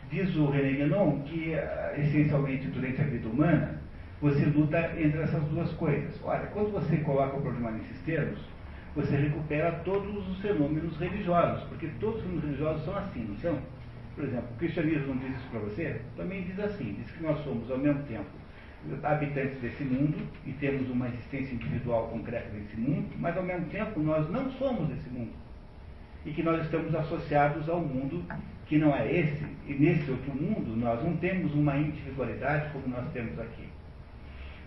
Diz o René Guénon que, uh, essencialmente, durante a vida humana, você luta entre essas duas coisas. Olha, quando você coloca o problema nesses termos, você recupera todos os fenômenos religiosos, porque todos os fenômenos religiosos são assim, não são? Por exemplo, o cristianismo não diz isso para você? Também diz assim, diz que nós somos ao mesmo tempo habitantes desse mundo e temos uma existência individual concreta nesse mundo, mas ao mesmo tempo nós não somos esse mundo. E que nós estamos associados ao mundo que não é esse, e nesse outro mundo nós não temos uma individualidade como nós temos aqui.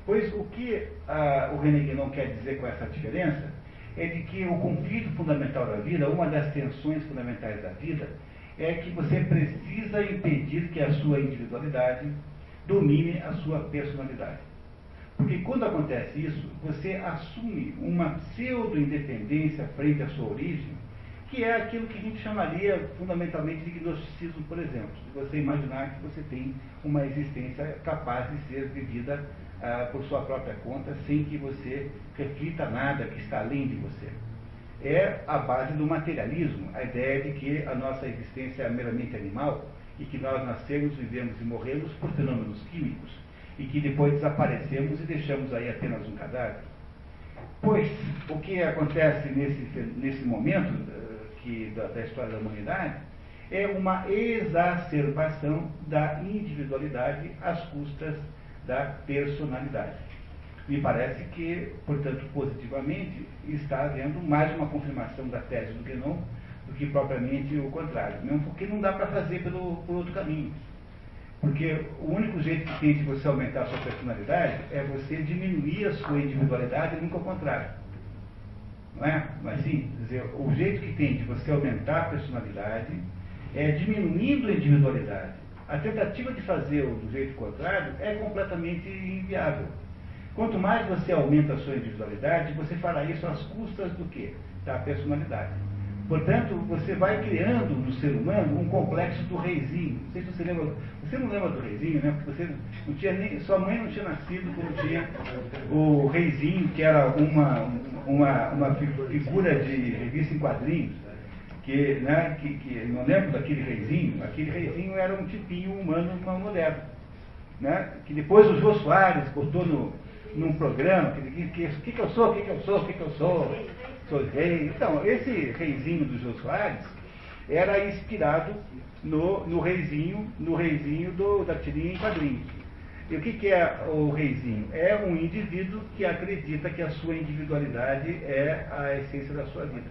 Pois o que ah, o René Guénon quer dizer com essa diferença é de que o conflito fundamental da vida, uma das tensões fundamentais da vida, é que você precisa impedir que a sua individualidade domine a sua personalidade. Porque quando acontece isso, você assume uma pseudo-independência frente à sua origem, que é aquilo que a gente chamaria fundamentalmente de gnosticismo, por exemplo. Se você imaginar que você tem uma existência capaz de ser vivida ah, por sua própria conta, sem que você reflita nada que está além de você. É a base do materialismo, a ideia de que a nossa existência é meramente animal e que nós nascemos, vivemos e morremos por fenômenos químicos e que depois desaparecemos e deixamos aí apenas um cadáver. Pois o que acontece nesse, nesse momento uh, que, da, da história da humanidade é uma exacerbação da individualidade às custas da personalidade. Me parece que, portanto, positivamente, está havendo mais uma confirmação da tese do Guénon do que propriamente o contrário. Mesmo porque não dá para fazer pelo, por outro caminho. Porque o único jeito que tem de você aumentar a sua personalidade é você diminuir a sua individualidade e nunca o contrário. Não é? Mas sim, dizer, o jeito que tem de você aumentar a personalidade é diminuindo a individualidade. A tentativa de fazer o do jeito contrário é completamente inviável. Quanto mais você aumenta a sua individualidade, você fará isso às custas do quê? Da personalidade. Portanto, você vai criando no ser humano um complexo do reizinho. Não sei se você lembra. Você não lembra do reizinho, né? Porque você não tinha nem. Sua mãe não tinha nascido quando tinha o reizinho, que era uma, uma, uma figura de revista em quadrinhos que, né, que, que não lembro daquele reizinho, aquele reizinho era um tipinho humano moderno, né, que depois o Jô Soares botou no, num programa, que, que, que, que eu sou, o que, que eu sou, o que, que eu sou, sou rei. Então, esse reizinho do Jô Soares era inspirado no, no reizinho, no reizinho do, da tirinha em quadrinhos. E o que, que é o reizinho? É um indivíduo que acredita que a sua individualidade é a essência da sua vida.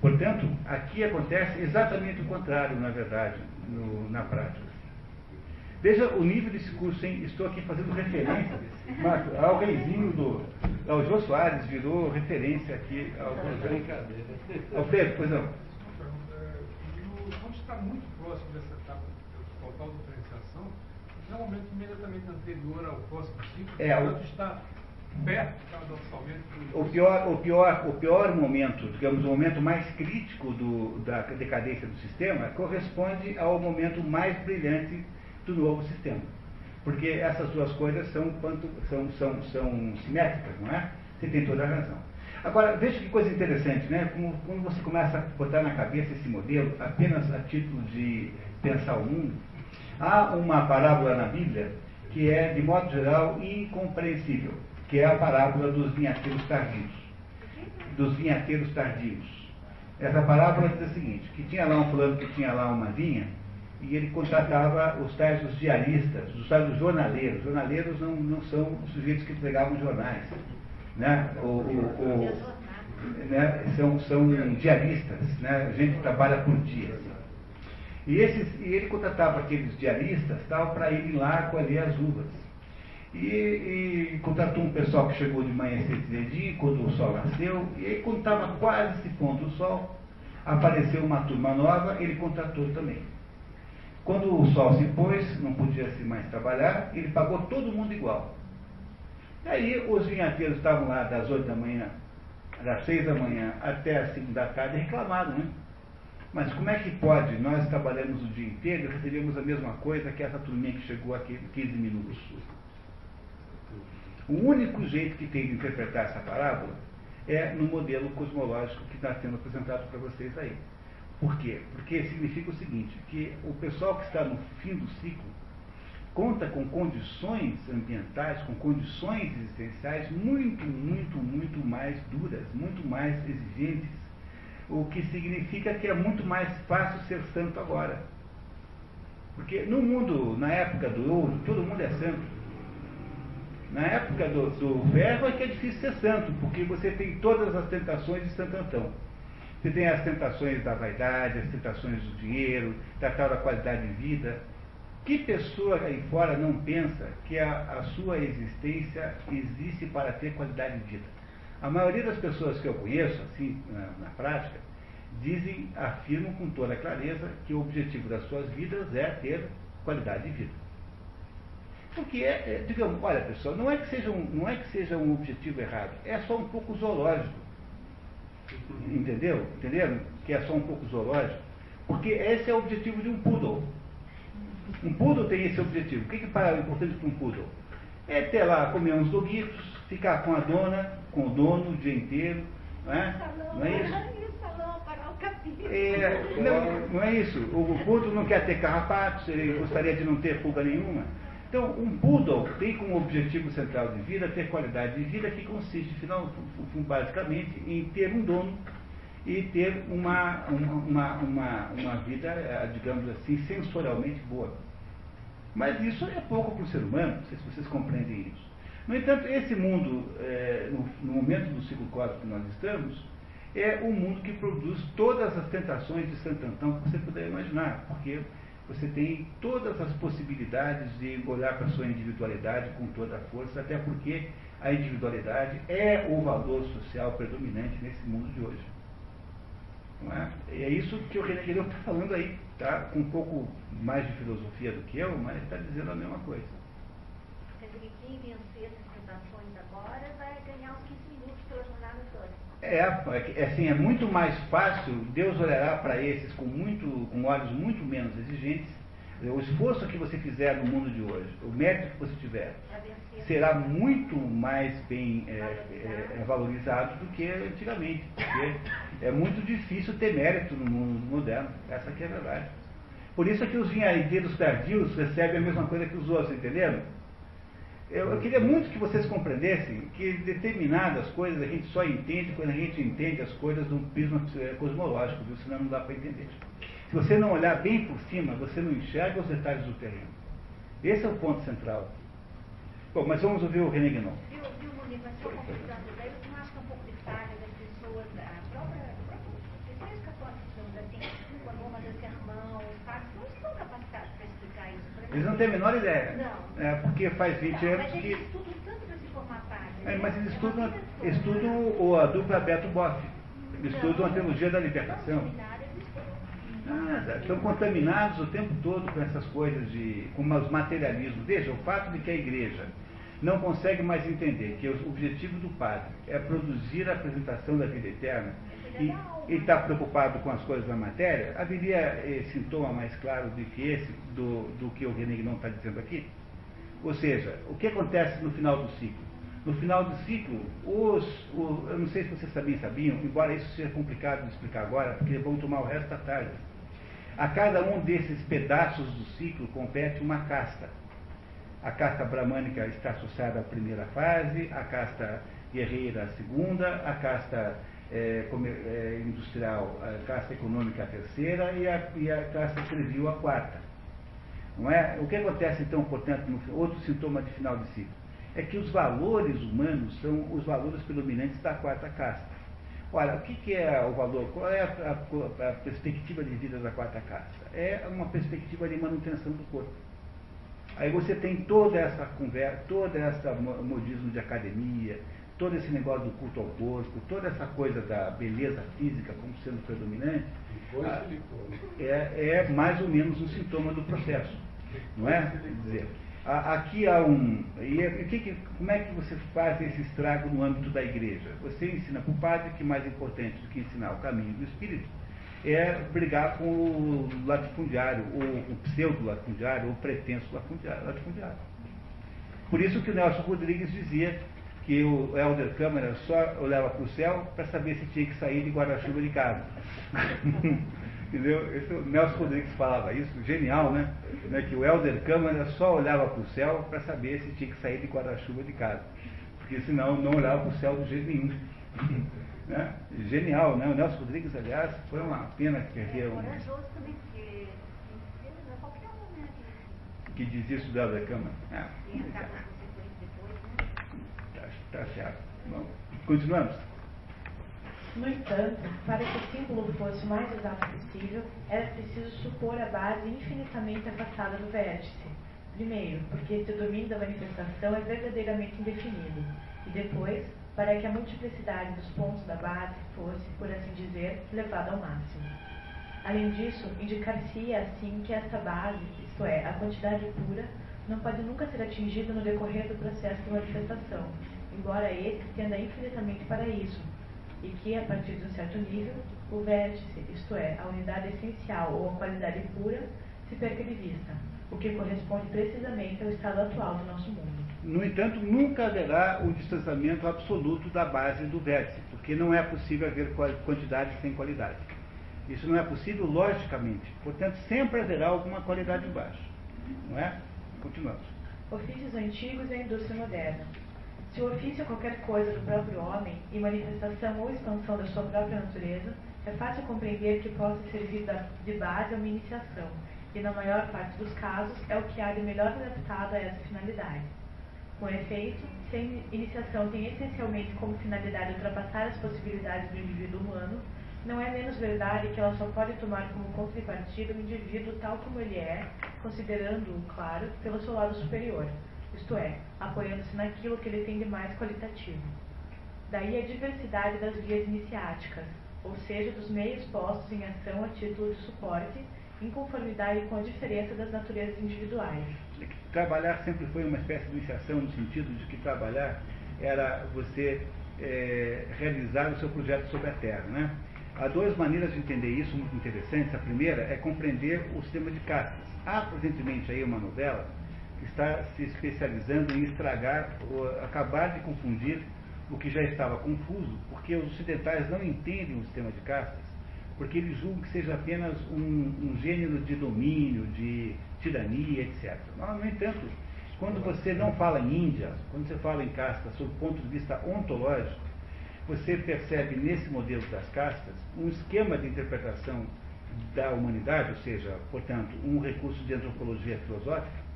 Portanto, aqui acontece exatamente o contrário, na verdade, no, na prática. Veja o nível desse curso, hein? Estou aqui fazendo referência Marco, ao reizinho do. ao Jô Soares, virou referência aqui ao brincadeira. Alfredo, pois não. Onde está muito próximo dessa etapa total diferenciação, é um momento imediatamente anterior ao próximo ciclo, é, portanto, está o pior, o, pior, o pior momento, digamos, o momento mais crítico do, da decadência do sistema corresponde ao momento mais brilhante do novo sistema. Porque essas duas coisas são, são, são, são simétricas, não é? Você tem toda a razão. Agora, veja que coisa interessante, né? Como, quando você começa a botar na cabeça esse modelo, apenas a título de pensar o mundo, há uma parábola na Bíblia que é, de modo geral, incompreensível que é a parábola dos vinhateiros tardios. Dos vinhateiros tardios. Essa parábola diz o seguinte, que tinha lá um fulano que tinha lá uma vinha, e ele contratava os tais os diaristas, os tais os jornaleiros. Jornaleiros não, não são os sujeitos que entregavam jornais. Né? O, o, o, né? São, são diaristas, né? gente que trabalha por dias. E, esses, e ele contratava aqueles diaristas para irem lá colher as uvas. E, e contratou um pessoal que chegou de manhã cedinho, quando o sol nasceu, e aí quando estava quase se pondo o sol, apareceu uma turma nova, ele contratou também. Quando o sol se pôs, não podia se mais trabalhar, ele pagou todo mundo igual. E aí os vinhateiros estavam lá das 8 da manhã, das 6 da manhã até as 5 da tarde reclamaram, né? Mas como é que pode? Nós trabalhamos o dia inteiro e recebemos a mesma coisa que essa turminha que chegou aqui em 15 minutos. O único jeito que tem de interpretar essa parábola é no modelo cosmológico que está sendo apresentado para vocês aí. Por quê? Porque significa o seguinte, que o pessoal que está no fim do ciclo conta com condições ambientais, com condições existenciais muito, muito, muito mais duras, muito mais exigentes, o que significa que é muito mais fácil ser santo agora. Porque no mundo, na época do ouro, todo mundo é santo. Na época do, do ferro é que é difícil ser santo, porque você tem todas as tentações de Santo Antão. Você tem as tentações da vaidade, as tentações do dinheiro, da tal da qualidade de vida. Que pessoa aí fora não pensa que a, a sua existência existe para ter qualidade de vida? A maioria das pessoas que eu conheço, assim, na, na prática, dizem, afirmam com toda clareza que o objetivo das suas vidas é ter qualidade de vida. Porque é, é, digamos, olha pessoal, não é, que seja um, não é que seja um objetivo errado, é só um pouco zoológico. Entendeu? Entenderam? Que é só um pouco zoológico. Porque esse é o objetivo de um poodle. Um poodle tem esse objetivo. O que, que é importante para um poodle? É ter lá, comer uns doguitos, ficar com a dona, com o dono o dia inteiro, Não é, não é isso? É, não, não é isso. O poodle não quer ter carrapatos, ele gostaria de não ter pulga nenhuma. Então, um poodle tem como objetivo central de vida ter qualidade de vida que consiste, final, basicamente, em ter um dono e ter uma, uma, uma, uma vida, eh, digamos assim, sensorialmente boa. Mas isso é pouco para o ser humano, não sei se vocês compreendem isso. No entanto, esse mundo, é, no, momento do ciclo cósmico que nós estamos, é um mundo que produz todas as tentações de Santantão que você puder imaginar, porque você tem todas as possibilidades de olhar para a sua individualidade com toda a força, até porque a individualidade é o valor social predominante nesse mundo de hoje. Não é? é isso que o René Guilherme está falando aí, tá? com um pouco mais de filosofia do que eu, mas está dizendo a mesma coisa. Quer dizer, quem vencer essas tentações agora vai ganhar uns 15 minutos pela jornada toda. É, é, assim, é muito mais fácil, Deus olhará para esses com, muito, com olhos muito menos exigentes. O esforço que você fizer no mundo de hoje, o mérito que você tiver, será muito mais bem é, é, é, valorizado do que antigamente. Porque é muito difícil ter mérito no mundo moderno. Essa aqui é a verdade. Por isso é que os vinhaideiros tardios recebem a mesma coisa que os outros, entenderam? Eu, eu, queria muito que vocês compreendessem que determinadas coisas a gente só entende quando a gente entende as coisas de um prisma cosmológico, viu? senão não dá para entender. Se você não olhar bem por cima, você não enxerga os detalhes do terreno. Esse é o ponto central. Bom, mas vamos ouvir o René Guinon. Viu, viu, mas só daí você não acha que é um pouco de falha das pessoas, a própria, a própria pessoas católicas, digamos assim, quando vão fazer sermão, os padres não estão capacitados para explicar isso. Eles não têm a menor ideia. Não. É, porque faz 20 não, anos mas que. eles estudam tanto para se formar padre. É, mas eles É estudam, estudam o, a dupla Beto Boff. Estudam a teologia da libertação. estudam. Nada, estão contaminados o tempo todo com essas coisas de. com os materialismos. Veja, o fato de que a igreja não consegue mais entender que o objetivo do padre é produzir a apresentação da vida eterna e está preocupado com as coisas da matéria, haveria eh, sintoma mais claro do que esse, do, do que o René não está dizendo aqui? Ou seja, o que acontece no final do ciclo? No final do ciclo, os, eu não sei se vocês também sabiam, embora isso seja complicado de explicar agora, porque vão tomar o resto da tarde. A cada um desses pedaços do ciclo compete uma casta. A casta bramânica está associada à primeira fase, a casta guerreira à segunda, a casta come- eh, industrial, a casta econômica à terceira e a, e a servil à quarta. Não é? O que acontece então, portanto, no outro sintoma de final de ciclo? É que os valores humanos são os valores predominantes da quarta casta. Olha, o que, que é o valor? Qual é a, a- a perspectiva de vida da quarta casta? É uma perspectiva de manutenção do corpo. Aí você tem toda essa conversa, toda essa mo- modismo de academia, todo esse negócio do culto ao corpo, toda essa coisa da beleza física como sendo predominante, ah, silicone. é, é mais ou menos um sintoma do processo. Não é? Quer dizer, a- aqui há um. E é- o que que- como é que você faz esse estrago no âmbito da igreja? Você ensina para o padre que mais importante do que ensinar o caminho do Espírito é brigar com o latifundiário, ou o pseudo-latifundiário, ou o pretenso latifundiário. latifundiário. Por isso que o Nelson Rodrigues dizia que o Helder Câmara só olhava para o céu para saber se tinha que sair de guarda-chuva de casa. Entendeu? Esse, o Nelson Rodrigues falava isso, genial, né? Né, Que o Helder Câmara só olhava para o céu para saber se tinha que sair de guarda-chuva de casa. Porque senão não olhava para o céu de jeito nenhum. Né? Genial, né? O Nelson Rodrigues, aliás, foi uma pena que É havia um, é qualquer um, né? que diz isso do Helder Câmara. Ah, Que tem acaba as consequências tá certo. Bom, continuamos. No entanto, para que o símbolo fosse o mais exato possível, era preciso supor a base infinitamente afastada do vértice. Primeiro, porque esse domínio da manifestação é verdadeiramente indefinido. E depois, para que a multiplicidade dos pontos da base fosse, por assim dizer, levada ao máximo. Além disso, indicar-se-ia assim que esta base, isto é, a quantidade pura, não pode nunca ser atingida no decorrer do processo de manifestação, embora esse tenda infinitamente para isso, e que, a partir de um certo nível, o vértice, isto é, a unidade essencial ou a qualidade pura, se perca de vista, o que corresponde precisamente ao estado atual do nosso mundo. No entanto, nunca haverá o distanciamento absoluto da base do vértice, porque porque não é possível haver quantidade sem qualidade. Isso não é possível logicamente. Portanto, sempre haverá alguma qualidade embaixo. Não é? Continuamos. Ofícios antigos e a indústria moderna. Se o ofício é qualquer coisa do próprio homem e manifestação ou expansão da sua própria natureza, é fácil compreender que possa servir de base a uma iniciação, e na maior parte dos casos é o que há de melhor adaptado a essa finalidade. Com efeito, se a iniciação tem essencialmente como finalidade ultrapassar as possibilidades do indivíduo humano, não é menos verdade que ela só pode tomar como contrapartida o indivíduo tal como ele é, considerando-o, claro, pelo seu lado superior, isto é, apoiando-se naquilo que ele tem de mais qualitativo. Daí a diversidade das vias iniciáticas, ou seja, dos meios postos em ação a título de suporte, em conformidade com a diferença das naturezas individuais. Trabalhar sempre foi uma espécie de iniciação no sentido de que trabalhar era você é, realizar o seu projeto sobre a Terra, né? Há duas maneiras de entender isso muito interessantes. A primeira é compreender o sistema de castas. Há presentemente aí uma novela está se especializando em estragar, acabar de confundir o que já estava confuso, porque os ocidentais não entendem o sistema de castas, porque eles julgam que seja apenas um, um gênero de domínio, de tirania, etc. no entanto, quando você não fala em Índia, quando você fala em castas sob o ponto de vista ontológico, você percebe nesse modelo das castas um esquema de interpretação da humanidade, ou seja, portanto, um recurso de antropologia filosófica,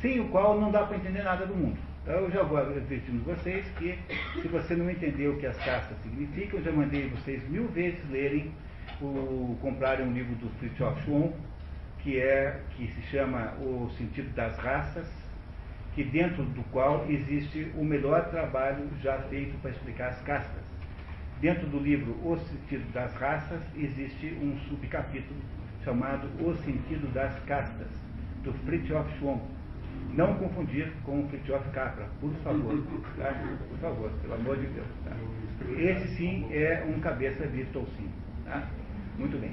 sem o qual não dá para entender nada do mundo. Então, eu já vou advertindo vocês que, se você não entender o que as castas significam, já mandei vocês mil vezes lerem, o, comprarem um livro do Fritjof Schwann, que, é, que se chama O Sentido das Raças, que dentro do qual existe o melhor trabalho já feito para explicar as castas. Dentro do livro O Sentido das Raças existe um subcapítulo chamado O Sentido das Castas, do Fritjof Schwann. Não confundir com o Fritjof Capra, por favor. Tá? Por favor, pelo amor de Deus. Tá? Esse sim é um cabeça de Tolcin. Tá? Muito bem.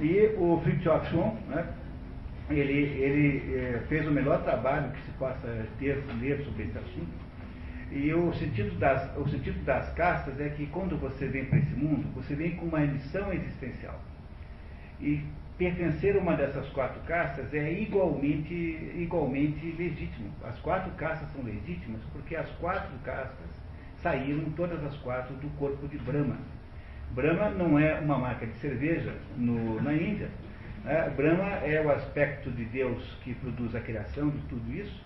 E o Fritjof Schwann, né, ele, ele é, fez o melhor trabalho que se possa ter, ler sobre esse assunto. E o sentido, das, o sentido das castas é que quando você vem para esse mundo, você vem com uma missão existencial. E pertencer a uma dessas quatro castas é igualmente, igualmente legítimo. As quatro castas são legítimas porque as quatro castas saíram, todas as quatro, do corpo de Brahma. Brahma não é uma marca de cerveja no, na Índia, é, Brahma é o aspecto de Deus que produz a criação de tudo isso,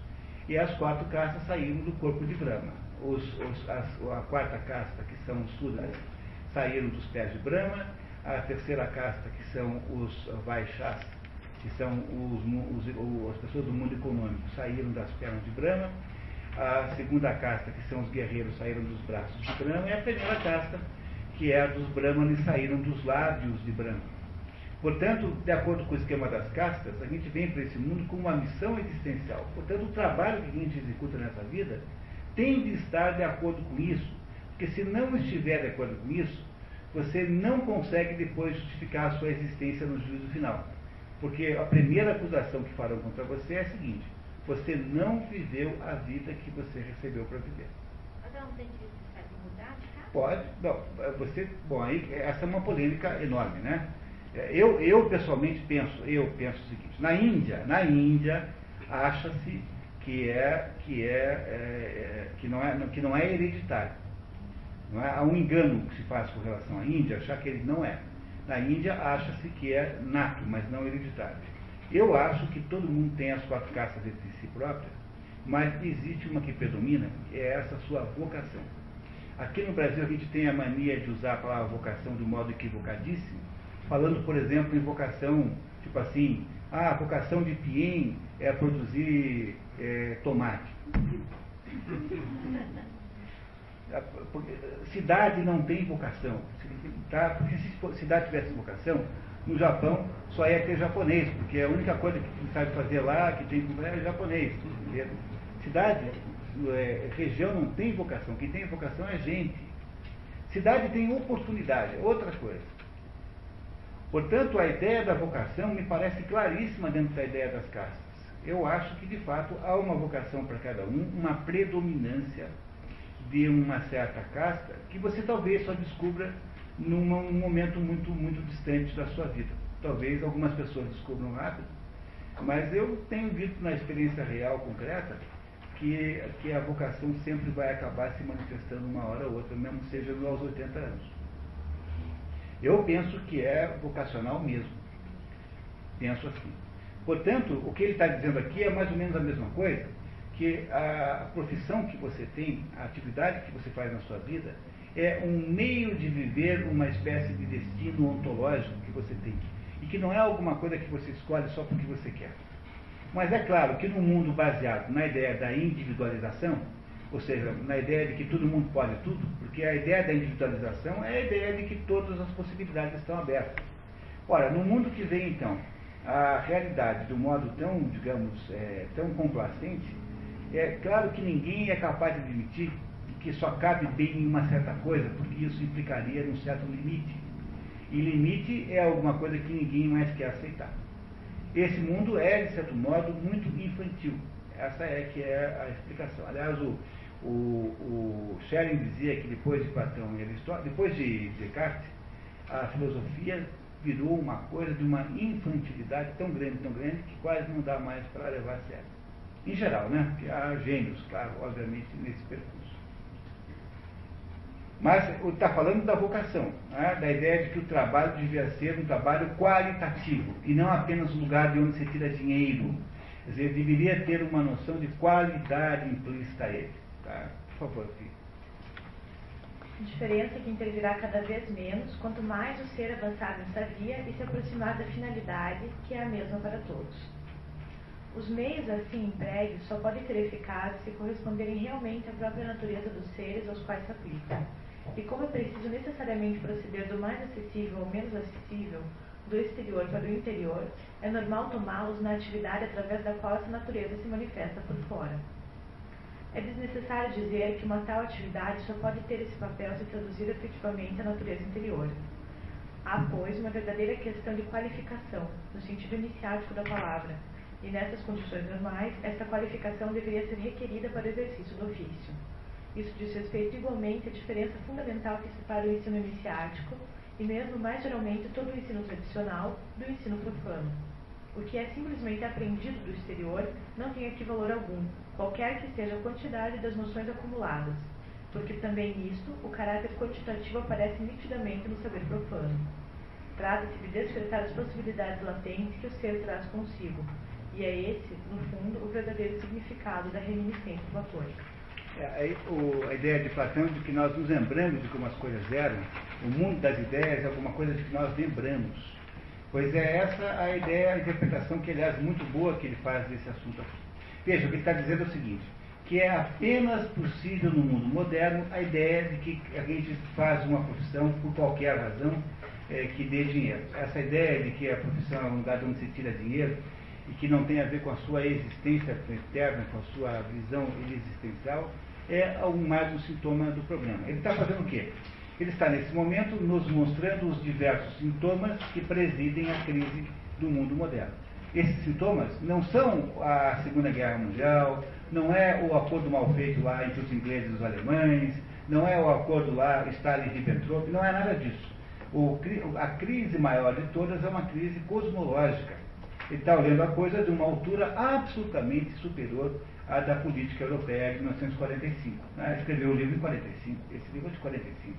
e as quatro castas saíram do corpo de Brahma. Os, os, as, a quarta casta, que são os Sudras, saíram dos pés de Brahma, a terceira casta, que são os Vaixás, que são os, os, as pessoas do mundo econômico, saíram das pernas de Brahma, a segunda casta, que são os guerreiros, saíram dos braços de Brahma, e a primeira casta, que é a dos Brahmanes, saíram dos lábios de Brahma. Portanto, de acordo com o esquema das castas, a gente vem para esse mundo com uma missão existencial. Portanto, o trabalho que a gente executa nessa vida tem de estar de acordo com isso. Porque se não estiver de acordo com isso, você não consegue depois justificar a sua existência no juízo final. Porque a primeira acusação que farão contra você é a seguinte: você não viveu a vida que você recebeu para viver. Mas não tem direito de mudar de casa? Pode. Não, você, bom, aí essa é uma polêmica enorme, né? É, eu, eu pessoalmente penso, eu penso o seguinte, na Índia, na Índia acha-se que é, que é, é, é, que não é que não é hereditário. Não é? Há um engano que se faz com relação à Índia, achar que ele não é. Na Índia acha-se que é nato, mas não hereditário. Eu acho que todo mundo tem as quatro castas de si própria, mas existe uma que predomina, é essa sua vocação. Aqui no Brasil a gente tem a mania de usar a palavra vocação de um modo equivocadíssimo, falando, por exemplo, em vocação, tipo assim, ah, a vocação de Piem é produzir é, tomate. Cidade não tem vocação. Tá? Porque se cidade tivesse vocação, no Japão só ia ter japonês, porque a única coisa que sabe fazer lá, que tem que é japonês. Cidade, é, região não tem vocação, quem tem vocação é gente. Cidade tem oportunidade, é outra coisa. Portanto, a ideia da vocação me parece claríssima dentro da ideia das castas. Eu acho que, de fato, há uma vocação para cada um, uma predominância de uma certa casta que você talvez só descubra num momento muito, muito distante da sua vida. Talvez algumas pessoas descubram rápido, mas eu tenho visto na experiência real, concreta, que, que a vocação sempre vai acabar se manifestando uma hora ou outra, mesmo seja aos 80 anos. Eu penso que é vocacional mesmo. Penso assim. Portanto, o que ele está dizendo aqui é mais ou menos a mesma coisa que a profissão que você tem, a atividade que você faz na sua vida, é um meio de viver uma espécie de destino ontológico que você tem. E que não é alguma coisa que você escolhe só porque você quer. Mas é claro que num mundo baseado na ideia da individualização, ou seja, na ideia de que todo mundo pode tudo, porque a ideia da individualização é a ideia de que todas as possibilidades estão abertas. Ora, no mundo que vem então, a realidade de um modo tão, digamos, é, tão complacente, é claro que ninguém é capaz de admitir que só cabe bem em uma certa coisa, porque isso implicaria num certo limite. E limite é alguma coisa que ninguém mais quer aceitar. Esse mundo é, de certo modo, muito infantil. Essa é que é a explicação. Aliás, o, o, o Schelling dizia que depois de Platão e Aristóteles, depois de Descartes, a filosofia virou uma coisa de uma infantilidade tão grande, tão grande, que quase não dá mais para levar a sério. Em geral, né? Porque há gênios, claro, obviamente, nesse percurso. Mas está falando da vocação, né? da ideia de que o trabalho devia ser um trabalho qualitativo e não apenas um lugar de onde se tira dinheiro. Quer dizer, deveria ter uma noção de qualidade implícita a ele. Tá? Por favor, filho. Diferença que intervirá cada vez menos quanto mais o ser avançar nessa via e se aproximar da finalidade, que é a mesma para todos. Os meios assim empregues só podem ser eficazes se corresponderem realmente à própria natureza dos seres aos quais se aplicam. E como é preciso necessariamente proceder do mais acessível ao menos acessível, do exterior para o interior, é normal tomá-los na atividade através da qual essa natureza se manifesta por fora. É desnecessário dizer que uma tal atividade só pode ter esse papel se traduzir efetivamente à natureza interior. Há, pois, uma verdadeira questão de qualificação, no sentido iniciático da palavra, e nessas condições normais, esta qualificação deveria ser requerida para o exercício do ofício. Isso diz respeito igualmente à diferença fundamental que separa o ensino iniciático, e mesmo mais geralmente todo o ensino tradicional, do ensino profano. O que é simplesmente aprendido do exterior não tem aqui valor algum, qualquer que seja a quantidade das noções acumuladas, porque também nisto o caráter quantitativo aparece nitidamente no saber profano. Trata-se de despertar as possibilidades latentes que o ser traz consigo, e é esse, no fundo, o verdadeiro significado da reminiscência platônica. É, a, a ideia de Platão de que nós nos lembramos de como as coisas eram, o mundo das ideias é alguma coisa de que nós lembramos. Pois é essa a ideia, a interpretação que, aliás, muito boa que ele faz desse assunto aqui. Veja, o que ele está dizendo é o seguinte, que é apenas possível no mundo moderno a ideia de que a gente faz uma profissão por qualquer razão é, que dê dinheiro. Essa ideia de que a profissão é um lugar onde se tira dinheiro e que não tem a ver com a sua existência eterna, com a sua visão existencial, é mais um sintoma do problema. Ele está fazendo o quê? Ele está, nesse momento, nos mostrando os diversos sintomas que presidem a crise do mundo moderno. Esses sintomas não são a Segunda Guerra Mundial, não é o acordo mal feito lá entre os ingleses e os alemães, não é o acordo lá Stalin-Ribbentrop, não é nada disso. O, a crise maior de todas é uma crise cosmológica. Ele está olhando a coisa de uma altura absolutamente superior à da política europeia de 1945. Né? Escreveu o livro em 45, esse livro é de 45.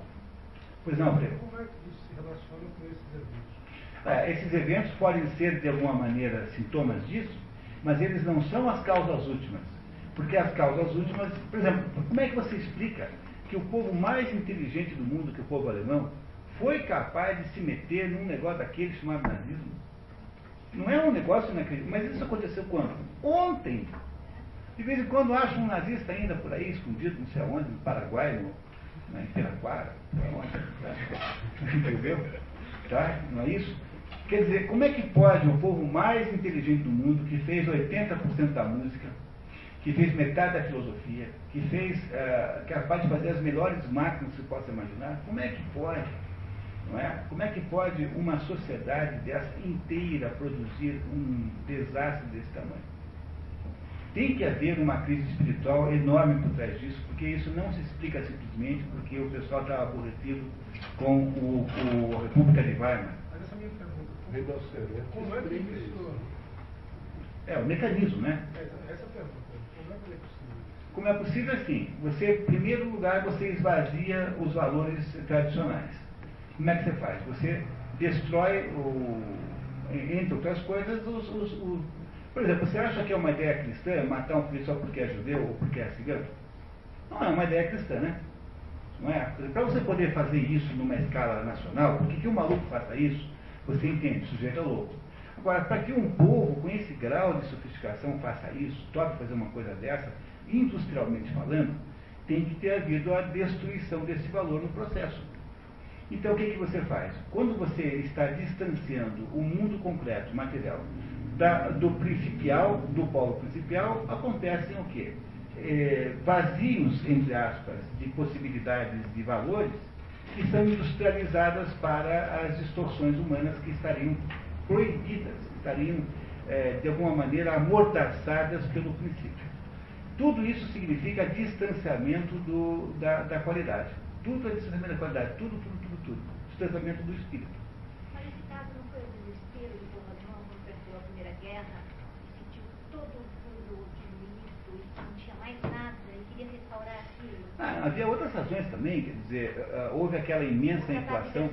Pois não, Freire? Como é que isso se relaciona com esses eventos? É, esses eventos podem ser, de alguma maneira, sintomas disso, mas eles não são as causas últimas. Porque as causas últimas, por exemplo, como é que você explica que o povo mais inteligente do mundo, que é o povo alemão, foi capaz de se meter num negócio daquele chamado nazismo? Não é um negócio inacreditável, mas isso aconteceu quando? Ontem. De vez em quando acha um nazista ainda por aí, escondido, não sei aonde, no Paraguai, no, na Imperaquara, entendeu? Tá? Não é isso? Quer dizer, como é que pode o povo mais inteligente do mundo, que fez 80% da música, que fez metade da filosofia, que fez, é capaz de fazer as melhores máquinas que você possa imaginar, como é que pode? Não é? Como é que pode uma sociedade dessa inteira produzir um desastre desse tamanho? Tem que haver uma crise espiritual enorme por trás disso, porque isso não se explica simplesmente porque o pessoal está aborrecido com o, o a República de Weimar. Mas essa é a minha pergunta. Como é que isso... É, o mecanismo, né? Essa, essa é a pergunta. Como é que é possível? Como é possível assim? Você, em primeiro lugar, você esvazia os valores tradicionais. Como é que você faz? Você destrói, o, entre outras coisas, os, os, os, Por exemplo, você acha que é uma ideia cristã matar um filho só porque é judeu ou porque é cigano? Não é uma ideia cristã, né? Não é? Para você poder fazer isso numa escala nacional, por que, um maluco faça isso? Você entende, o sujeito é louco. Agora, para que um povo com esse grau de sofisticação faça isso, toque fazer uma coisa dessa, industrialmente falando, tem que ter havido a destruição desse valor no processo. Então, o que, que você faz? Quando você está distanciando o mundo concreto, material, da, do principial, do polo principal, acontecem o quê? É, vazios, entre aspas, de possibilidades de valores que são industrializadas para as distorções humanas que estariam proibidas, estariam, é, de alguma maneira, amordaçadas pelo princípio. Tudo isso significa distanciamento do, da, da qualidade. Tudo é distanciamento da qualidade, tudo, tudo, Distanciamento do espírito. Mas esse caso não foi o desespero do povo alemão quando perdeu a Primeira Guerra e sentiu todo o fundo diminuído e não tinha mais nada e queria restaurar aquilo? Ah, havia outras razões também, quer dizer, uh, houve aquela imensa inflação,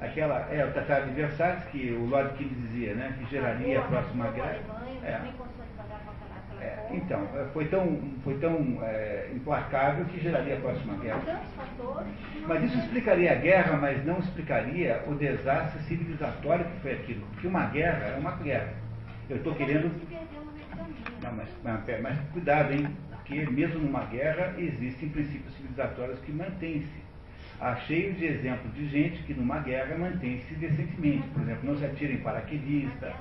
aquela, é, o Tratado de Versalhes, que o Lord Keynes dizia, né, que geraria a próxima guerra. É. É, então, foi tão, foi tão é, implacável que geraria a próxima guerra. Mas isso explicaria a guerra, mas não explicaria o desastre civilizatório que foi aquilo. Porque uma guerra é uma guerra. Eu estou querendo. Não, mas, mas, mas cuidado, hein? Porque mesmo numa guerra existem princípios civilizatórios que mantêm-se. Há cheio de exemplos de gente que numa guerra mantém-se decentemente. Por exemplo, não se atira em paraquedista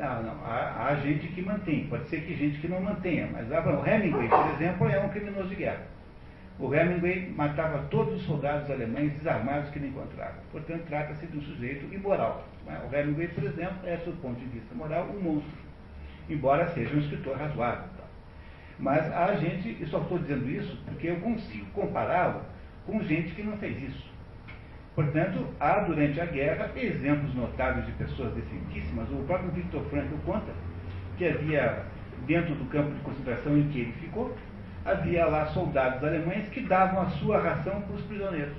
não, não. Há, há, gente que mantém, pode ser que gente que não mantenha, mas ah, o Hemingway, por exemplo, é um criminoso de guerra. O Hemingway matava todos os soldados alemães desarmados que ele encontrava. Portanto, trata-se de um sujeito imoral. Né? O Hemingway, por exemplo, é, do ponto de vista moral, um monstro, embora seja um escritor razoável. Mas há gente, e só estou dizendo isso porque eu consigo compará-lo com gente que não fez isso. Portanto, há durante a guerra exemplos notáveis de pessoas decentíssimas. O próprio Victor Frankl conta que havia, dentro do campo de concentração em que ele ficou, havia lá soldados alemães que davam a sua ração para os prisioneiros.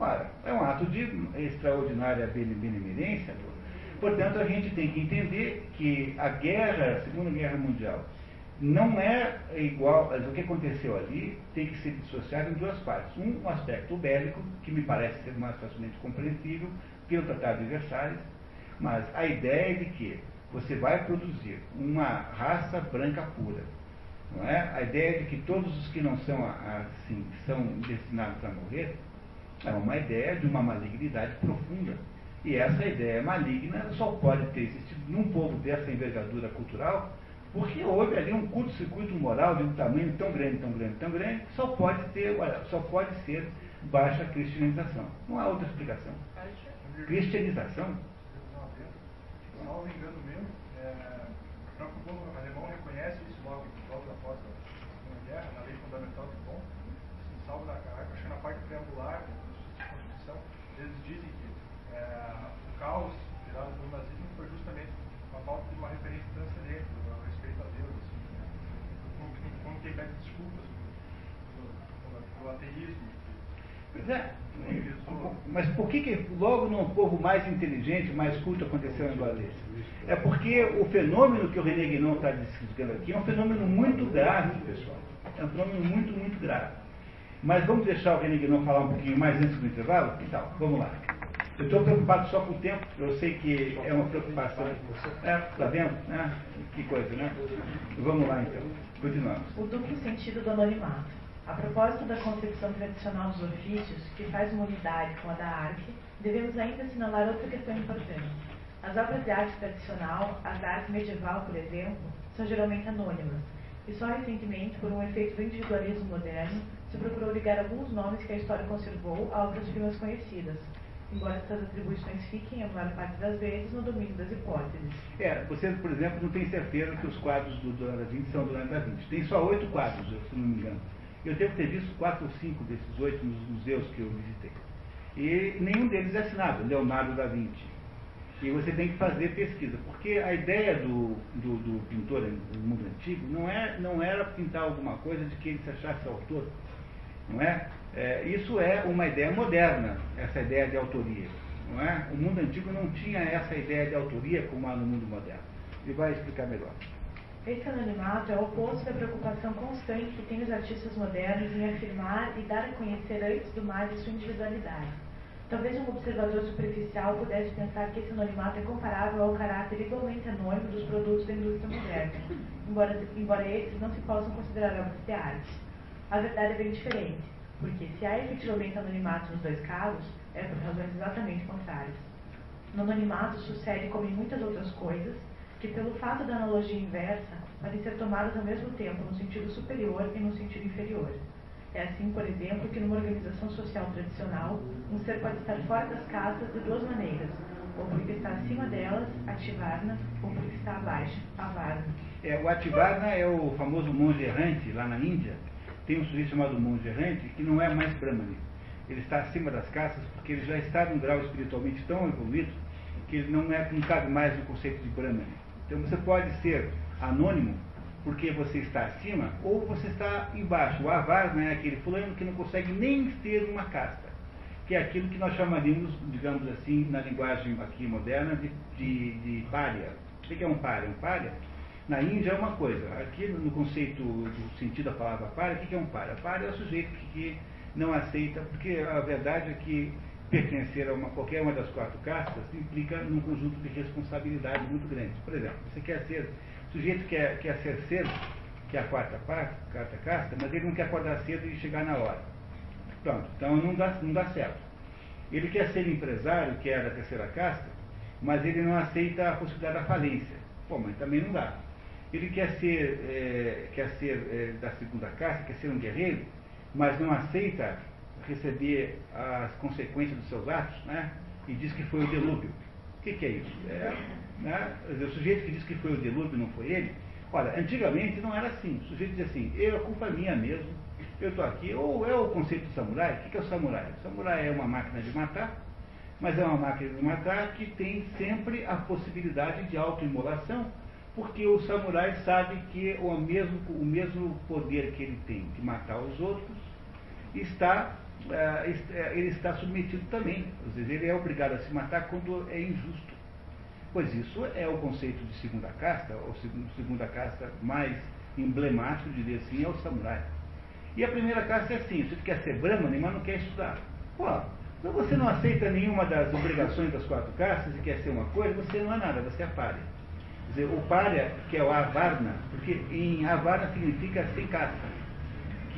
Ora, é um ato de extraordinária benemerência. Portanto, a gente tem que entender que a guerra, a Segunda Guerra Mundial, não é igual, o que aconteceu ali tem que ser dissociado em duas partes. Um, um aspecto bélico, que me parece ser mais facilmente compreensível pelo Tratado de Versalhes, mas a ideia é de que você vai produzir uma raça branca pura. Não é? A ideia é de que todos os que não são assim, são destinados a morrer, é uma ideia de uma malignidade profunda. E essa ideia maligna só pode ter existido num povo dessa envergadura cultural porque houve ali um curto-circuito moral de um tamanho tão grande, tão grande, tão grande, que só pode ter, só pode ser baixa cristianização. Não há outra explicação. Cristianização? Salvo engano mesmo, é, o próprio povo alemão reconhece isso logo, logo após a Segunda Guerra, na lei fundamental do bom, assim, salvo na, acho que na parte preambular da Constituição, eles dizem que é, o caos gerado pelo nazismo foi justamente a falta de uma referência transcendente que pede desculpas pelo ateísmo. Pois é. Mas por que, que logo num povo mais inteligente, mais culto aconteceu em Valência? É porque o fenômeno que o René Guinon está descrevendo aqui é um fenômeno muito grave, pessoal. É um fenômeno muito, muito grave. Mas vamos deixar o René Guinon falar um pouquinho mais antes do intervalo? Então, vamos lá. Eu estou preocupado só com o tempo, eu sei que é uma preocupação. É, tá vendo? É, que coisa, né? Vamos lá então. Continuamos. O duplo sentido do anonimato. A propósito da concepção tradicional dos ofícios, que faz uma unidade com a da arte, devemos ainda assinalar outra questão importante. As obras de arte tradicional, as arte medieval, por exemplo, são geralmente anônimas, e só recentemente, por um efeito do individualismo moderno, se procurou ligar alguns nomes que a história conservou a outras firmas conhecidas, embora essas atribuições fiquem, a maior parte das vezes, no domínio das hipóteses. É, você, por exemplo, não tem certeza que os quadros do da Vinci são do Leonardo da Vinci. Tem só oito quadros, se não me engano. Eu devo ter visto quatro ou cinco desses oito nos museus que eu visitei. E nenhum deles é assinado, Leonardo da Vinci. E você tem que fazer pesquisa, porque a ideia do, do, do pintor do mundo antigo não, é, não era pintar alguma coisa de que ele se achasse autor, não é? é? Isso é uma ideia moderna, essa ideia de autoria, não é? O mundo antigo não tinha essa ideia de autoria como há no mundo moderno. E vai explicar melhor. Esse anonimato é o oposto da preocupação constante que tem os artistas modernos em afirmar e dar a conhecer antes do mais sua individualidade. Talvez um observador superficial pudesse pensar que esse anonimato é comparável ao caráter igualmente anônimo dos produtos da indústria moderna, embora, embora esses não se possam considerar obras de arte. A verdade é bem diferente, porque se há efetivamente anonimato nos dois casos, é por razões exatamente contrárias. No anonimato sucede, como em muitas outras coisas, que pelo fato da analogia inversa, podem ser tomadas ao mesmo tempo no sentido superior e no sentido inferior. É assim, por exemplo, que numa organização social tradicional, um ser pode estar fora das castas de duas maneiras, ou porque está acima delas, ativarna, ou porque está abaixo, avarna. É, o ativarna é o famoso monge errante lá na Índia. Tem um sujeito chamado monge errante que não é mais brahmani. Ele está acima das castas porque ele já está num grau espiritualmente tão evoluído que ele não, é, não cabe mais no conceito de brahmani. Então você pode ser anônimo porque você está acima ou você está embaixo. O avar é aquele fulano que não consegue nem ter uma casta, que é aquilo que nós chamaríamos, digamos assim, na linguagem aqui moderna, de, de, de párea. O que é um párea? Um párea, na Índia é uma coisa. Aqui no conceito do sentido da palavra párea, o que é um párea? Párea é o sujeito que, que não aceita, porque a verdade é que pertencer a uma, qualquer uma das quatro castas implica num conjunto de responsabilidade muito grande. Por exemplo, você quer ser o sujeito quer, quer ser cedo, que é a quarta, parte, quarta casta, mas ele não quer acordar cedo e chegar na hora. Pronto, então não dá, não dá certo. Ele quer ser empresário, que é da terceira casta, mas ele não aceita a possibilidade da falência. Pô, mas também não dá. Ele quer ser, é, quer ser é, da segunda casta, quer ser um guerreiro, mas não aceita receber as consequências dos seus atos, né? E diz que foi o delúvio. O que, que é isso? É, né? O sujeito que diz que foi o dilúvio não foi ele. Olha, antigamente não era assim. O sujeito dizia assim, eu, a culpa é minha mesmo, eu estou aqui. Ou é o conceito do samurai. O que é o samurai? O samurai é uma máquina de matar, mas é uma máquina de matar que tem sempre a possibilidade de autoimolação, porque o samurai sabe que o mesmo, o mesmo poder que ele tem de matar os outros está, ele está submetido também. Às vezes ele é obrigado a se matar quando é injusto. Pois isso é o conceito de segunda casta, ou segunda casta mais emblemático, diria assim, é o samurai. E a primeira casta é assim, você quer ser brahmane, mas não quer estudar. Pô, se você não aceita nenhuma das obrigações das quatro castas e quer ser uma coisa, você não é nada, você é párea. Quer dizer, o párea, que é o avarna, porque em avarna significa sem casta.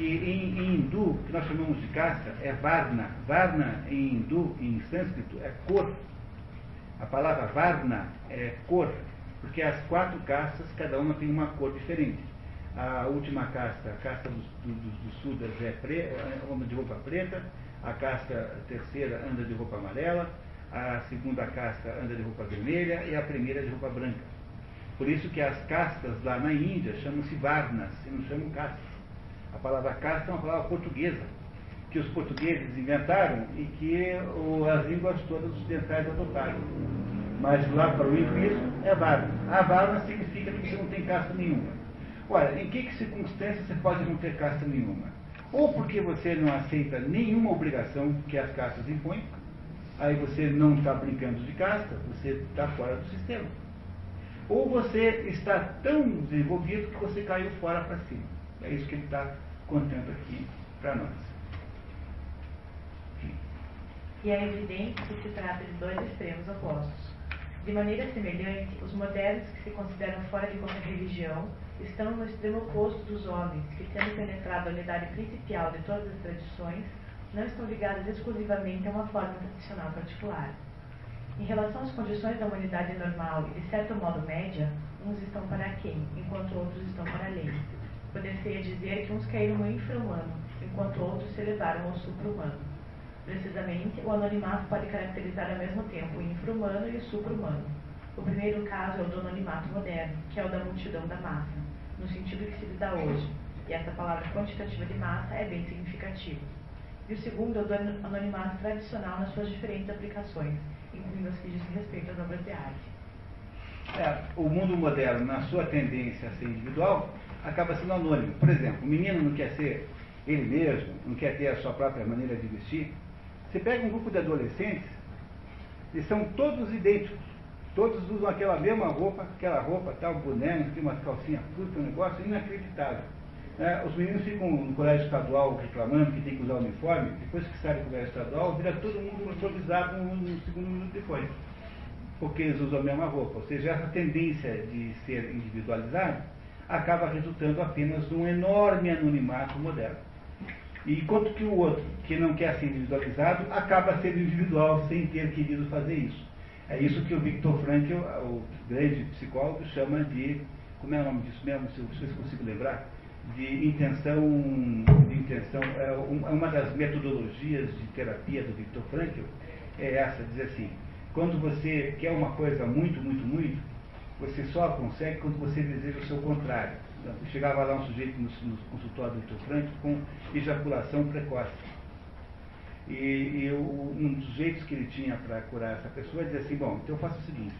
Que em, em hindu, que nós chamamos de casta, é varna. Varna em hindu, em sânscrito, é cor. A palavra Varna é cor, porque as quatro castas, cada uma tem uma cor diferente. A última casta, a casta dos, dos, dos sudas, é pre, anda de roupa preta, a casta terceira anda de roupa amarela, a segunda casta anda de roupa vermelha e a primeira de roupa branca. Por isso que as castas lá na Índia chamam-se Varnas, e não chamam castas. A palavra casta é uma palavra portuguesa, que os portugueses inventaram e que as línguas todas ocidentais adotaram. Mas lá para o hinduísmo é Varna. A Varna significa que você não tem casta nenhuma. Olha, em que, que circunstâncias você pode não ter casta nenhuma? Ou porque você não aceita nenhuma obrigação que as castas impõem, aí você não está brincando de casta, você está fora do sistema. Ou você está tão desenvolvido que você caiu fora para cima. É isso que ele está contando aqui para nós. E é evidente que se trata de dois extremos opostos. De maneira semelhante, os modernos que se consideram fora de qualquer religião estão no extremo oposto dos homens que, tendo penetrado a unidade principal de todas as tradições, não estão ligados exclusivamente a uma forma tradicional particular. Em relação às condições da humanidade normal e, de certo modo, média, uns estão para quem, enquanto outros estão para além. Poder-se dizer que uns caíram no infra-humano, enquanto outros se elevaram ao supra-humano. Precisamente, o anonimato pode caracterizar ao mesmo tempo o infra-humano e o supra-humano. O primeiro caso é o do anonimato moderno, que é o da multidão da massa, no sentido que se lhe dá hoje, e essa palavra quantitativa de massa é bem significativa. E o segundo é o do anonimato tradicional nas suas diferentes aplicações, incluindo as que dizem respeito às obras de arte. É, o mundo moderno, na sua tendência a ser individual, acaba sendo anônimo. Por exemplo, o menino não quer ser ele mesmo, não quer ter a sua própria maneira de vestir. Você pega um grupo de adolescentes, eles são todos idênticos. Todos usam aquela mesma roupa, aquela roupa, tal, boné, tem uma calcinha curta, um negócio inacreditável. É, os meninos ficam no colégio estadual reclamando que tem que usar uniforme, depois que sai do colégio estadual, vira todo mundo improvisado no, no segundo minuto depois. Porque eles usam a mesma roupa. Ou seja, essa tendência de ser individualizado acaba resultando apenas num enorme anonimato moderno. E enquanto que o outro, que não quer ser individualizado, acaba sendo individual sem ter querido fazer isso. É isso que o Victor Frankl, o grande psicólogo, chama de, como é o nome disso mesmo, se vocês consigo lembrar, de intenção, de intenção é, é uma das metodologias de terapia do Victor Frankl, é essa, dizer assim, quando você quer uma coisa muito, muito, muito, você só consegue quando você deseja o seu contrário. Chegava lá um sujeito no, no consultório do Victor Frankl com ejaculação precoce. E, e um dos jeitos que ele tinha para curar essa pessoa dizer assim, bom, então eu faço o seguinte,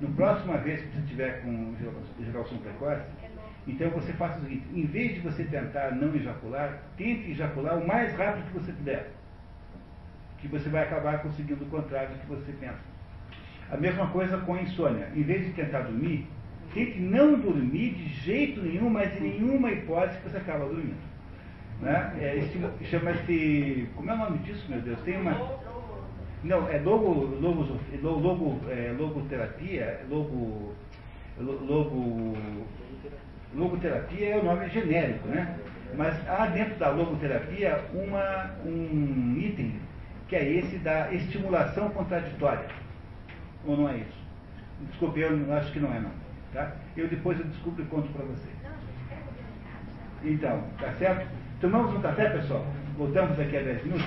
no próxima vez que você tiver com ejaculação precoce, então você faça o seguinte, em vez de você tentar não ejacular, tente ejacular o mais rápido que você puder. Que você vai acabar conseguindo o contrário do que você pensa. A mesma coisa com a insônia. Em vez de tentar dormir, tente não dormir de jeito nenhum, mas em nenhuma hipótese que você acaba dormindo. Né? É, Chama-se. Como é o nome disso, meu Deus? Tem uma. Não, é logo, logo, logo, é, logoterapia, logo, logo, logoterapia é o nome genérico, né? Mas há dentro da logoterapia uma, um item que é esse da estimulação contraditória. Ou não é isso? Desculpe, eu acho que não é não. Tá? Eu depois eu descubro e conto para vocês. Então, tá certo? Tomamos um café, pessoal? Voltamos daqui a 10 minutos?